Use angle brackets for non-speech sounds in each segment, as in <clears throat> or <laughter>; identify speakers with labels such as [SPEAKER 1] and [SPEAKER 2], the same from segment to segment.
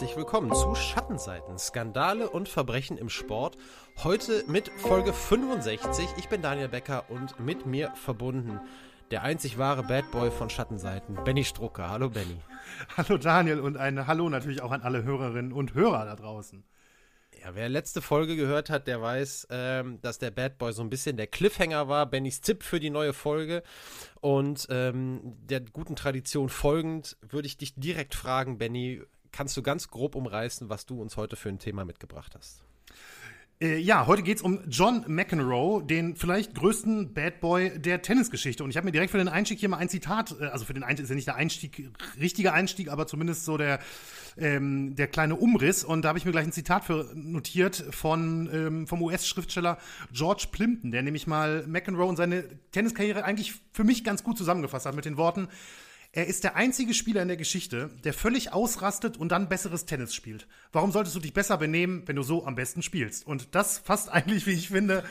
[SPEAKER 1] Herzlich willkommen zu Schattenseiten, Skandale und Verbrechen im Sport. Heute mit Folge 65. Ich bin Daniel Becker und mit mir verbunden der einzig wahre Bad Boy von Schattenseiten, Benny Strucker. Hallo Benny. <laughs>
[SPEAKER 2] Hallo Daniel und ein Hallo natürlich auch an alle Hörerinnen und Hörer da draußen.
[SPEAKER 1] Ja, wer letzte Folge gehört hat, der weiß, ähm, dass der Bad Boy so ein bisschen der Cliffhanger war, Bennys Tipp für die neue Folge. Und ähm, der guten Tradition folgend würde ich dich direkt fragen, Benny, kannst du ganz grob umreißen, was du uns heute für ein Thema mitgebracht hast?
[SPEAKER 2] Äh, ja, heute geht es um John McEnroe, den vielleicht größten Bad Boy der Tennisgeschichte. Und ich habe mir direkt für den Einstieg hier mal ein Zitat, äh, also für den Einstieg ist ja nicht der Einstieg, richtiger Einstieg, aber zumindest so der, ähm, der kleine Umriss. Und da habe ich mir gleich ein Zitat für notiert von, ähm, vom US-Schriftsteller George Plimpton, der nämlich mal McEnroe und seine Tenniskarriere eigentlich für mich ganz gut zusammengefasst hat mit den Worten, er ist der einzige Spieler in der Geschichte, der völlig ausrastet und dann besseres Tennis spielt. Warum solltest du dich besser benehmen, wenn du so am besten spielst? Und das fasst <laughs> eigentlich, wie ich finde,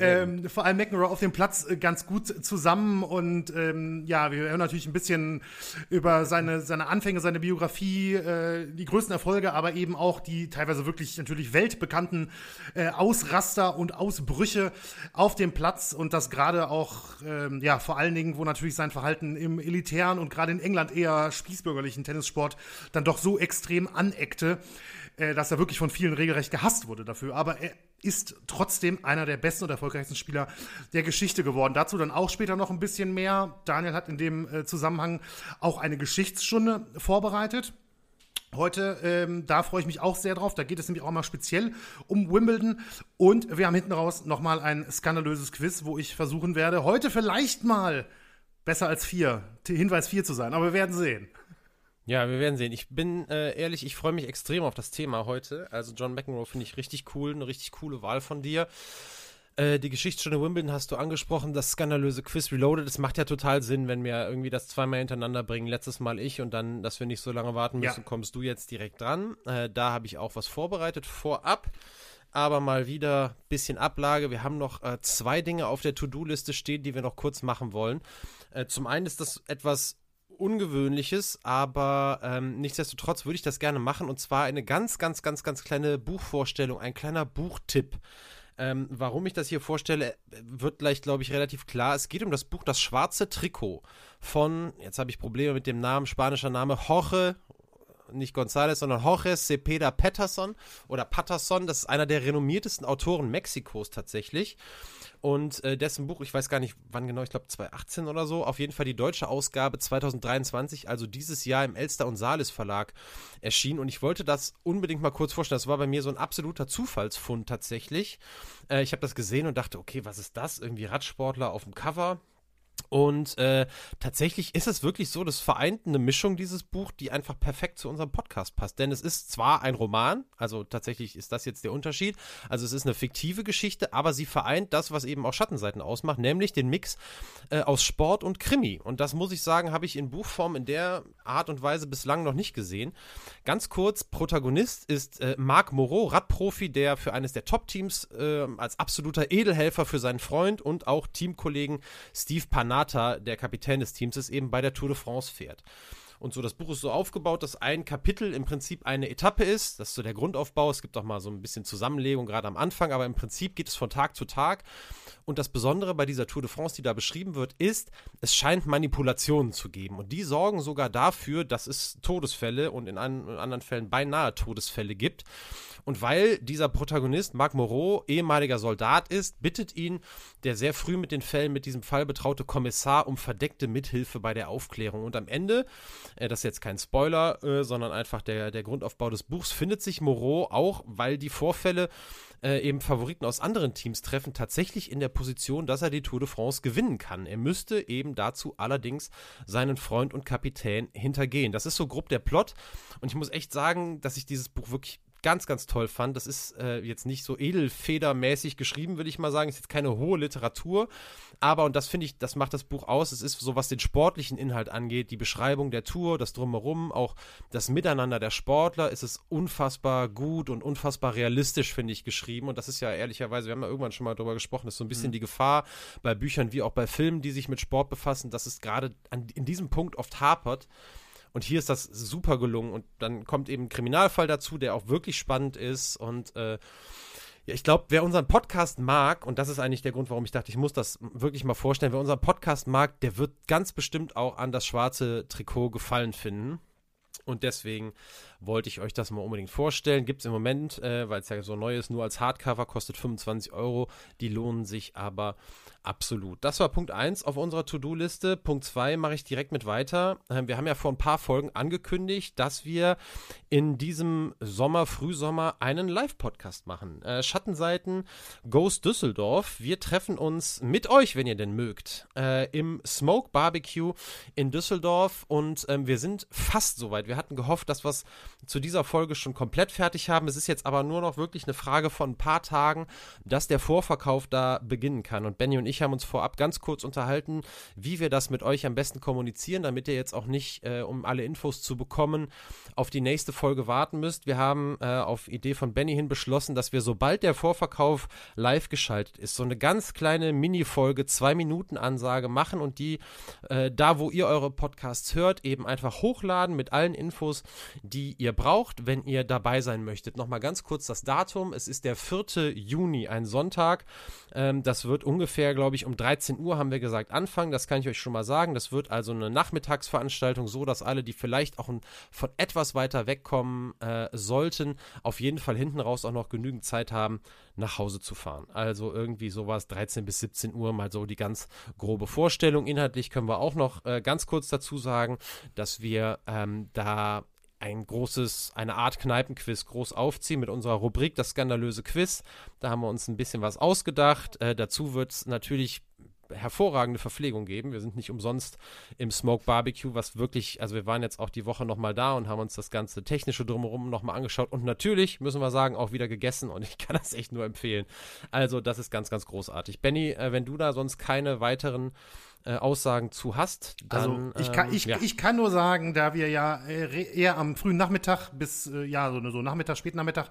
[SPEAKER 2] ähm, vor allem McEnroe auf dem Platz äh, ganz gut zusammen. Und ähm, ja, wir hören natürlich ein bisschen über seine, seine Anfänge, seine Biografie, äh, die größten Erfolge, aber eben auch die teilweise wirklich natürlich weltbekannten äh, Ausraster und Ausbrüche auf dem Platz. Und das gerade auch, ähm, ja, vor allen Dingen, wo natürlich sein Verhalten im elitären und gerade in England eher spießbürgerlichen Tennissport dann doch so extrem aneckte, äh, dass er wirklich von vielen regelrecht gehasst wurde dafür. Aber er ist trotzdem einer der besten und erfolgreichsten Spieler der Geschichte geworden. Dazu dann auch später noch ein bisschen mehr. Daniel hat in dem äh, Zusammenhang auch eine Geschichtsstunde vorbereitet. Heute, ähm, da freue ich mich auch sehr drauf. Da geht es nämlich auch mal speziell um Wimbledon. Und wir haben hinten raus nochmal ein skandalöses Quiz, wo ich versuchen werde, heute vielleicht mal besser als vier, Hinweis vier zu sein, aber wir werden sehen.
[SPEAKER 1] Ja, wir werden sehen. Ich bin äh, ehrlich, ich freue mich extrem auf das Thema heute. Also John McEnroe finde ich richtig cool, eine richtig coole Wahl von dir. Äh, die Geschichtsstunde Wimbledon hast du angesprochen, das skandalöse Quiz Reloaded. Das macht ja total Sinn, wenn wir irgendwie das zweimal hintereinander bringen. Letztes Mal ich und dann, dass wir nicht so lange warten müssen, ja. kommst du jetzt direkt dran. Äh, da habe ich auch was vorbereitet vorab aber mal wieder ein bisschen Ablage. Wir haben noch äh, zwei Dinge auf der To-Do-Liste stehen, die wir noch kurz machen wollen. Äh, zum einen ist das etwas Ungewöhnliches, aber ähm, nichtsdestotrotz würde ich das gerne machen und zwar eine ganz, ganz, ganz, ganz kleine Buchvorstellung, ein kleiner Buchtipp. Ähm, warum ich das hier vorstelle, wird gleich, glaube ich, relativ klar. Es geht um das Buch Das schwarze Trikot von, jetzt habe ich Probleme mit dem Namen, spanischer Name, Jorge nicht González, sondern Jorge Cepeda Patterson oder Patterson. Das ist einer der renommiertesten Autoren Mexikos tatsächlich. Und äh, dessen Buch, ich weiß gar nicht wann genau, ich glaube 2018 oder so, auf jeden Fall die deutsche Ausgabe 2023, also dieses Jahr im Elster und Salis Verlag erschien. Und ich wollte das unbedingt mal kurz vorstellen. Das war bei mir so ein absoluter Zufallsfund tatsächlich. Äh, ich habe das gesehen und dachte, okay, was ist das? Irgendwie Radsportler auf dem Cover und äh, tatsächlich ist es wirklich so, das vereint eine Mischung dieses Buch, die einfach perfekt zu unserem Podcast passt. Denn es ist zwar ein Roman, also tatsächlich ist das jetzt der Unterschied. Also es ist eine fiktive Geschichte, aber sie vereint das, was eben auch Schattenseiten ausmacht, nämlich den Mix äh, aus Sport und Krimi. Und das muss ich sagen, habe ich in Buchform in der Art und Weise bislang noch nicht gesehen. Ganz kurz, Protagonist ist äh, Marc Moreau, Radprofi, der für eines der Top-Teams äh, als absoluter Edelhelfer für seinen Freund und auch Teamkollegen Steve Panay Kanata, der Kapitän des Teams ist, eben bei der Tour de France fährt. Und so, das Buch ist so aufgebaut, dass ein Kapitel im Prinzip eine Etappe ist. Das ist so der Grundaufbau. Es gibt auch mal so ein bisschen Zusammenlegung, gerade am Anfang, aber im Prinzip geht es von Tag zu Tag. Und das Besondere bei dieser Tour de France, die da beschrieben wird, ist, es scheint Manipulationen zu geben. Und die sorgen sogar dafür, dass es Todesfälle und in, anderen Fällen beinahe Todesfälle gibt. Und weil dieser Protagonist, Marc Moreau, ehemaliger Soldat ist, bittet ihn der sehr früh mit den Fällen mit diesem Fall betraute Kommissar um verdeckte Mithilfe bei der Aufklärung. Und am Ende das ist jetzt kein Spoiler, äh, sondern einfach der, der Grundaufbau des Buchs, findet sich Moreau auch, weil die Vorfälle äh, eben Favoriten aus anderen Teams treffen, tatsächlich in der Position, dass er die Tour de France gewinnen kann. Er müsste eben dazu allerdings seinen Freund und Kapitän hintergehen. Das ist so grob der Plot. Und ich muss echt sagen, dass ich dieses Buch wirklich ganz, ganz toll fand. Das ist äh, jetzt nicht so edelfedermäßig geschrieben, würde ich mal sagen. Ist jetzt keine hohe Literatur. Aber, und das finde ich, das macht das Buch aus. Es ist so, was den sportlichen Inhalt angeht, die Beschreibung der Tour, das Drumherum, auch das Miteinander der Sportler, ist es unfassbar gut und unfassbar realistisch, finde ich, geschrieben. Und das ist ja ehrlicherweise, wir haben ja irgendwann schon mal darüber gesprochen, ist so ein bisschen mhm. die Gefahr bei Büchern wie auch bei Filmen, die sich mit Sport befassen, dass es gerade in diesem Punkt oft hapert Und hier ist das super gelungen. Und dann kommt eben ein Kriminalfall dazu, der auch wirklich spannend ist. Und äh, ja, ich glaube, wer unseren Podcast mag, und das ist eigentlich der Grund, warum ich dachte, ich muss das wirklich mal vorstellen, wer unseren Podcast mag, der wird ganz bestimmt auch an das schwarze Trikot gefallen finden. Und deswegen wollte ich euch das mal unbedingt vorstellen. Gibt es im Moment, äh, weil es ja so neu ist, nur als Hardcover, kostet 25 Euro. Die lohnen sich aber absolut. Das war Punkt 1 auf unserer To-Do-Liste. Punkt 2 mache ich direkt mit weiter. Äh, wir haben ja vor ein paar Folgen angekündigt, dass wir in diesem Sommer, Frühsommer einen Live-Podcast machen. Äh, Schattenseiten Ghost Düsseldorf. Wir treffen uns mit euch, wenn ihr denn mögt, äh, im Smoke Barbecue in Düsseldorf und ähm, wir sind fast soweit. Wir hatten gehofft, dass wir es zu dieser Folge schon komplett fertig haben. Es ist jetzt aber nur noch wirklich eine Frage von ein paar Tagen, dass der Vorverkauf da beginnen kann. Und Benny und ich haben uns vorab ganz kurz unterhalten, wie wir das mit euch am besten kommunizieren, damit ihr jetzt auch nicht, äh, um alle Infos zu bekommen, auf die nächste Folge warten müsst. Wir haben äh, auf Idee von Benny hin beschlossen, dass wir, sobald der Vorverkauf live geschaltet ist, so eine ganz kleine Mini-Folge, zwei Minuten Ansage machen und die äh, da, wo ihr eure Podcasts hört, eben einfach hochladen mit allen Infos, die ihr braucht, wenn ihr dabei sein möchtet. Nochmal ganz kurz das Datum. Es ist der 4. Juni, ein Sonntag. Ähm, das wird ungefähr, glaube ich, um 13 Uhr, haben wir gesagt, anfangen. Das kann ich euch schon mal sagen. Das wird also eine Nachmittagsveranstaltung, so dass alle, die vielleicht auch von etwas weiter wegkommen äh, sollten, auf jeden Fall hinten raus auch noch genügend Zeit haben, nach Hause zu fahren. Also irgendwie sowas 13 bis 17 Uhr, mal so die ganz grobe Vorstellung. Inhaltlich können wir auch noch äh, ganz kurz dazu sagen, dass wir ähm, da ein großes, eine Art Kneipenquiz groß aufziehen mit unserer Rubrik Das skandalöse Quiz. Da haben wir uns ein bisschen was ausgedacht. Äh, dazu wird es natürlich hervorragende Verpflegung geben. Wir sind nicht umsonst im Smoke Barbecue, was wirklich, also wir waren jetzt auch die Woche nochmal da und haben uns das ganze technische drumherum nochmal angeschaut und natürlich, müssen wir sagen, auch wieder gegessen und ich kann das echt nur empfehlen. Also das ist ganz, ganz großartig. Benny, äh, wenn du da sonst keine weiteren äh, Aussagen zu hast. Dann,
[SPEAKER 2] also ich kann, ich, ähm, ja. ich kann nur sagen, da wir ja äh, eher am frühen Nachmittag bis äh, ja so, so Nachmittag, Spätnachmittag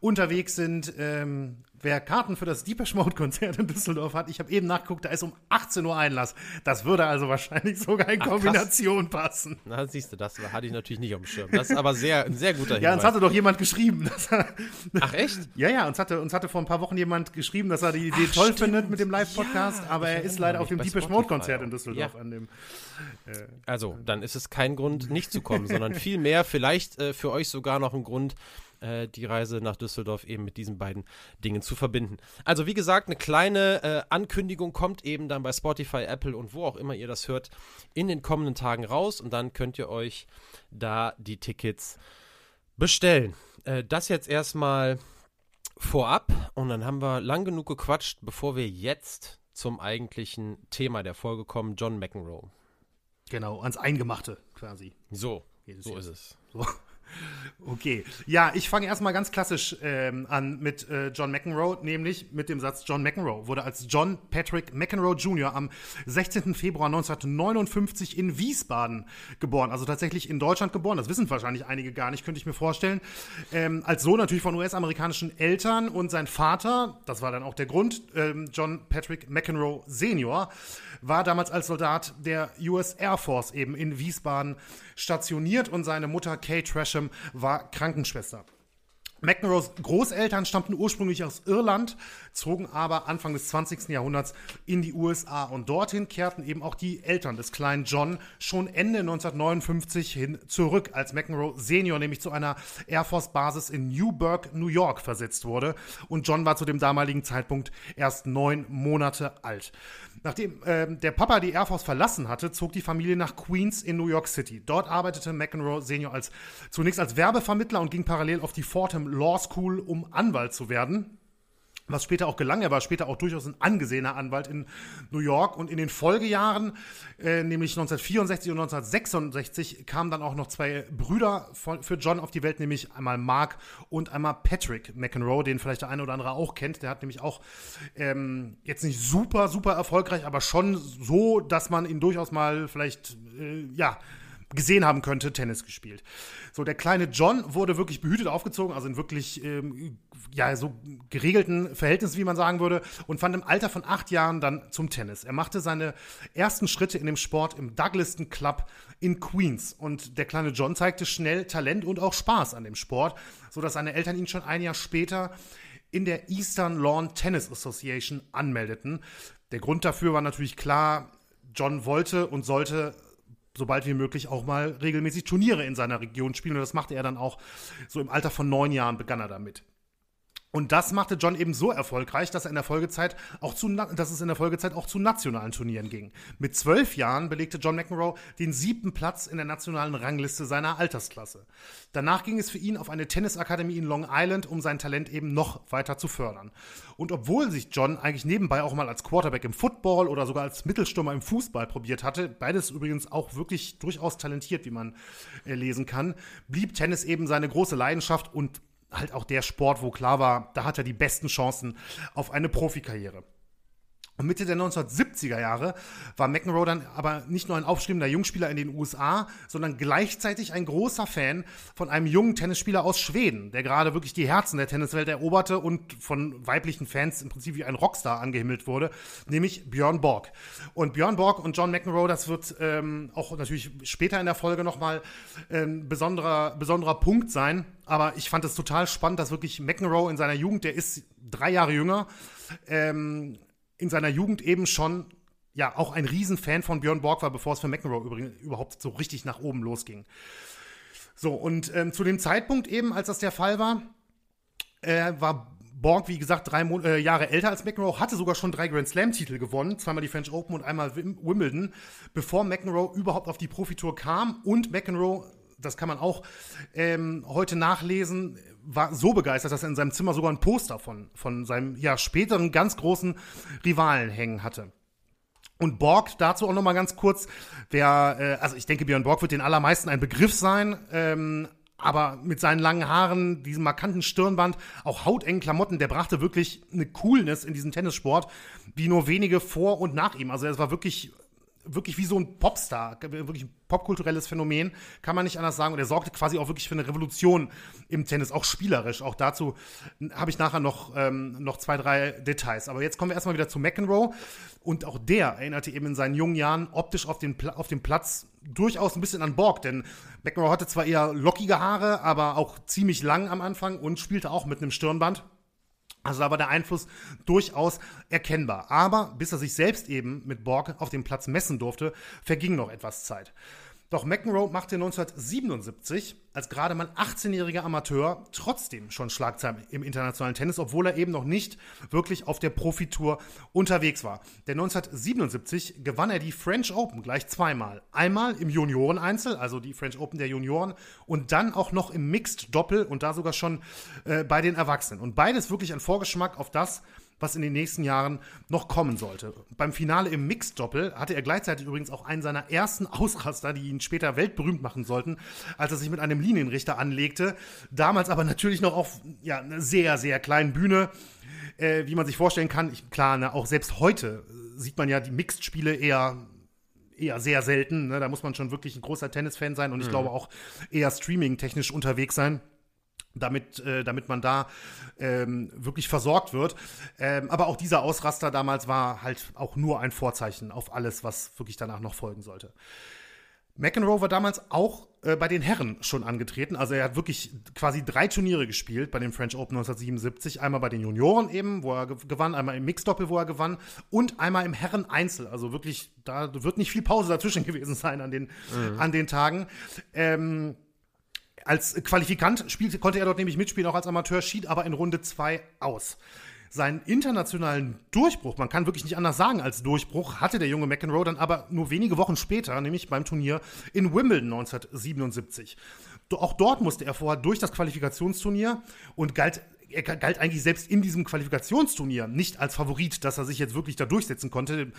[SPEAKER 2] unterwegs sind, ähm, wer Karten für das Deepesh Mode Konzert in Düsseldorf hat, ich habe eben nachgeguckt, da ist um 18 Uhr Einlass. Das würde also wahrscheinlich sogar in Ach, Kombination krass. passen.
[SPEAKER 1] Na, siehst du, das hatte ich natürlich nicht auf dem Schirm. Das ist aber sehr, ein sehr guter Hinweis.
[SPEAKER 2] Ja, uns hatte doch jemand geschrieben.
[SPEAKER 1] Er, Ach, echt?
[SPEAKER 2] Ja, ja, uns hatte, uns hatte vor ein paar Wochen jemand geschrieben, dass er die Idee Ach, toll stimmt. findet mit dem Live-Podcast, ja, aber er ist leider auf dem Deepesh Mode Konzert in Düsseldorf ja. an dem.
[SPEAKER 1] Äh, also, dann ist es kein Grund, nicht zu kommen, <laughs> sondern vielmehr vielleicht äh, für euch sogar noch ein Grund, äh, die Reise nach Düsseldorf eben mit diesen beiden Dingen zu verbinden. Also wie gesagt, eine kleine äh, Ankündigung kommt eben dann bei Spotify, Apple und wo auch immer ihr das hört in den kommenden Tagen raus und dann könnt ihr euch da die Tickets bestellen. Äh, das jetzt erstmal vorab und dann haben wir lang genug gequatscht, bevor wir jetzt zum eigentlichen Thema der Folge kommen, John McEnroe.
[SPEAKER 2] Genau, ans Eingemachte quasi.
[SPEAKER 1] So, so ist es. So.
[SPEAKER 2] Okay, ja, ich fange erstmal ganz klassisch ähm, an mit äh, John McEnroe, nämlich mit dem Satz John McEnroe wurde als John Patrick McEnroe Jr. am 16. Februar 1959 in Wiesbaden geboren, also tatsächlich in Deutschland geboren. Das wissen wahrscheinlich einige gar nicht, könnte ich mir vorstellen. Ähm, als Sohn natürlich von US-amerikanischen Eltern und sein Vater, das war dann auch der Grund, ähm, John Patrick McEnroe Senior, war damals als Soldat der US Air Force eben in Wiesbaden stationiert und seine Mutter Kay Tresham war Krankenschwester. McEnroes Großeltern stammten ursprünglich aus Irland, zogen aber Anfang des 20. Jahrhunderts in die USA und dorthin kehrten eben auch die Eltern des kleinen John schon Ende 1959 hin zurück, als McEnroe Senior nämlich zu einer Air Force Basis in Newburgh, New York versetzt wurde und John war zu dem damaligen Zeitpunkt erst neun Monate alt. Nachdem äh, der Papa die Air Force verlassen hatte, zog die Familie nach Queens in New York City. Dort arbeitete McEnroe Senior als, zunächst als Werbevermittler und ging parallel auf die Fordham Law School, um Anwalt zu werden was später auch gelang. Er war später auch durchaus ein angesehener Anwalt in New York und in den Folgejahren, äh, nämlich 1964 und 1966, kamen dann auch noch zwei Brüder von, für John auf die Welt, nämlich einmal Mark und einmal Patrick McEnroe, den vielleicht der eine oder andere auch kennt. Der hat nämlich auch ähm, jetzt nicht super, super erfolgreich, aber schon so, dass man ihn durchaus mal vielleicht, äh, ja, gesehen haben könnte, Tennis gespielt. So, der kleine John wurde wirklich behütet aufgezogen, also in wirklich, ähm, ja, so geregelten Verhältnissen, wie man sagen würde, und fand im Alter von acht Jahren dann zum Tennis. Er machte seine ersten Schritte in dem Sport im Douglaston Club in Queens. Und der kleine John zeigte schnell Talent und auch Spaß an dem Sport, sodass seine Eltern ihn schon ein Jahr später in der Eastern Lawn Tennis Association anmeldeten. Der Grund dafür war natürlich klar, John wollte und sollte sobald wie möglich auch mal regelmäßig Turniere in seiner Region spielen. Und das machte er dann auch so im Alter von neun Jahren begann er damit. Und das machte John eben so erfolgreich, dass er in der Folgezeit auch zu, dass es in der Folgezeit auch zu nationalen Turnieren ging. Mit zwölf Jahren belegte John McEnroe den siebten Platz in der nationalen Rangliste seiner Altersklasse. Danach ging es für ihn auf eine Tennisakademie in Long Island, um sein Talent eben noch weiter zu fördern. Und obwohl sich John eigentlich nebenbei auch mal als Quarterback im Football oder sogar als Mittelstürmer im Fußball probiert hatte, beides übrigens auch wirklich durchaus talentiert, wie man äh, lesen kann, blieb Tennis eben seine große Leidenschaft und halt auch der Sport, wo klar war, da hat er die besten Chancen auf eine Profikarriere. Mitte der 1970er Jahre war McEnroe dann aber nicht nur ein aufstrebender Jungspieler in den USA, sondern gleichzeitig ein großer Fan von einem jungen Tennisspieler aus Schweden, der gerade wirklich die Herzen der Tenniswelt eroberte und von weiblichen Fans im Prinzip wie ein Rockstar angehimmelt wurde, nämlich Björn Borg. Und Björn Borg und John McEnroe, das wird ähm, auch natürlich später in der Folge nochmal ein ähm, besonderer, besonderer Punkt sein. Aber ich fand es total spannend, dass wirklich McEnroe in seiner Jugend, der ist drei Jahre jünger, ähm, in seiner Jugend eben schon ja auch ein Riesenfan von Björn Borg war, bevor es für McEnroe überhaupt so richtig nach oben losging. So, und ähm, zu dem Zeitpunkt eben, als das der Fall war, äh, war Borg, wie gesagt, drei Mon äh, Jahre älter als McEnroe, hatte sogar schon drei Grand Slam-Titel gewonnen, zweimal die French Open und einmal Wimbledon, bevor McEnroe überhaupt auf die Profitour kam und McEnroe das kann man auch ähm, heute nachlesen, war so begeistert, dass er in seinem Zimmer sogar ein Poster von, von seinem ja, späteren ganz großen Rivalen hängen hatte. Und Borg, dazu auch nochmal ganz kurz, wer, äh, also ich denke, Björn Borg wird den allermeisten ein Begriff sein, ähm, aber mit seinen langen Haaren, diesem markanten Stirnband, auch hautengen Klamotten, der brachte wirklich eine Coolness in diesen Tennissport, wie nur wenige vor und nach ihm. Also es war wirklich wirklich wie so ein Popstar, wirklich ein popkulturelles Phänomen, kann man nicht anders sagen. Und er sorgte quasi auch wirklich für eine Revolution im Tennis, auch spielerisch. Auch dazu habe ich nachher noch, ähm, noch zwei, drei Details. Aber jetzt kommen wir erstmal wieder zu McEnroe. Und auch der erinnerte eben in seinen jungen Jahren optisch auf den, auf dem Platz durchaus ein bisschen an Borg. Denn McEnroe hatte zwar eher lockige Haare, aber auch ziemlich lang am Anfang und spielte auch mit einem Stirnband. Also da war der Einfluss durchaus erkennbar. Aber bis er sich selbst eben mit Borg auf dem Platz messen durfte, verging noch etwas Zeit. Doch McEnroe machte 1977 als gerade mal 18-jähriger Amateur trotzdem schon Schlagzeilen im internationalen Tennis, obwohl er eben noch nicht wirklich auf der Profitour unterwegs war. Denn 1977 gewann er die French Open gleich zweimal. Einmal im Junioreneinzel, also die French Open der Junioren, und dann auch noch im Mixed Doppel und da sogar schon äh, bei den Erwachsenen. Und beides wirklich ein Vorgeschmack auf das, was in den nächsten Jahren noch kommen sollte. Beim Finale im Mixed-Doppel hatte er gleichzeitig übrigens auch einen seiner ersten Ausraster, die ihn später weltberühmt machen sollten, als er sich mit einem Linienrichter anlegte. Damals aber natürlich noch auf ja, einer sehr, sehr kleinen Bühne. Äh, wie man sich vorstellen kann, ich, klar, ne, auch selbst heute sieht man ja die Mixed-Spiele eher eher sehr selten. Ne? Da muss man schon wirklich ein großer Tennisfan sein und ich mhm. glaube auch eher streaming-technisch unterwegs sein damit, äh, damit man da ähm, wirklich versorgt wird. Ähm, aber auch dieser Ausraster damals war halt auch nur ein Vorzeichen auf alles, was wirklich danach noch folgen sollte. McEnroe war damals auch äh, bei den Herren schon angetreten. Also er hat wirklich quasi drei Turniere gespielt bei dem French Open 1977. Einmal bei den Junioren eben, wo er gewann, einmal im Mixdoppel, wo er gewann und einmal im Herren-Einzel. Also wirklich, da wird nicht viel Pause dazwischen <laughs> gewesen sein an den, mhm. an den Tagen. Ähm, als Qualifikant spielte, konnte er dort nämlich mitspielen, auch als Amateur, schied aber in Runde 2 aus. Seinen internationalen Durchbruch, man kann wirklich nicht anders sagen als Durchbruch, hatte der junge McEnroe dann aber nur wenige Wochen später, nämlich beim Turnier in Wimbledon 1977. Auch dort musste er vorher durch das Qualifikationsturnier und galt er galt eigentlich selbst in diesem Qualifikationsturnier nicht als Favorit, dass er sich jetzt wirklich da durchsetzen konnte.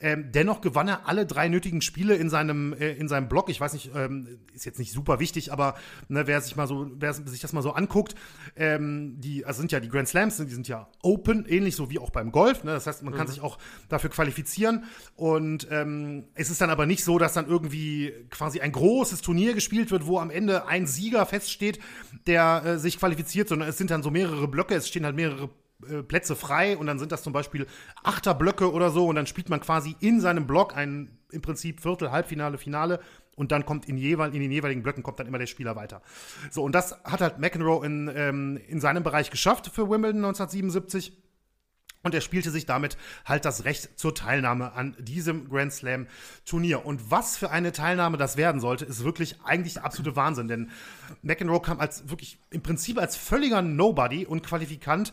[SPEAKER 2] Ähm, dennoch gewann er alle drei nötigen Spiele in seinem, äh, in seinem Block. Ich weiß nicht, ähm, ist jetzt nicht super wichtig, aber ne, wer sich mal so, wer sich das mal so anguckt, ähm, die, also sind ja die Grand Slams, die sind ja open, ähnlich so wie auch beim Golf. Ne? Das heißt, man kann mhm. sich auch dafür qualifizieren. Und ähm, es ist dann aber nicht so, dass dann irgendwie quasi ein großes Turnier gespielt wird, wo am Ende ein Sieger feststeht, der äh, sich qualifiziert, sondern es sind dann so mehrere Blöcke, es stehen halt mehrere äh, Plätze frei und dann sind das zum Beispiel Achterblöcke oder so und dann spielt man quasi in seinem Block ein im Prinzip Viertel, Halbfinale, Finale und dann kommt in, jeweil, in den jeweiligen Blöcken kommt dann immer der Spieler weiter. So, und das hat halt McEnroe in, ähm, in seinem Bereich geschafft für Wimbledon 1977. Und er spielte sich damit halt das Recht zur Teilnahme an diesem Grand Slam Turnier. Und was für eine Teilnahme das werden sollte, ist wirklich eigentlich der absolute Wahnsinn. Denn McEnroe kam als wirklich im Prinzip als völliger Nobody und Qualifikant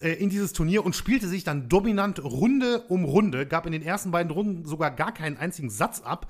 [SPEAKER 2] äh, in dieses Turnier und spielte sich dann dominant Runde um Runde, gab in den ersten beiden Runden sogar gar keinen einzigen Satz ab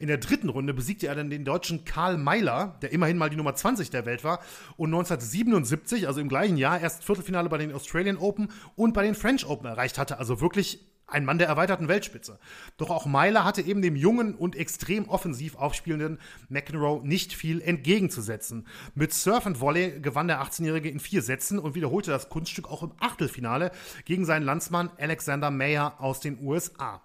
[SPEAKER 2] in der dritten Runde besiegte er dann den deutschen Karl Meiler, der immerhin mal die Nummer 20 der Welt war. Und 1977, also im gleichen Jahr, erst Viertelfinale bei den Australian Open und bei den French Open erreicht hatte. Also wirklich ein Mann der erweiterten Weltspitze. Doch auch Meiler hatte eben dem jungen und extrem offensiv aufspielenden McEnroe nicht viel entgegenzusetzen. Mit Surf and Volley gewann der 18-Jährige in vier Sätzen und wiederholte das Kunststück auch im Achtelfinale gegen seinen Landsmann Alexander Mayer aus den USA.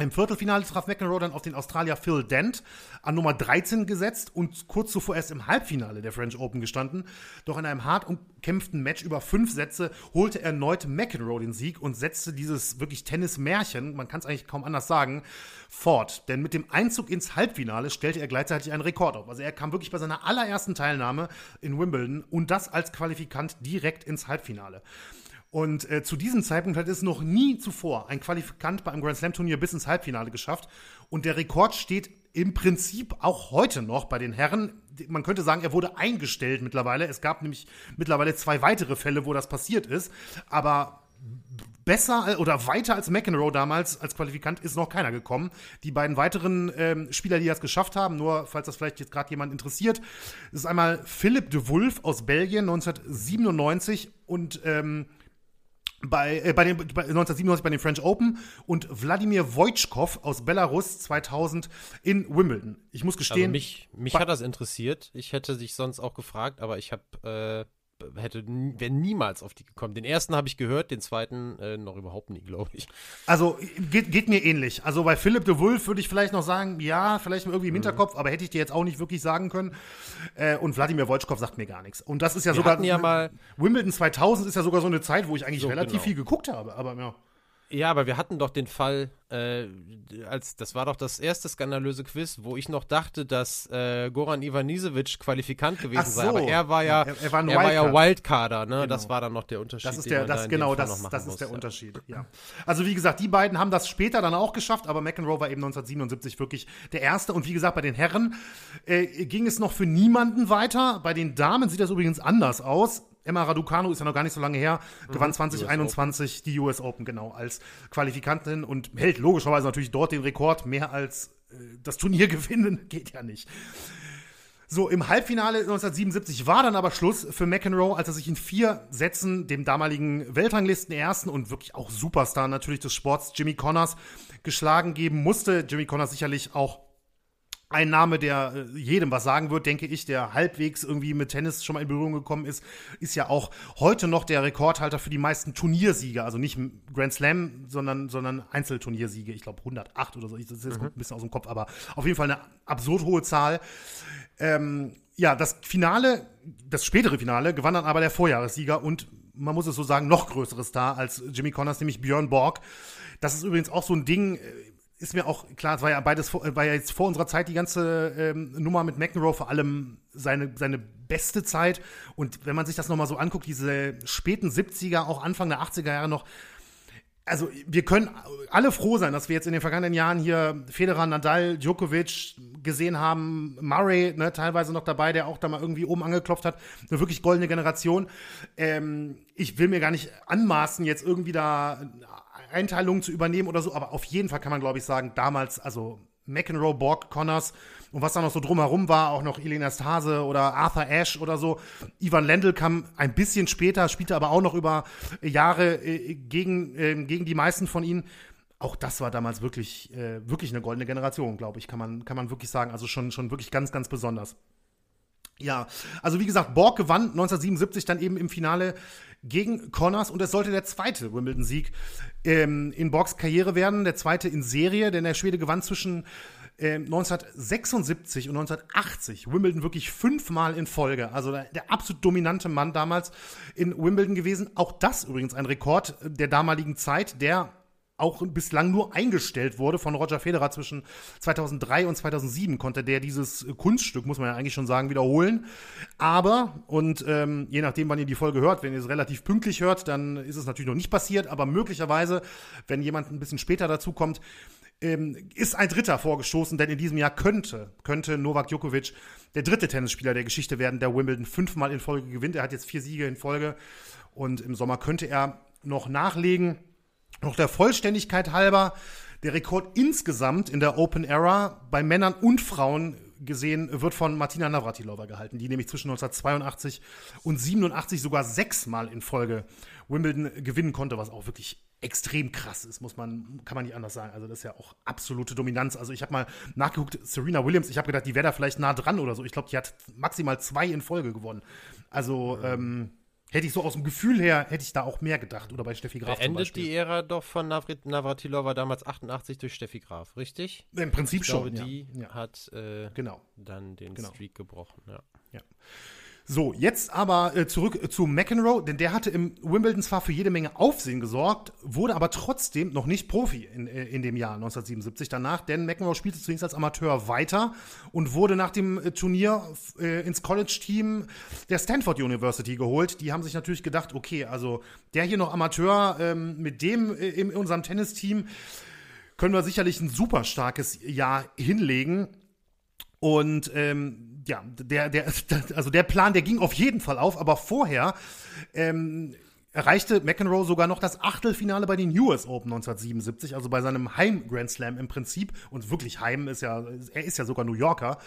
[SPEAKER 2] Im Viertelfinale traf McEnroe dann auf den Australier Phil Dent an Nummer 13 gesetzt und kurz zuvor erst im Halbfinale der French Open gestanden. Doch in einem hart umkämpften Match über fünf Sätze holte erneut McEnroe den Sieg und setzte dieses wirklich Tennis-Märchen, man kann es eigentlich kaum anders sagen, fort. Denn mit dem Einzug ins Halbfinale stellte er gleichzeitig einen Rekord auf. Also er kam wirklich bei seiner allerersten Teilnahme in Wimbledon und das als Qualifikant direkt ins Halbfinale. Und äh, zu diesem Zeitpunkt hat es noch nie zuvor ein Qualifikant bei einem Grand Slam Turnier bis ins Halbfinale geschafft. Und der Rekord steht im Prinzip auch heute noch bei den Herren. Man könnte sagen, er wurde eingestellt mittlerweile. Es gab nämlich mittlerweile zwei weitere Fälle, wo das passiert ist. Aber besser oder weiter als McEnroe damals als Qualifikant ist noch keiner gekommen. Die beiden weiteren ähm, Spieler, die das geschafft haben, nur falls das vielleicht jetzt gerade jemand interessiert, ist einmal Philipp de Wulf aus Belgien 1997 und ähm, bei, äh, bei den, bei 1997 bei den French Open und Wladimir Wojtschkov aus Belarus 2000 in Wimbledon. Ich muss gestehen. Also
[SPEAKER 1] mich mich hat das interessiert. Ich hätte dich sonst auch gefragt, aber ich habe äh, hätte wäre niemals auf die gekommen. Den ersten habe ich gehört, den zweiten äh, noch überhaupt nie, glaube ich.
[SPEAKER 2] Also geht, geht, mir ähnlich. Also bei Philipp de Wulf würde ich vielleicht noch sagen, ja, vielleicht irgendwie im mhm. Hinterkopf, aber hätte ich dir jetzt auch nicht wirklich sagen können. Äh, und Wladimir Wojtschkov sagt mir gar nichts. Und das ist ja Wir sogar
[SPEAKER 1] ja mal
[SPEAKER 2] Wimbledon 2000 ist ja sogar so eine Zeit, wo ich eigentlich so, relativ genau. viel geguckt habe. Aber ja.
[SPEAKER 1] Ja, aber wir hatten doch den Fall, äh, als das war doch das erste skandalöse Quiz, wo ich noch dachte, dass äh, Goran Ivanisevic Qualifikant gewesen so. sei. Aber er war ja, er, er war, er war ja Wildcarder, ne? Genau. Das war dann noch der Unterschied.
[SPEAKER 2] Das ist der, das, da genau, das, das ist der Unterschied. Ja. Also wie gesagt, die beiden haben das später dann auch geschafft, aber McEnroe war eben 1977 wirklich der erste. Und wie gesagt, bei den Herren äh, ging es noch für niemanden weiter. Bei den Damen sieht das übrigens anders aus. Emma Raducanu ist ja noch gar nicht so lange her, mhm. gewann 2021 US die US Open, genau, als Qualifikantin und hält logischerweise natürlich dort den Rekord. Mehr als äh, das Turnier <laughs> gewinnen geht ja nicht. So, im Halbfinale 1977 war dann aber Schluss für McEnroe, als er sich in vier Sätzen dem damaligen Weltranglisten-Ersten und wirklich auch Superstar natürlich des Sports Jimmy Connors geschlagen geben musste. Jimmy Connors sicherlich auch ein Name, der äh, jedem was sagen wird, denke ich, der halbwegs irgendwie mit Tennis schon mal in Berührung gekommen ist, ist ja auch heute noch der Rekordhalter für die meisten Turniersiege. Also nicht Grand Slam, sondern, sondern Einzelturniersiege. Ich glaube 108 oder so. Das ist jetzt mhm. ein bisschen aus dem Kopf, aber auf jeden Fall eine absurd hohe Zahl. Ähm, ja, das Finale, das spätere Finale, gewann dann aber der Vorjahressieger und man muss es so sagen, noch größere Star als Jimmy Connors, nämlich Björn Borg. Das ist übrigens auch so ein Ding, äh, ist mir auch klar, es war ja beides war ja jetzt vor unserer Zeit die ganze ähm, Nummer mit McEnroe vor allem seine, seine beste Zeit. Und wenn man sich das nochmal so anguckt, diese späten 70er, auch Anfang der 80er Jahre noch, also wir können alle froh sein, dass wir jetzt in den vergangenen Jahren hier Federer, Nadal, Djokovic gesehen haben, Murray ne, teilweise noch dabei, der auch da mal irgendwie oben angeklopft hat. Eine wirklich goldene Generation. Ähm, ich will mir gar nicht anmaßen, jetzt irgendwie da Einteilungen zu übernehmen oder so, aber auf jeden Fall kann man, glaube ich, sagen, damals, also McEnroe, Borg, Connors und was da noch so drumherum war, auch noch Elena Stase oder Arthur Ashe oder so. Ivan Lendl kam ein bisschen später, spielte aber auch noch über Jahre äh, gegen, äh, gegen die meisten von ihnen. Auch das war damals wirklich, äh, wirklich eine goldene Generation, glaube ich, kann man, kann man wirklich sagen. Also schon, schon wirklich ganz, ganz besonders. Ja, also wie gesagt, Borg gewann 1977 dann eben im Finale gegen Connors und es sollte der zweite Wimbledon-Sieg ähm, in Borgs Karriere werden, der zweite in Serie, denn der Schwede gewann zwischen äh, 1976 und 1980 Wimbledon wirklich fünfmal in Folge. Also der, der, absolut dominante Mann damals in Wimbledon gewesen. Auch das übrigens ein Rekord der damaligen Zeit, der auch bislang nur eingestellt wurde von Roger Federer zwischen 2003 und 2007 konnte der dieses Kunststück, muss man ja eigentlich schon sagen, wiederholen. Aber, und ähm, je nachdem, wann ihr die Folge hört, wenn ihr es relativ pünktlich hört, dann ist es natürlich noch nicht passiert, aber möglicherweise, wenn jemand ein bisschen später dazu kommt, ähm, ist ein Dritter vorgestoßen, denn in diesem Jahr könnte, könnte Novak Djokovic der dritte Tennisspieler der Geschichte werden, der Wimbledon fünfmal in Folge gewinnt. Er hat jetzt vier Siege in Folge und im Sommer könnte er noch nachlegen. Noch der Vollständigkeit halber, der Rekord insgesamt in der Open Era bei Männern und Frauen gesehen wird von Martina Navratilova gehalten, die nämlich zwischen 1982 und 87 sogar sechsmal in Folge Wimbledon gewinnen konnte, was auch wirklich extrem krass ist, muss man, kann man nicht anders sagen. Also das ist ja auch absolute Dominanz. Also ich habe mal nachgeguckt, Serena Williams, ich habe gedacht, die wäre da vielleicht nah dran oder so. Ich glaube, die hat maximal zwei in Folge gewonnen. Also ähm, Hätte ich so aus dem Gefühl her, hätte ich da auch mehr gedacht. Oder bei Steffi Graf
[SPEAKER 1] Beendet die Ära doch von Navrit Navratilova damals 88 durch Steffi Graf, richtig?
[SPEAKER 2] Im Prinzip
[SPEAKER 1] ich
[SPEAKER 2] schon.
[SPEAKER 1] Glaube, die ja. hat äh,
[SPEAKER 2] genau.
[SPEAKER 1] dann den genau. Streak gebrochen. Ja.
[SPEAKER 2] ja. So, jetzt aber äh, zurück äh, zu McEnroe, denn der hatte im Wimbledon zwar für jede Menge Aufsehen gesorgt, wurde aber trotzdem noch nicht Profi in, äh, in dem Jahr 1977 danach, denn McEnroe spielte zunächst als Amateur weiter und wurde nach dem äh, Turnier ins College-Team der Stanford University geholt. Die haben sich natürlich gedacht, okay, also der hier noch Amateur, ähm, mit dem in unserem Tennisteam können wir sicherlich ein super starkes Jahr hinlegen. Und ähm, ja, der, der, <laughs> also der Plan, der ging auf jeden Fall auf, aber vorher ähm, erreichte McEnroe sogar noch das Achtelfinale bei den US Open 1977, also bei seinem Heim-Grand Slam im Prinzip. Und wirklich Heim ist ja, er ist ja sogar New Yorker.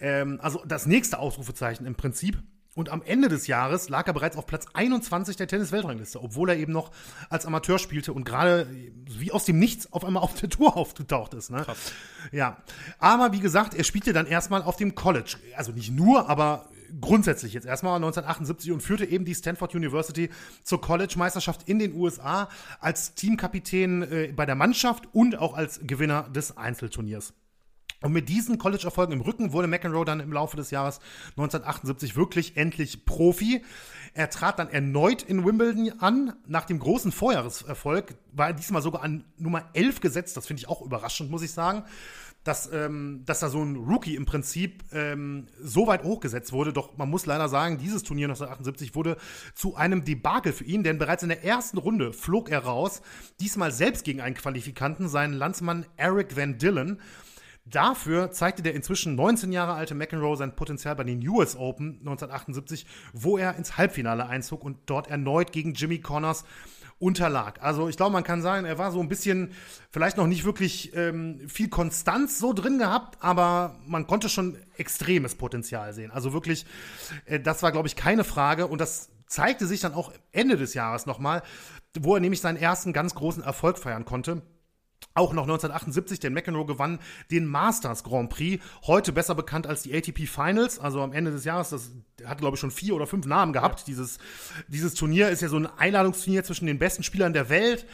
[SPEAKER 2] Ähm, also das nächste Ausrufezeichen im Prinzip. Und am Ende des Jahres lag er bereits auf Platz 21 der Tennis-Weltrangliste, obwohl er eben noch als Amateur spielte und gerade wie aus dem Nichts auf einmal auf der Tour <laughs> aufgetaucht ist. Ne? Krass. Ja. Aber wie gesagt, er spielte dann erstmal auf dem College. Also nicht nur, aber grundsätzlich jetzt erstmal 1978 und führte eben die Stanford University zur College-Meisterschaft in den USA als Teamkapitän äh, bei der Mannschaft und auch als Gewinner des Einzelturniers. Und mit diesen College-Erfolgen im Rücken wurde McEnroe dann im Laufe des Jahres 1978 wirklich endlich Profi. Er trat dann erneut in Wimbledon an. Nach dem großen Vorjahreserfolg war er diesmal sogar an Nummer 11 gesetzt. Das finde ich auch überraschend, muss ich sagen. Dass, ähm, dass da so ein Rookie im Prinzip ähm, so weit hochgesetzt wurde. Doch man muss leider sagen, dieses Turnier 1978 wurde zu einem Debakel für ihn, denn bereits in der ersten Runde flog er raus. Diesmal selbst gegen einen Qualifikanten, seinen Landsmann Eric Van Dillen. Dafür zeigte der inzwischen 19 Jahre alte McEnroe sein Potenzial bei den US Open 1978, wo er ins Halbfinale einzog und dort erneut gegen Jimmy Connors unterlag. Also ich glaube, man kann sagen, er war so ein bisschen, vielleicht noch nicht wirklich ähm, viel Konstanz so drin gehabt, aber man konnte schon extremes Potenzial sehen. Also wirklich, äh, das war, glaube ich, keine Frage und das zeigte sich dann auch Ende des Jahres nochmal, wo er nämlich seinen ersten ganz großen Erfolg feiern konnte. Auch noch 1978, denn McEnroe gewann den Masters Grand Prix, heute besser bekannt als die ATP Finals, also am Ende des Jahres, das hat glaube ich schon vier oder fünf Namen gehabt. Ja. Dieses, dieses Turnier ist ja so ein Einladungsturnier zwischen den besten Spielern der Welt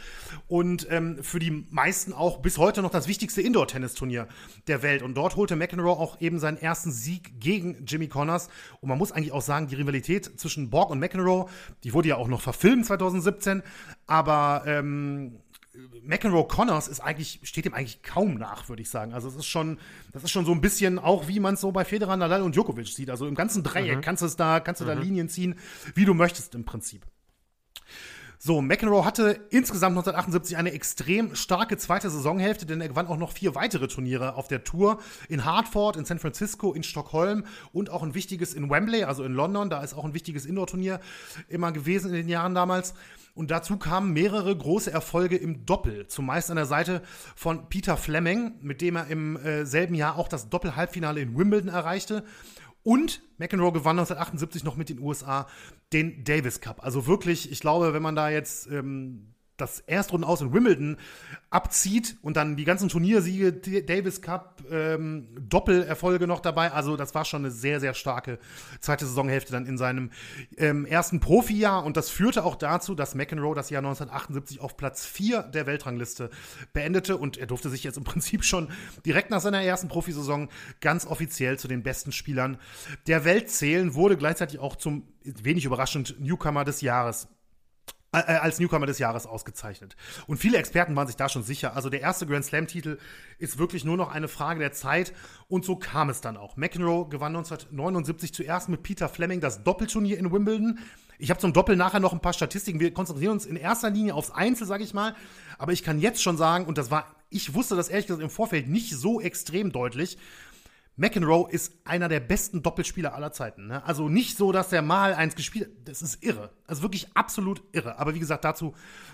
[SPEAKER 2] und ähm, für die meisten auch bis heute noch das wichtigste Indoor-Tennisturnier der Welt. Und dort holte McEnroe auch eben seinen ersten Sieg gegen Jimmy Connors. Und man muss eigentlich auch sagen, die Rivalität zwischen Borg und McEnroe, die wurde ja auch noch verfilmt 2017, aber ähm, McEnroe Connors ist eigentlich, steht ihm eigentlich kaum nach, würde ich sagen. Also es ist schon, das ist schon so ein bisschen auch, wie man es so bei Federer, Nadal und Djokovic sieht. Also im ganzen Dreieck mhm. kannst du es da, kannst du mhm. da Linien ziehen, wie du möchtest im Prinzip. So, McEnroe hatte insgesamt 1978 eine extrem starke zweite Saisonhälfte, denn er gewann auch noch vier weitere Turniere auf der Tour. In Hartford, in San Francisco, in Stockholm und auch ein wichtiges in Wembley, also in London. Da ist auch ein wichtiges Indoor-Turnier immer gewesen in den Jahren damals. Und dazu kamen mehrere große Erfolge im Doppel. Zumeist an der Seite von Peter Fleming, mit dem er im äh, selben Jahr auch das Doppel-Halbfinale in Wimbledon erreichte. Und McEnroe gewann 1978 noch mit den USA den Davis Cup. Also wirklich, ich glaube, wenn man da jetzt ähm, das Erstrunden aus in Wimbledon abzieht und dann die ganzen Turniersiege, Davis Cup, ähm, Doppelerfolge noch dabei. Also das war schon eine sehr, sehr starke zweite Saisonhälfte dann in seinem ähm, ersten Profijahr. Und das führte auch dazu, dass McEnroe das Jahr 1978 auf Platz 4 der Weltrangliste beendete. Und er durfte sich jetzt im <laughs> Prinzip schon direkt nach seiner ersten Profisaison ganz offiziell zu den besten Spielern der Welt zählen, wurde gleichzeitig auch zum, wenig überraschend, Newcomer des Jahres äh, äh, als Newcomer des Jahres ausgezeichnet. Und viele Experten waren sich da schon sicher. Also der erste Grand Slam-Titel ist wirklich nur noch eine Frage der Zeit. Und so kam es dann auch. McEnroe gewann 1979 zuerst mit Peter Fleming das Doppelturnier in Wimbledon. Ich habe zum Doppel nachher noch ein paar Statistiken. Wir konzentrieren uns in erster Linie aufs Einzel, sage ich mal. Aber ich kann jetzt schon sagen, und das war, ich wusste das ehrlich gesagt im Vorfeld nicht so extrem deutlich. McEnroe ist einer der besten Doppelspieler aller Zeiten. Ne? Also nicht so, dass er mal eins gespielt hat. Das ist irre. Also wirklich absolut irre. Aber wie gesagt, dazu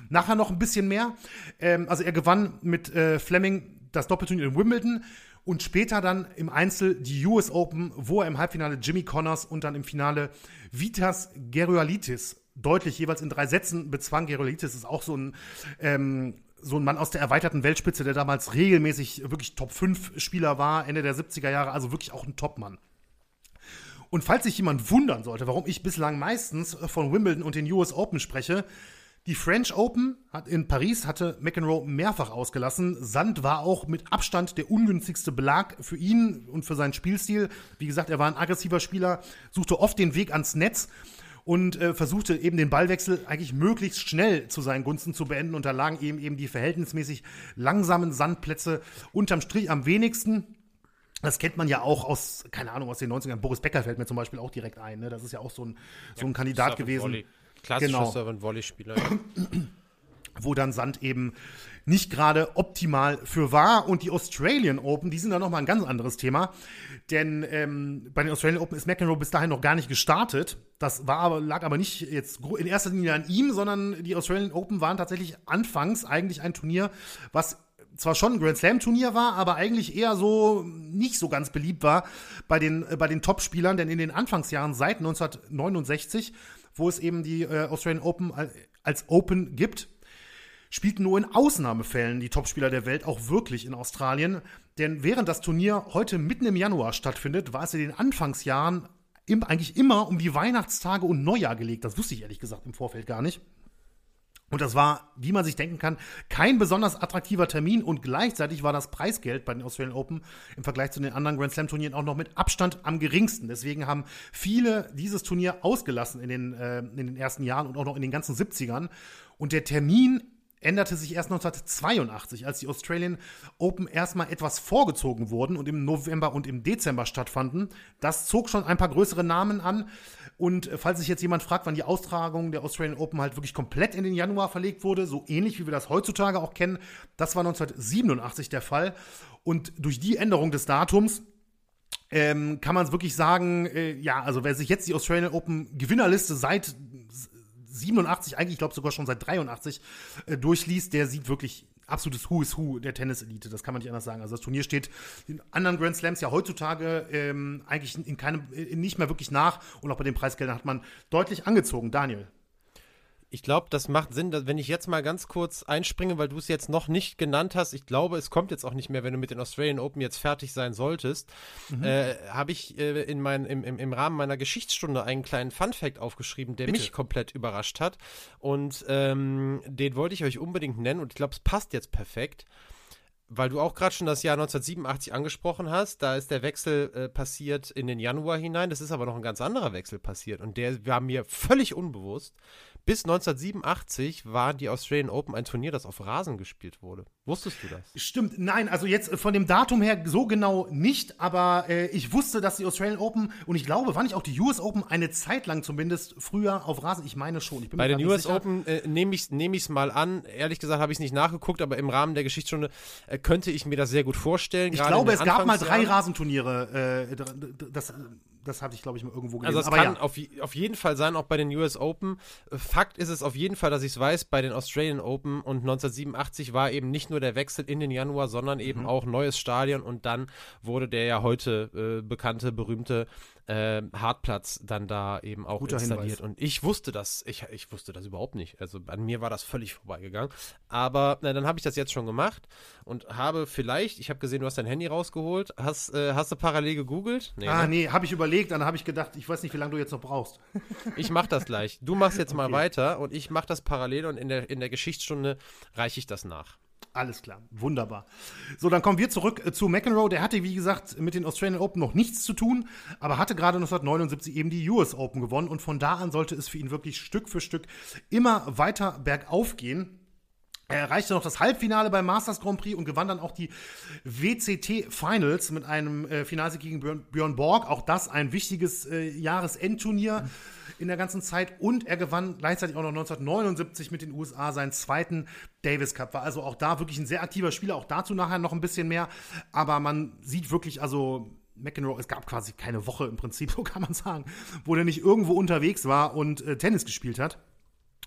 [SPEAKER 2] nachher noch ein bisschen mehr. Ähm, also er gewann mit äh, Fleming das Doppelturnier in Wimbledon und später dann im Einzel die US Open, wo er im Halbfinale Jimmy Connors und dann im Finale Vitas Gerulaitis deutlich jeweils in drei Sätzen bezwang. Gerulaitis ist auch so ein ähm, so ein Mann aus der erweiterten Weltspitze, der damals regelmäßig wirklich Top 5 Spieler war, Ende der 70er Jahre, also wirklich auch ein Top-Mann. Und falls sich jemand wundern sollte, warum ich bislang meistens von Wimbledon und den US Open spreche, die French Open hat in Paris hatte McEnroe mehrfach ausgelassen. Sand war auch mit Abstand der ungünstigste Belag für ihn und für seinen Spielstil. Wie gesagt, er war ein aggressiver Spieler, suchte oft den Weg ans Netz und äh, versuchte eben den Ballwechsel eigentlich möglichst schnell zu seinen Gunsten zu beenden. Und da lagen eben eben die verhältnismäßig langsamen Sandplätze unterm Strich am wenigsten. Das kennt man ja auch aus, keine Ahnung, aus den 90ern. Boris Becker fällt mir zum Beispiel auch direkt ein. Ne? Das ist ja auch so ein, so ein Kandidat gewesen.
[SPEAKER 1] Volley. Klassischer genau. Servant-Volley-Spieler. Ja.
[SPEAKER 2] Wo dann Sand eben nicht gerade optimal für war. Und die Australian Open, die sind dann nochmal ein ganz anderes Thema. Denn ähm, bei den Australian Open ist McEnroe bis dahin noch gar nicht gestartet. Das war aber, lag aber nicht jetzt in erster Linie an ihm, sondern die Australian Open waren tatsächlich anfangs eigentlich ein Turnier, was zwar schon ein Grand Slam Turnier war, aber eigentlich eher so nicht so ganz beliebt war bei den, äh, bei den Top-Spielern, denn in den Anfangsjahren seit 1969, wo es eben die äh, Australian Open als Open gibt, spielten nur in Ausnahmefällen die Topspieler der Welt auch wirklich in Australien. Denn während das Turnier heute mitten im Januar stattfindet, war es in den Anfangsjahren im, eigentlich immer um die Weihnachtstage und Neujahr gelegt. Das wusste ich ehrlich gesagt im Vorfeld gar nicht. Und das war, wie man sich denken kann, kein besonders attraktiver Termin und gleichzeitig war das Preisgeld bei den Australian Open im Vergleich zu den anderen Grand Slam Turnieren auch noch mit Abstand am geringsten. Deswegen haben viele dieses Turnier ausgelassen in den, äh, in den ersten Jahren und auch noch in den ganzen 70ern. Und der Termin änderte sich erst 1982, als die Australian Open erstmal etwas vorgezogen wurden und im November und im Dezember stattfanden. Das zog schon ein paar größere Namen an. Und äh, falls sich jetzt jemand fragt, wann die Austragung der Australian Open halt wirklich komplett in den Januar verlegt wurde, so ähnlich wie wir das heutzutage auch kennen, das war 1987 der Fall. Und durch die Änderung des Datums ähm, kann man es wirklich sagen, äh, ja, also wer sich jetzt die Australian Open Gewinnerliste seit 87, eigentlich, ich glaube sogar schon seit 83 äh, durchliest, der sieht wirklich absolutes Who is Who der Tenniselite. Das kann man nicht anders sagen. Also das Turnier steht in anderen Grand Slams ja heutzutage ähm, eigentlich in keinem, in nicht mehr wirklich nach. Und auch bei den Preisgeldern hat man deutlich angezogen. Daniel.
[SPEAKER 1] Ich glaube, das macht Sinn, dass, wenn ich jetzt mal ganz kurz einspringe, weil du es jetzt noch nicht genannt hast. Ich glaube, es kommt jetzt auch nicht mehr, wenn du mit den Australian Open jetzt fertig sein solltest. Mhm. Äh, Habe ich äh, in mein, im, im, im Rahmen meiner Geschichtsstunde einen kleinen Fun-Fact aufgeschrieben, der Bitte. mich komplett überrascht hat. Und ähm, den wollte ich euch unbedingt nennen und ich glaube, es passt jetzt perfekt. weil du auch gerade schon das Jahr 1987 angesprochen hast, da ist der Wechsel äh, passiert in den Januar hinein. Das ist aber noch ein ganz anderer Wechsel passiert und der war mir völlig unbewusst. Bis 1987 waren die Australian Open ein Turnier, das auf Rasen gespielt wurde. Wusstest du das?
[SPEAKER 2] Stimmt, nein, also jetzt von dem Datum her so genau nicht, aber äh, ich wusste, dass die Australian Open und ich glaube, war nicht auch die US Open eine Zeit lang zumindest früher auf Rasen? Ich meine schon. Ich
[SPEAKER 1] Bei den US sicher. Open äh, nehme ich es nehm mal an. Ehrlich gesagt habe ich es nicht nachgeguckt, aber im Rahmen der Geschichtsstunde äh, könnte ich mir das sehr gut vorstellen.
[SPEAKER 2] Ich glaube, es gab mal drei Rasenturniere. Äh, das das hatte ich, glaube ich, mal irgendwo
[SPEAKER 1] gelesen. Also es kann ja. auf, auf jeden Fall sein, auch bei den US Open. Fakt ist es auf jeden Fall, dass ich es weiß, bei den Australian Open und 1987 war eben nicht nur der Wechsel in den Januar, sondern eben mhm. auch neues Stadion und dann wurde der ja heute äh, bekannte, berühmte äh, Hartplatz dann da eben auch Guter installiert. Hinweis. Und ich wusste das, ich, ich wusste das überhaupt nicht. Also an mir war das völlig vorbeigegangen. Aber na, dann habe ich das jetzt schon gemacht und habe vielleicht, ich habe gesehen, du hast dein Handy rausgeholt. Hast, äh, hast du parallel gegoogelt?
[SPEAKER 2] Nee, ah, ne? nee, habe ich überlegt, dann habe ich gedacht, ich weiß nicht, wie lange du jetzt noch brauchst. <laughs>
[SPEAKER 1] ich mache das gleich. Du machst jetzt okay. mal weiter und ich mache das parallel und in der, in der Geschichtsstunde reiche ich das nach.
[SPEAKER 2] Alles klar, wunderbar. So, dann kommen wir zurück äh, zu McEnroe. Der hatte, wie gesagt, mit den Australian Open noch nichts zu tun, aber hatte gerade 1979 eben die US Open gewonnen und von da an sollte es für ihn wirklich Stück für Stück immer weiter bergauf gehen. Er erreichte noch das Halbfinale beim Masters Grand Prix und gewann dann auch die WCT Finals mit einem äh, Finalsieg gegen Björn, Björn, Borg. Auch das ein wichtiges äh, Jahresendturnier. In der ganzen Zeit und er gewann gleichzeitig auch noch 1979 mit den USA seinen zweiten Davis Cup. War also auch da wirklich ein sehr aktiver Spieler, auch dazu nachher noch ein bisschen mehr. Aber man sieht wirklich, also McEnroe, es gab quasi keine Woche im Prinzip, <laughs> so kann man sagen, wo der nicht irgendwo unterwegs war und äh, Tennis gespielt hat.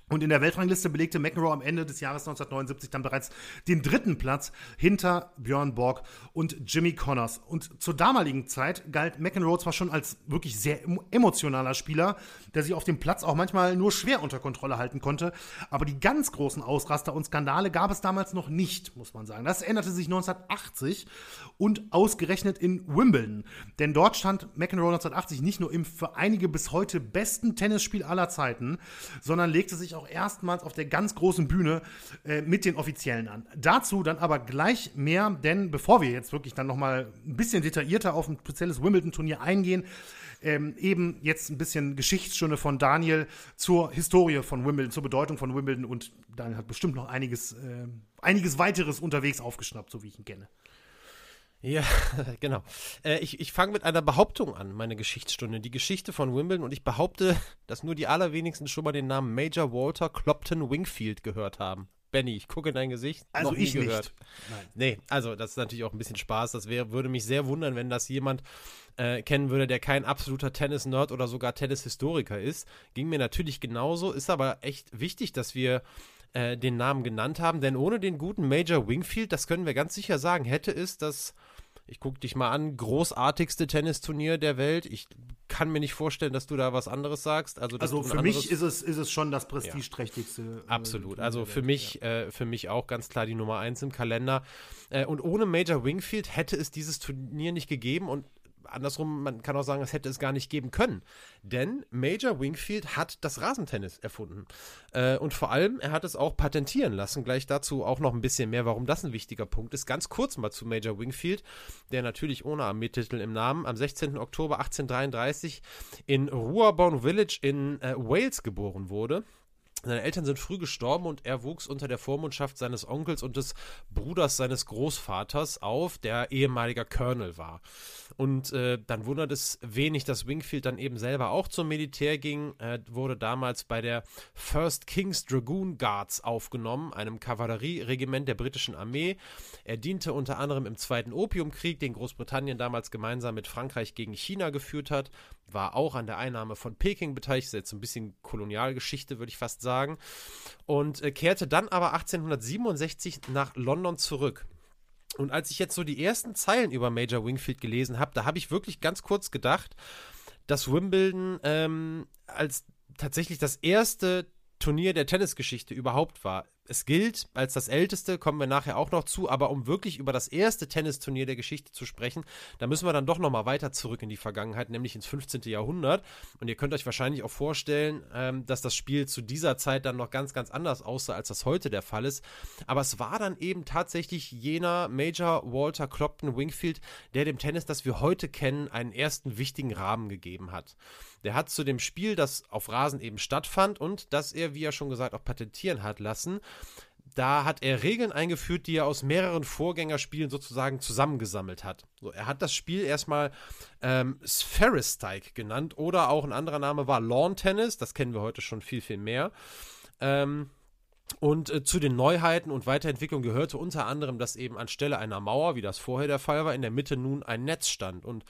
[SPEAKER 2] Und in der Weltrangliste belegte McEnroe am Ende des Jahres 1979 dann bereits den dritten Platz hinter Björn Borg und Jimmy Connors. Und zur damaligen Zeit galt McEnroe zwar schon als wirklich sehr emotionaler Spieler, der sich auf dem Platz auch manchmal nur schwer unter Kontrolle halten konnte, aber die ganz großen Ausraster und Skandale gab es damals noch nicht, muss man sagen. Das änderte sich 1980 und ausgerechnet in Wimbledon. Denn dort stand McEnroe 1980 nicht nur im für einige bis heute besten Tennisspiel aller Zeiten, sondern legte sich auch erstmals auf der ganz großen Bühne äh, mit den Offiziellen an. Dazu dann aber gleich mehr, denn bevor wir jetzt wirklich dann nochmal ein bisschen detaillierter auf ein spezielles Wimbledon-Turnier eingehen, ähm, eben jetzt ein bisschen Geschichtsstunde von Daniel zur Historie von Wimbledon, zur Bedeutung von Wimbledon und Daniel hat bestimmt noch einiges, äh, einiges weiteres unterwegs aufgeschnappt, so wie ich ihn kenne.
[SPEAKER 1] Ja, <laughs> genau. Äh, ich ich fange mit einer Behauptung an, meine Geschichtsstunde. Die Geschichte von Wimbledon und ich behaupte, <laughs> dass nur die allerwenigsten schon mal den Namen Major Walter Clopton Wingfield gehört haben. Benny, ich gucke in dein Gesicht.
[SPEAKER 2] Also ich gehört. nicht.
[SPEAKER 1] Nein. Nee, also das ist natürlich auch ein bisschen Spaß. Das wär, würde mich sehr wundern, wenn das jemand äh, kennen würde, der kein absoluter Tennis-Nerd oder sogar Tennis-Historiker ist. Ging mir natürlich genauso, ist aber echt wichtig, dass wir äh, den Namen genannt haben, denn ohne den guten Major Wingfield, das können wir ganz sicher sagen, hätte es das ich gucke dich mal an, großartigste Tennisturnier der Welt. Ich kann mir nicht vorstellen, dass du da was anderes sagst. Also,
[SPEAKER 2] also für mich ist es, ist es schon das prestigeträchtigste. Ja,
[SPEAKER 1] äh, absolut. Also für mich, ja. äh, für mich auch ganz klar die Nummer eins im Kalender. Äh, und ohne Major Wingfield hätte es dieses Turnier nicht gegeben und andersrum, man kann auch sagen, es hätte es gar nicht geben können. Denn Major Wingfield hat das Rasentennis erfunden. Äh, und vor allem, er hat es auch patentieren lassen. Gleich dazu auch noch ein bisschen mehr, warum das ein wichtiger Punkt ist. Ganz kurz mal zu Major Wingfield, der natürlich ohne Armeetitel im Namen am 16. Oktober 1833 in Ruabon Village in äh, Wales geboren wurde. Seine Eltern sind früh gestorben und er wuchs unter der Vormundschaft seines Onkels und des Bruders seines Großvaters auf, der ehemaliger Colonel war. Und äh, dann wundert es wenig, dass Wingfield dann eben selber auch zum Militär ging. Er wurde damals bei der First King's Dragoon Guards aufgenommen, einem Kavallerieregiment der britischen Armee. Er diente unter anderem im Zweiten Opiumkrieg, den Großbritannien damals gemeinsam mit Frankreich gegen China geführt hat. War auch an der Einnahme von Peking beteiligt. Ist jetzt ein bisschen Kolonialgeschichte, würde ich fast sagen. Und äh, kehrte dann aber 1867 nach London zurück. Und als ich jetzt so die ersten Zeilen über Major Wingfield gelesen habe, da habe ich wirklich ganz kurz gedacht, dass Wimbledon ähm, als tatsächlich das erste Turnier der Tennisgeschichte überhaupt war. es gilt als das älteste, kommen wir nachher auch noch zu, aber um wirklich über das erste Tennisturnier der Geschichte zu sprechen, da müssen wir dann doch nochmal weiter zurück in die Vergangenheit, nämlich ins 15. Jahrhundert. Und ihr könnt euch wahrscheinlich auch vorstellen, ähm, dass das Spiel zu dieser Zeit dann noch ganz, ganz anders aussah, als das heute der Fall ist. Aber es war dann eben tatsächlich jener Major Walter Clopton Wingfield, der dem Tennis, das wir heute kennen, einen ersten wichtigen Rahmen gegeben hat. Der hat zu dem Spiel, das auf Rasen eben stattfand und das er, wie er schon gesagt, auch patentieren hat lassen, da hat er Regeln eingeführt, die er aus mehreren Vorgängerspielen sozusagen zusammengesammelt hat. So, er hat das Spiel erstmal ähm, Spheristike genannt oder auch ein anderer Name war Lawn Tennis, das kennen wir heute schon viel, viel mehr. Ähm, und äh, zu den Neuheiten und Weiterentwicklung gehörte unter anderem, dass eben anstelle einer Mauer, wie das vorher der Fall war, in der Mitte nun ein Netz stand. Und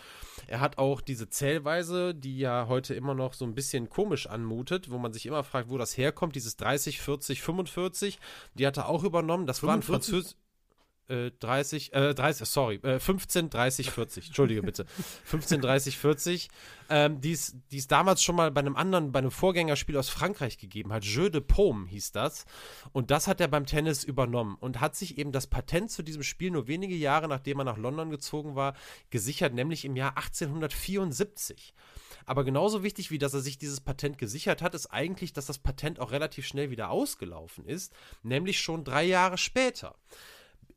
[SPEAKER 1] er hat auch diese Zählweise, die ja heute immer noch so ein bisschen komisch anmutet, wo man sich immer fragt, wo das herkommt, dieses 30, 40, 45, die hat er auch übernommen. Das 45? waren Französisch. 30, äh, 30, äh, sorry, äh, 15, 30, 40, entschuldige bitte. 15, 30, 40, ähm, die es damals schon mal bei einem anderen, bei einem Vorgängerspiel aus Frankreich gegeben hat. Jeu de Paume hieß das. Und das hat er beim Tennis übernommen und hat sich eben das Patent zu diesem Spiel nur wenige Jahre, nachdem er nach London gezogen war, gesichert, nämlich im Jahr 1874. Aber genauso wichtig, wie dass er sich dieses Patent gesichert hat, ist eigentlich, dass das Patent auch relativ schnell wieder ausgelaufen ist, nämlich schon drei Jahre später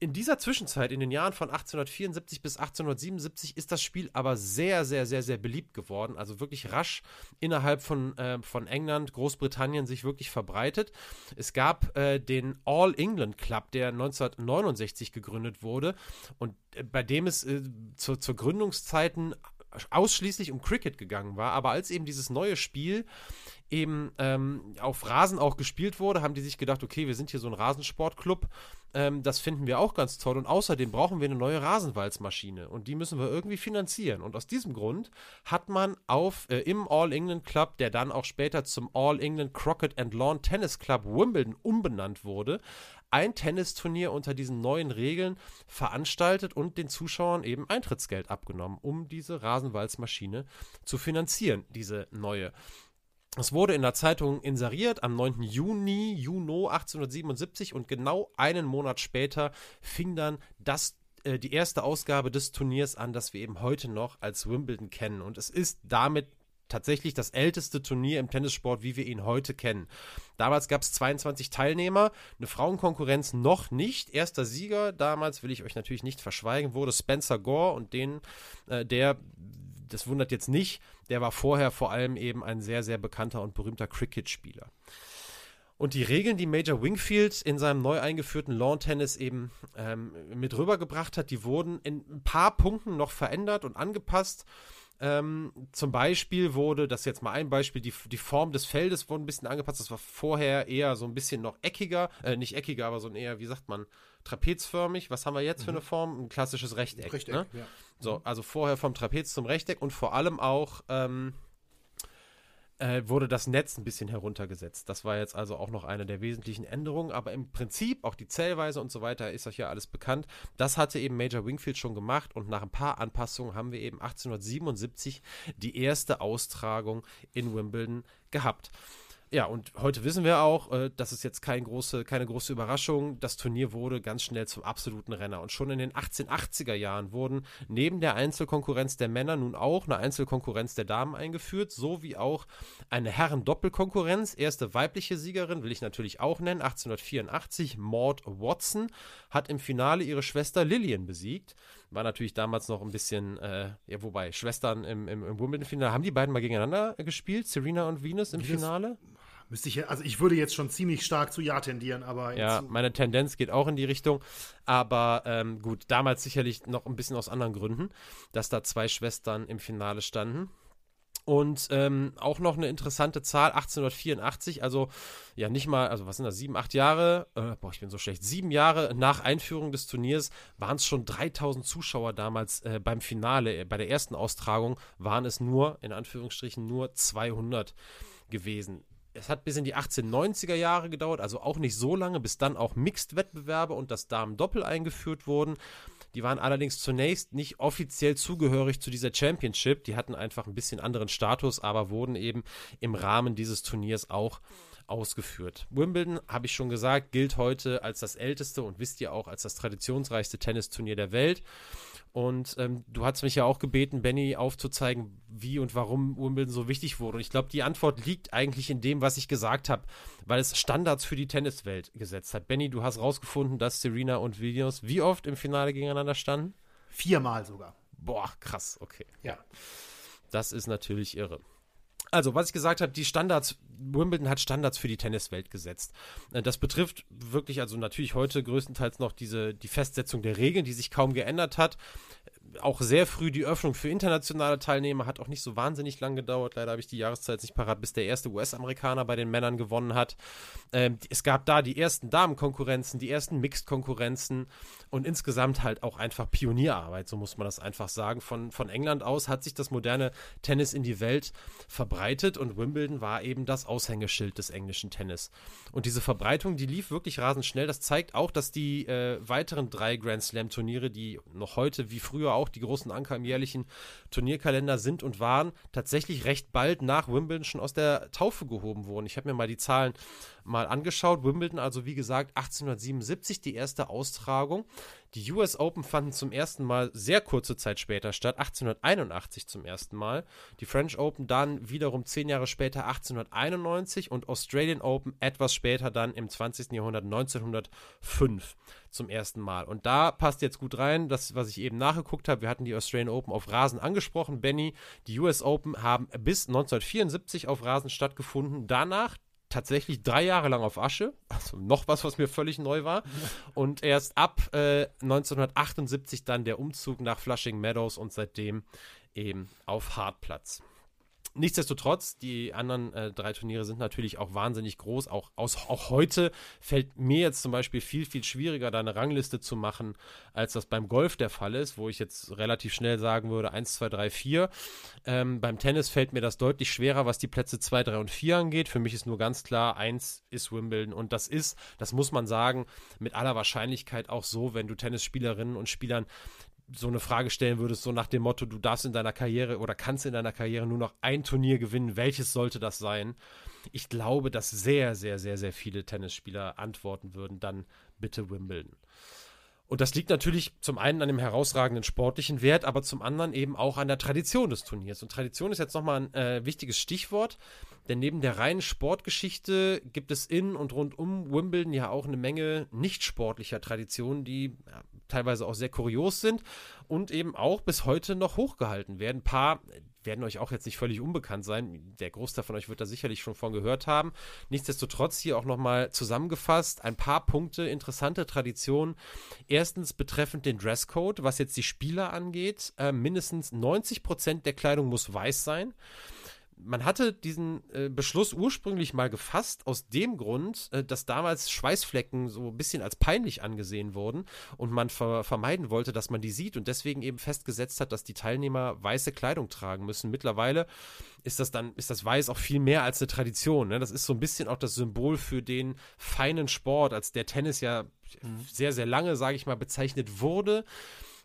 [SPEAKER 1] in dieser Zwischenzeit, in den Jahren von 1874 bis 1877, ist das Spiel aber sehr, sehr, sehr, sehr beliebt geworden. Also wirklich rasch innerhalb von, äh, von England, Großbritannien sich wirklich verbreitet. Es gab äh, den All England Club, der 1969 gegründet wurde und äh, bei dem es äh, zu, zur Gründungszeiten ausschließlich um Cricket gegangen war. Aber als eben dieses neue Spiel eben ähm, auf Rasen auch gespielt wurde, haben die sich gedacht, okay, wir sind hier so ein Rasensportclub, ähm, das finden wir auch ganz toll und außerdem brauchen wir eine neue Rasenwalzmaschine und die müssen wir irgendwie finanzieren. Und aus diesem Grund hat man auf äh, im All England Club, der dann auch später zum All England Crockett and Lawn Tennis Club Wimbledon umbenannt wurde, ein Tennisturnier unter diesen neuen Regeln veranstaltet und den Zuschauern eben Eintrittsgeld abgenommen, um diese Rasenwalzmaschine zu finanzieren, diese neue. Es wurde in der Zeitung inseriert am 9. Juni, Juno 1877 und genau einen Monat später fing dann das äh, die erste Ausgabe des Turniers an, das wir eben heute noch als Wimbledon kennen. Und es ist damit tatsächlich das älteste Turnier im Tennissport, wie wir ihn heute kennen. Damals gab es 22 Teilnehmer, eine Frauenkonkurrenz noch nicht. Erster Sieger damals, will ich euch natürlich nicht verschweigen, wurde Spencer Gore und den, äh, der das wundert jetzt nicht, der war vorher vor allem eben ein sehr, sehr bekannter und berühmter Cricket-Spieler. Und die Regeln, die Major Wingfield in seinem neu eingeführten Lawn Tennis eben ähm, mit rübergebracht hat, die wurden in ein paar Punkten noch verändert und angepasst. Ähm, zum Beispiel wurde, das ist jetzt mal ein Beispiel, die, die Form des Feldes wurde ein bisschen angepasst. Das war vorher eher so ein bisschen noch eckiger, äh, nicht eckiger, aber so ein eher, wie sagt man, trapezförmig. Was haben wir jetzt mhm. für eine Form? Ein klassisches Rechteck. Rechteck ne? ja. So, also vorher vom Trapez zum Rechteck und vor allem auch ähm, äh, wurde das Netz ein bisschen heruntergesetzt. Das war jetzt also auch noch eine der wesentlichen Änderungen, aber im Prinzip auch die Zählweise und so weiter ist euch ja alles bekannt. Das hatte eben Major Wingfield schon gemacht und nach ein paar Anpassungen haben wir eben 1877 die erste Austragung in Wimbledon gehabt. Ja, und heute wissen wir auch, äh, das ist jetzt kein große, keine große Überraschung. Das Turnier wurde ganz schnell zum absoluten Renner. Und schon in den 1880er Jahren wurden neben der Einzelkonkurrenz der Männer nun auch eine Einzelkonkurrenz der Damen eingeführt, sowie auch eine Herren-Doppelkonkurrenz. Erste weibliche Siegerin will ich natürlich auch nennen. 1884, Maud Watson, hat im Finale ihre Schwester Lillian besiegt. War natürlich damals noch ein bisschen, äh, ja, wobei, Schwestern im, im, im Wimbledon-Finale. Haben die beiden mal gegeneinander gespielt, Serena und Venus im Venus, Finale?
[SPEAKER 2] Müsste ich, also ich würde jetzt schon ziemlich stark zu Ja tendieren, aber.
[SPEAKER 1] Ja, meine Tendenz geht auch in die Richtung. Aber ähm, gut, damals sicherlich noch ein bisschen aus anderen Gründen, dass da zwei Schwestern im Finale standen. Und ähm, auch noch eine interessante Zahl, 1884, also ja nicht mal, also was sind das, sieben, acht Jahre, äh, boah, ich bin so schlecht, sieben Jahre nach Einführung des Turniers waren es schon 3000 Zuschauer damals äh, beim Finale, äh, bei der ersten Austragung waren es nur, in Anführungsstrichen, nur 200 gewesen es hat bis in die 1890er Jahre gedauert, also auch nicht so lange, bis dann auch Mixed-Wettbewerbe und das Damen-Doppel eingeführt wurden. Die waren allerdings zunächst nicht offiziell zugehörig zu dieser Championship. Die hatten einfach ein bisschen anderen Status, aber wurden eben im Rahmen dieses Turniers auch ausgeführt. Wimbledon, habe ich schon gesagt, gilt heute als das älteste und wisst ihr auch als das traditionsreichste Tennisturnier der Welt. Und ähm, du hast mich ja auch gebeten, Benny aufzuzeigen, wie und warum Wimbledon so wichtig wurde. Und ich glaube, die Antwort liegt eigentlich in dem, was ich gesagt habe, weil es Standards für die Tenniswelt gesetzt hat. Benny, du hast rausgefunden, dass Serena und Williams wie oft im Finale gegeneinander standen?
[SPEAKER 2] Viermal sogar.
[SPEAKER 1] Boah, krass, okay.
[SPEAKER 2] Ja.
[SPEAKER 1] Das ist natürlich irre. Also, was ich gesagt habe, die Standards, Wimbledon hat Standards für die Tenniswelt gesetzt. Äh, das betrifft wirklich, also natürlich heute größtenteils noch diese, die Festsetzung der Regeln, die sich kaum geändert hat auch sehr früh die Öffnung für internationale Teilnehmer, hat auch nicht so wahnsinnig lang gedauert. Leider habe ich die Jahreszeit nicht parat, bis der erste US-Amerikaner bei den Männern gewonnen hat. Ähm, es gab da die ersten Damenkonkurrenzen, die ersten Mixed-Konkurrenzen und insgesamt halt auch einfach Pionierarbeit, so muss man das einfach sagen. Von, von England aus hat sich das moderne Tennis in die Welt verbreitet und Wimbledon war eben das Aushängeschild des englischen Tennis. Und diese Verbreitung, die lief wirklich rasend schnell. Das zeigt auch, dass die äh, weiteren drei Grand Slam-Turniere, die noch heute wie früher auch die großen Anker im jährlichen Turnierkalender sind und waren, tatsächlich recht bald nach Wimbledon schon aus der Taufe gehoben wurden. Ich habe mir mal die Zahlen mal angeschaut. Wimbledon, also wie gesagt, 1877 die erste Austragung. Die US Open fanden zum ersten Mal sehr kurze Zeit später statt, 1881 zum ersten Mal. Die French Open dann wiederum zehn Jahre später, 1891 und Australian Open etwas später dann im 20. Jahrhundert 1905 zum ersten Mal. Und da passt jetzt gut rein, das, was ich eben nachgeguckt habe. Wir hatten die Australian Open auf Rasen angesprochen. Benny, die US Open haben bis 1974 auf Rasen stattgefunden. Danach tatsächlich drei Jahre lang auf Asche, also noch was, was mir völlig neu war. <laughs> Und erst ab äh, 1978 dann der Umzug nach Flushing Meadows und seitdem eben auf Hartplatz. Nichtsdestotrotz, die anderen äh, drei Turniere sind natürlich auch wahnsinnig groß. Auch, aus, auch heute fällt mir jetzt zum Beispiel viel, viel schwieriger, da eine Rangliste zu machen, als das beim Golf der Fall ist, wo ich jetzt relativ schnell sagen würde, 1, 2, 3, 4. Ähm, beim Tennis fällt mir das deutlich schwerer, was die Plätze 2, 3 und 4 angeht. Für mich ist nur ganz klar, 1 ist Wimbledon und das ist, das muss man sagen, mit aller Wahrscheinlichkeit auch so, wenn du Tennisspielerinnen und Spielern so eine Frage stellen würdest, so nach dem Motto, du darfst in deiner Karriere oder kannst in deiner Karriere nur noch ein Turnier gewinnen, welches sollte das sein? Ich glaube, dass sehr, sehr, sehr, sehr viele Tennisspieler antworten würden, dann bitte Wimbledon. Und das liegt natürlich zum einen an dem herausragenden sportlichen Wert, aber zum anderen eben auch an der Tradition des Turniers. Und Tradition ist jetzt nochmal ein äh, wichtiges Stichwort, denn neben der reinen Sportgeschichte gibt es in und rund um Wimbledon ja auch eine Menge nicht sportlicher Traditionen, die ja, teilweise auch sehr kurios sind und eben auch bis heute noch hochgehalten werden. Ein paar werden euch auch jetzt nicht völlig unbekannt sein. Der Großteil von euch wird da sicherlich schon von gehört haben. Nichtsdestotrotz hier auch nochmal zusammengefasst ein paar Punkte, interessante Traditionen. Erstens betreffend den Dresscode, was jetzt die Spieler angeht. Äh, mindestens 90 Prozent der Kleidung muss weiß sein man hatte diesen äh, Beschluss ursprünglich mal gefasst, aus dem Grund, äh, dass damals Schweißflecken so ein bisschen als peinlich angesehen wurden und man ver vermeiden wollte, dass man die sieht und deswegen eben festgesetzt hat, dass die Teilnehmer weiße Kleidung tragen müssen. Mittlerweile ist das dann, ist das Weiß auch viel mehr als eine Tradition. Ne? Das ist so ein bisschen auch das Symbol für den feinen Sport, als der Tennis ja mhm. sehr, sehr lange, sage ich mal, bezeichnet wurde.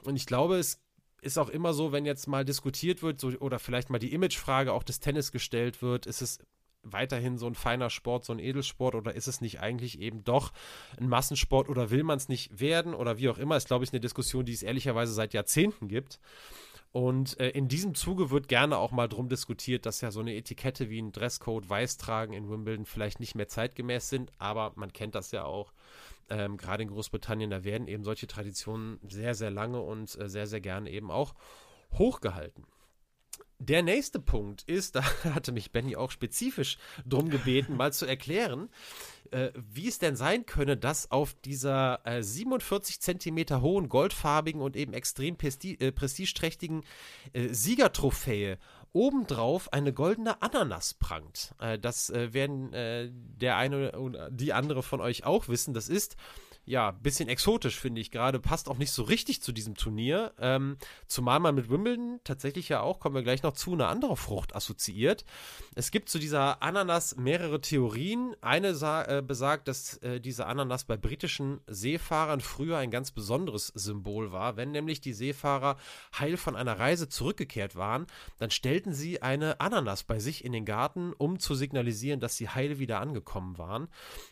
[SPEAKER 1] Und ich glaube, es ist auch immer so, wenn jetzt mal diskutiert wird so, oder vielleicht mal die Imagefrage auch des Tennis gestellt wird, ist es weiterhin so ein feiner Sport, so ein Edelsport oder ist es nicht eigentlich eben doch ein Massensport oder will man es nicht werden oder wie auch immer, ist glaube ich eine Diskussion, die es ehrlicherweise seit Jahrzehnten gibt. Und äh, in diesem Zuge wird gerne auch mal drum diskutiert, dass ja so eine Etikette wie ein Dresscode weiß tragen in Wimbledon vielleicht nicht mehr zeitgemäß sind, aber man kennt das ja auch ähm, gerade in Großbritannien, da werden eben solche Traditionen sehr, sehr lange und äh, sehr, sehr gerne eben auch hochgehalten. Der nächste Punkt ist, <laughs> da hatte mich Benny auch spezifisch drum gebeten, mal zu erklären, äh, wie es denn sein könne, dass auf dieser äh, 47 Zentimeter hohen, goldfarbigen und eben extrem äh, prestigeträchtigen äh, Siegertrophäe obendrauf eine goldene Ananas prangt. Äh, das äh, werden äh, der eine oder die andere von euch auch wissen. Das ist ja, bisschen exotisch, finde ich gerade. Passt auch nicht so richtig zu diesem Turnier. Ähm, zumal man mit Wimbledon tatsächlich ja auch, kommen wir gleich noch zu, eine andere Frucht assoziiert. Es gibt zu dieser Ananas mehrere Theorien. Eine äh, besagt, dass äh, diese Ananas bei britischen Seefahrern früher ein ganz besonderes Symbol war. Wenn nämlich die Seefahrer heil von einer Reise zurückgekehrt waren, dann stellten sie eine Ananas bei sich in den Garten, um zu signalisieren, dass sie heil wieder angekommen waren.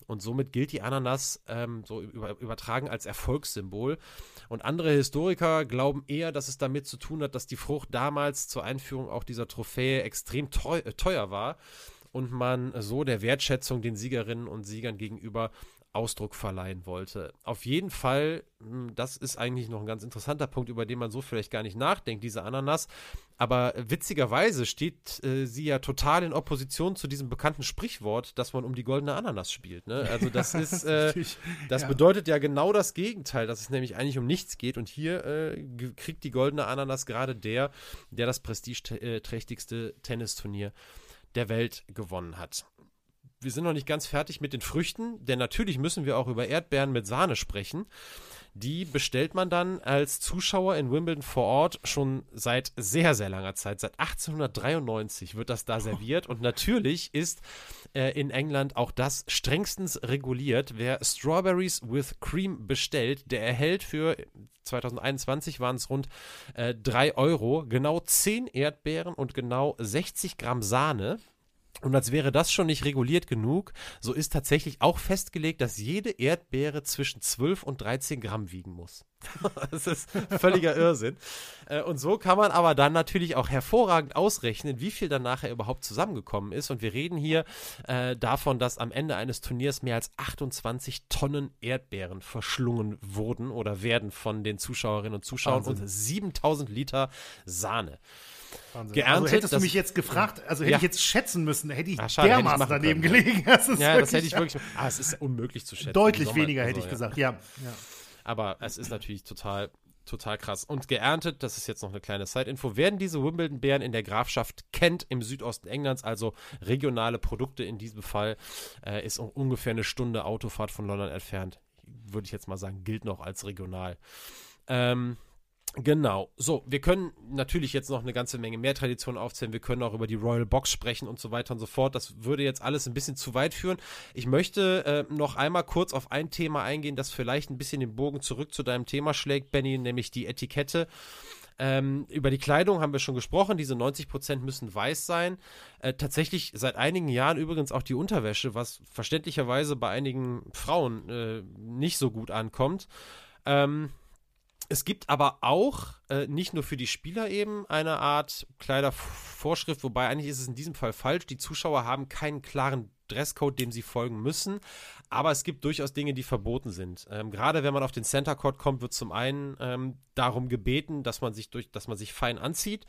[SPEAKER 1] Und somit gilt die Ananas ähm, so über übertragen als Erfolgssymbol. Und andere Historiker glauben eher, dass es damit zu tun hat, dass die Frucht damals zur Einführung auch dieser Trophäe extrem teuer, äh, teuer war und man so der Wertschätzung den Siegerinnen und Siegern gegenüber Ausdruck verleihen wollte. Auf jeden Fall, hm, das ist eigentlich noch ein ganz interessanter Punkt, über den man so vielleicht gar nicht nachdenkt, diese Ananas. Aber witzigerweise steht äh, sie ja total in Opposition zu diesem bekannten Sprichwort, dass man um die goldene Ananas spielt. Ne? Also das <laughs> ist, äh, das bedeutet ja genau das Gegenteil, dass es nämlich eigentlich um nichts geht. Und hier äh, kriegt die goldene Ananas gerade der, der das prestigeträchtigste Tennisturnier der Welt gewonnen hat wir sind noch nicht ganz fertig mit den Früchten, denn natürlich müssen wir auch über Erdbeeren mit Sahne sprechen. Die bestellt man dann als Zuschauer in Wimbledon vor Ort schon seit sehr, sehr langer Zeit. Seit 1893 wird das da serviert. Und natürlich ist äh, in England auch das strengstens reguliert. Wer Strawberries with Cream bestellt, der erhält für 2021 waren es rund äh, 3 Euro, genau 10 Erdbeeren und genau 60 Gramm Sahne. Und als wäre das schon nicht reguliert genug, so ist tatsächlich auch festgelegt, dass jede Erdbeere zwischen 12 und 13 Gramm wiegen muss. <laughs> das ist völliger Irrsinn. Äh, und so kann man aber dann natürlich auch hervorragend ausrechnen, wie viel dann nachher überhaupt zusammengekommen ist. Und wir reden hier äh, davon, dass am Ende eines Turniers mehr als 28 Tonnen Erdbeeren verschlungen wurden oder werden von den Zuschauerinnen und Zuschauern Wahnsinn. und 7000 Liter Sahne.
[SPEAKER 2] Wahnsinn. Geerntet. Also hättest du mich jetzt gefragt, also hätte ja. ich jetzt schätzen müssen, hätte ich Ach, schade, dermaßen hätte ich daneben können, gelegen. <laughs>
[SPEAKER 1] Das ja, das hätte ich wirklich. Ah, es ist unmöglich zu schätzen.
[SPEAKER 2] Deutlich weniger hätte ich gesagt, ja. ja.
[SPEAKER 1] Aber es ist natürlich total total krass. Und geerntet, das ist jetzt noch eine kleine Side-Info, werden diese Wimbledon-Bären in der Grafschaft Kent im Südosten Englands, also regionale Produkte in diesem Fall, äh, ist ungefähr eine Stunde Autofahrt von London entfernt. Würde ich jetzt mal sagen, gilt noch als regional. Ähm, Genau. So, wir können natürlich jetzt noch eine ganze Menge mehr Traditionen aufzählen. Wir können auch über die Royal Box sprechen und so weiter und so fort. Das würde jetzt alles ein bisschen zu weit führen. Ich möchte äh, noch einmal kurz auf ein Thema eingehen, das vielleicht ein bisschen den Bogen zurück zu deinem Thema schlägt, Benny, nämlich die Etikette. Ähm, über die Kleidung haben wir schon gesprochen. Diese 90% müssen weiß sein. Äh, tatsächlich seit einigen Jahren übrigens auch die Unterwäsche, was verständlicherweise bei einigen Frauen äh, nicht so gut ankommt. Ähm, es gibt aber auch äh, nicht nur für die Spieler eben eine Art Kleidervorschrift, wobei eigentlich ist es in diesem Fall falsch. Die Zuschauer haben keinen klaren Dresscode, dem sie folgen müssen. Aber es gibt durchaus Dinge, die verboten sind. Ähm, gerade wenn man auf den Center Court kommt, wird zum einen ähm, darum gebeten, dass man sich durch, dass man sich fein anzieht